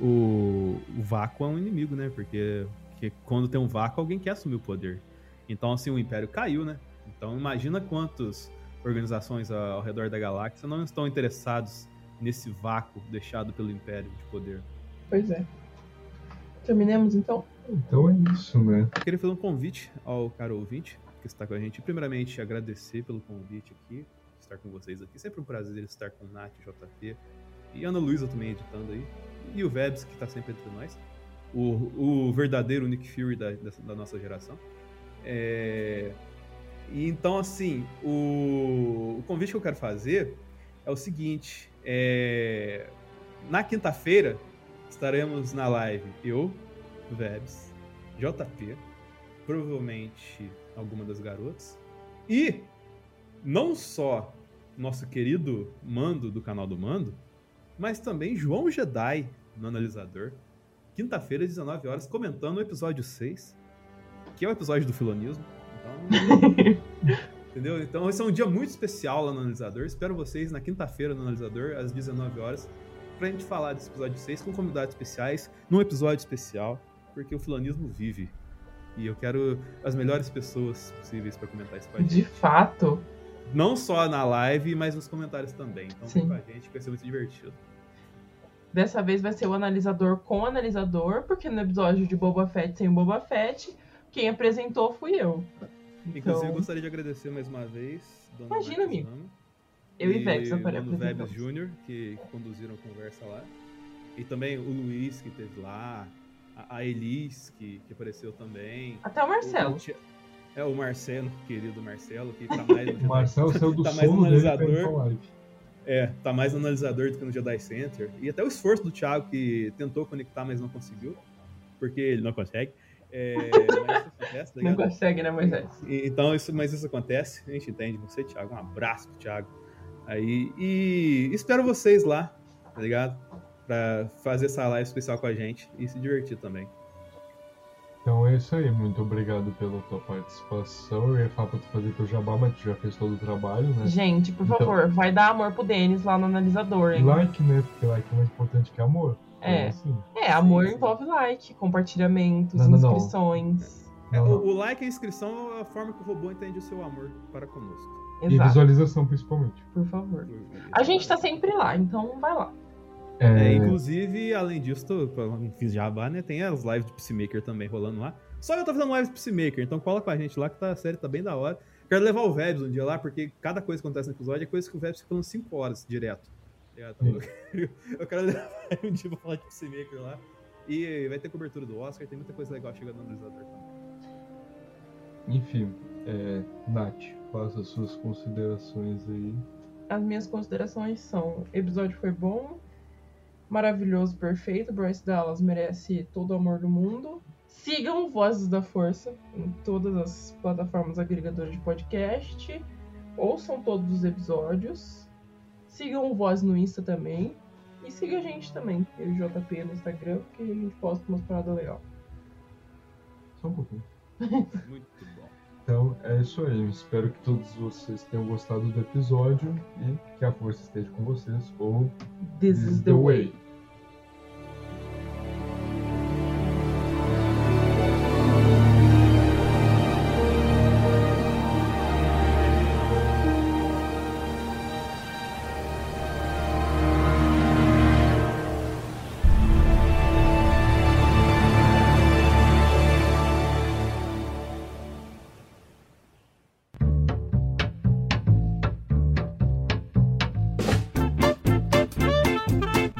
[SPEAKER 2] o, o vácuo é um inimigo, né? Porque, porque quando tem um vácuo, alguém quer assumir o poder. Então, assim, o Império caiu, né? Então, imagina quantas organizações ao, redor da galáxia não estão interessados nesse vácuo deixado pelo Império de poder.
[SPEAKER 3] Pois é. Terminemos então?
[SPEAKER 1] Então é isso, né?
[SPEAKER 2] Eu queria fazer um convite ao caro ouvinte que está com a gente. Primeiramente, agradecer pelo convite aqui, estar com vocês aqui. Sempre um prazer estar com o Nath, JP e Ana Luísa também editando aí. E o Vebs, que está sempre entre nós. O, o verdadeiro Nick Fury da, da nossa geração. É, E então, assim, o, o convite que eu quero fazer é o seguinte: é, na quinta-feira estaremos na live eu, Vebs, JP, provavelmente alguma das garotas, e não só nosso querido Mando do canal do Mando, mas também João Jedi no analisador. Quinta-feira, às 19 horas, comentando o episódio 6, que é o episódio do filonismo. Então, entendeu? Então, esse é um dia muito especial lá no analisador. Espero vocês na quinta-feira no analisador, às 19 horas, pra gente falar desse episódio 6 com convidados especiais, num episódio especial, porque o filonismo vive. E eu quero as melhores pessoas possíveis pra comentar isso com a
[SPEAKER 3] De
[SPEAKER 2] gente.
[SPEAKER 3] fato.
[SPEAKER 2] Não só na live, mas nos comentários também. Então vem
[SPEAKER 3] Sim.
[SPEAKER 2] com a gente, vai ser muito divertido.
[SPEAKER 3] Dessa vez vai ser o analisador com o analisador, porque no episódio de Boba Fett sem o Boba Fett, quem apresentou fui eu.
[SPEAKER 2] Inclusive,
[SPEAKER 3] Então-
[SPEAKER 2] gostaria de agradecer mais uma vez. Dona
[SPEAKER 3] Imagina,
[SPEAKER 2] Marcos
[SPEAKER 3] amigo.
[SPEAKER 2] Rama
[SPEAKER 3] Eu e Vex
[SPEAKER 2] Mano
[SPEAKER 3] aparecemos.
[SPEAKER 2] Vebs Jr., que, conduziram a conversa lá. E também o Luiz, que esteve lá. A, a Elis, que, que apareceu também.
[SPEAKER 3] Até o Marcelo.
[SPEAKER 2] O É, o Marcelo, querido Marcelo, que tá mais no
[SPEAKER 1] O Marcelo saiu do
[SPEAKER 2] tá mais analisador.
[SPEAKER 1] live.
[SPEAKER 2] É, tá mais analisador do que no Jedi Center. E até o esforço do Thiago, que tentou conectar, mas não conseguiu. Porque ele não consegue. É, mas isso acontece, tá
[SPEAKER 3] Não consegue, né, Moisés?
[SPEAKER 2] Então, isso, mas isso acontece, a gente entende. Você, Thiago, um abraço pro Thiago. Aí, e espero vocês lá, tá ligado? Pra fazer essa live especial com a gente e se divertir também.
[SPEAKER 1] Então é isso aí, muito obrigado pela tua participação. Eu ia falar pra tu fazer teu jabá, mas tu já fez todo o trabalho, né?
[SPEAKER 3] Gente, por
[SPEAKER 1] Então-
[SPEAKER 3] favor, vai dar amor pro Denis lá no analisador, hein?
[SPEAKER 1] like, né? Porque like é mais importante que amor.
[SPEAKER 3] É.
[SPEAKER 1] Então, assim,
[SPEAKER 3] É, amor
[SPEAKER 2] Sim, sim.
[SPEAKER 3] envolve like, compartilhamentos,
[SPEAKER 1] Não, não, não.
[SPEAKER 3] inscrições.
[SPEAKER 2] É,
[SPEAKER 1] não,
[SPEAKER 2] o,
[SPEAKER 1] não.
[SPEAKER 2] o like e a inscrição é a forma que o robô entende o seu amor para conosco.
[SPEAKER 1] E
[SPEAKER 3] Exato,
[SPEAKER 1] visualização, principalmente.
[SPEAKER 3] por favor. A gente tá sempre lá, então vai lá.
[SPEAKER 2] É,
[SPEAKER 1] É,
[SPEAKER 2] inclusive, além disso, tô, fiz jabá, né? Tem as lives de Peacemaker também rolando lá. Só eu tô fazendo lives de Peacemaker, então cola com a gente lá que tá, a série tá bem da hora. Quero levar o Vebs um dia lá, porque cada coisa que acontece no episódio é coisa que o Vebs fica falando 5 horas direto. Ligado? Eu, quero, eu quero levar um dia pra falar de Peacemaker lá. E vai ter cobertura do Oscar, tem muita coisa legal chegando no analisador também.
[SPEAKER 1] Enfim, é, Nath, faça as suas considerações aí.
[SPEAKER 3] As minhas considerações são: o episódio foi bom, maravilhoso, perfeito. Bryce Dallas merece todo o amor do mundo. Sigam Vozes da Força em todas as plataformas agregadoras de podcast. Ouçam todos os episódios. Sigam o Voz no Insta também. E siga a gente também, eu e o JP no Instagram, porque a gente posta umas paradas legais.
[SPEAKER 1] Só um pouquinho.
[SPEAKER 2] Muito bom.
[SPEAKER 1] Então é isso aí. Espero que todos vocês tenham gostado do episódio e que a força esteja com vocês. Ou
[SPEAKER 3] This is the way.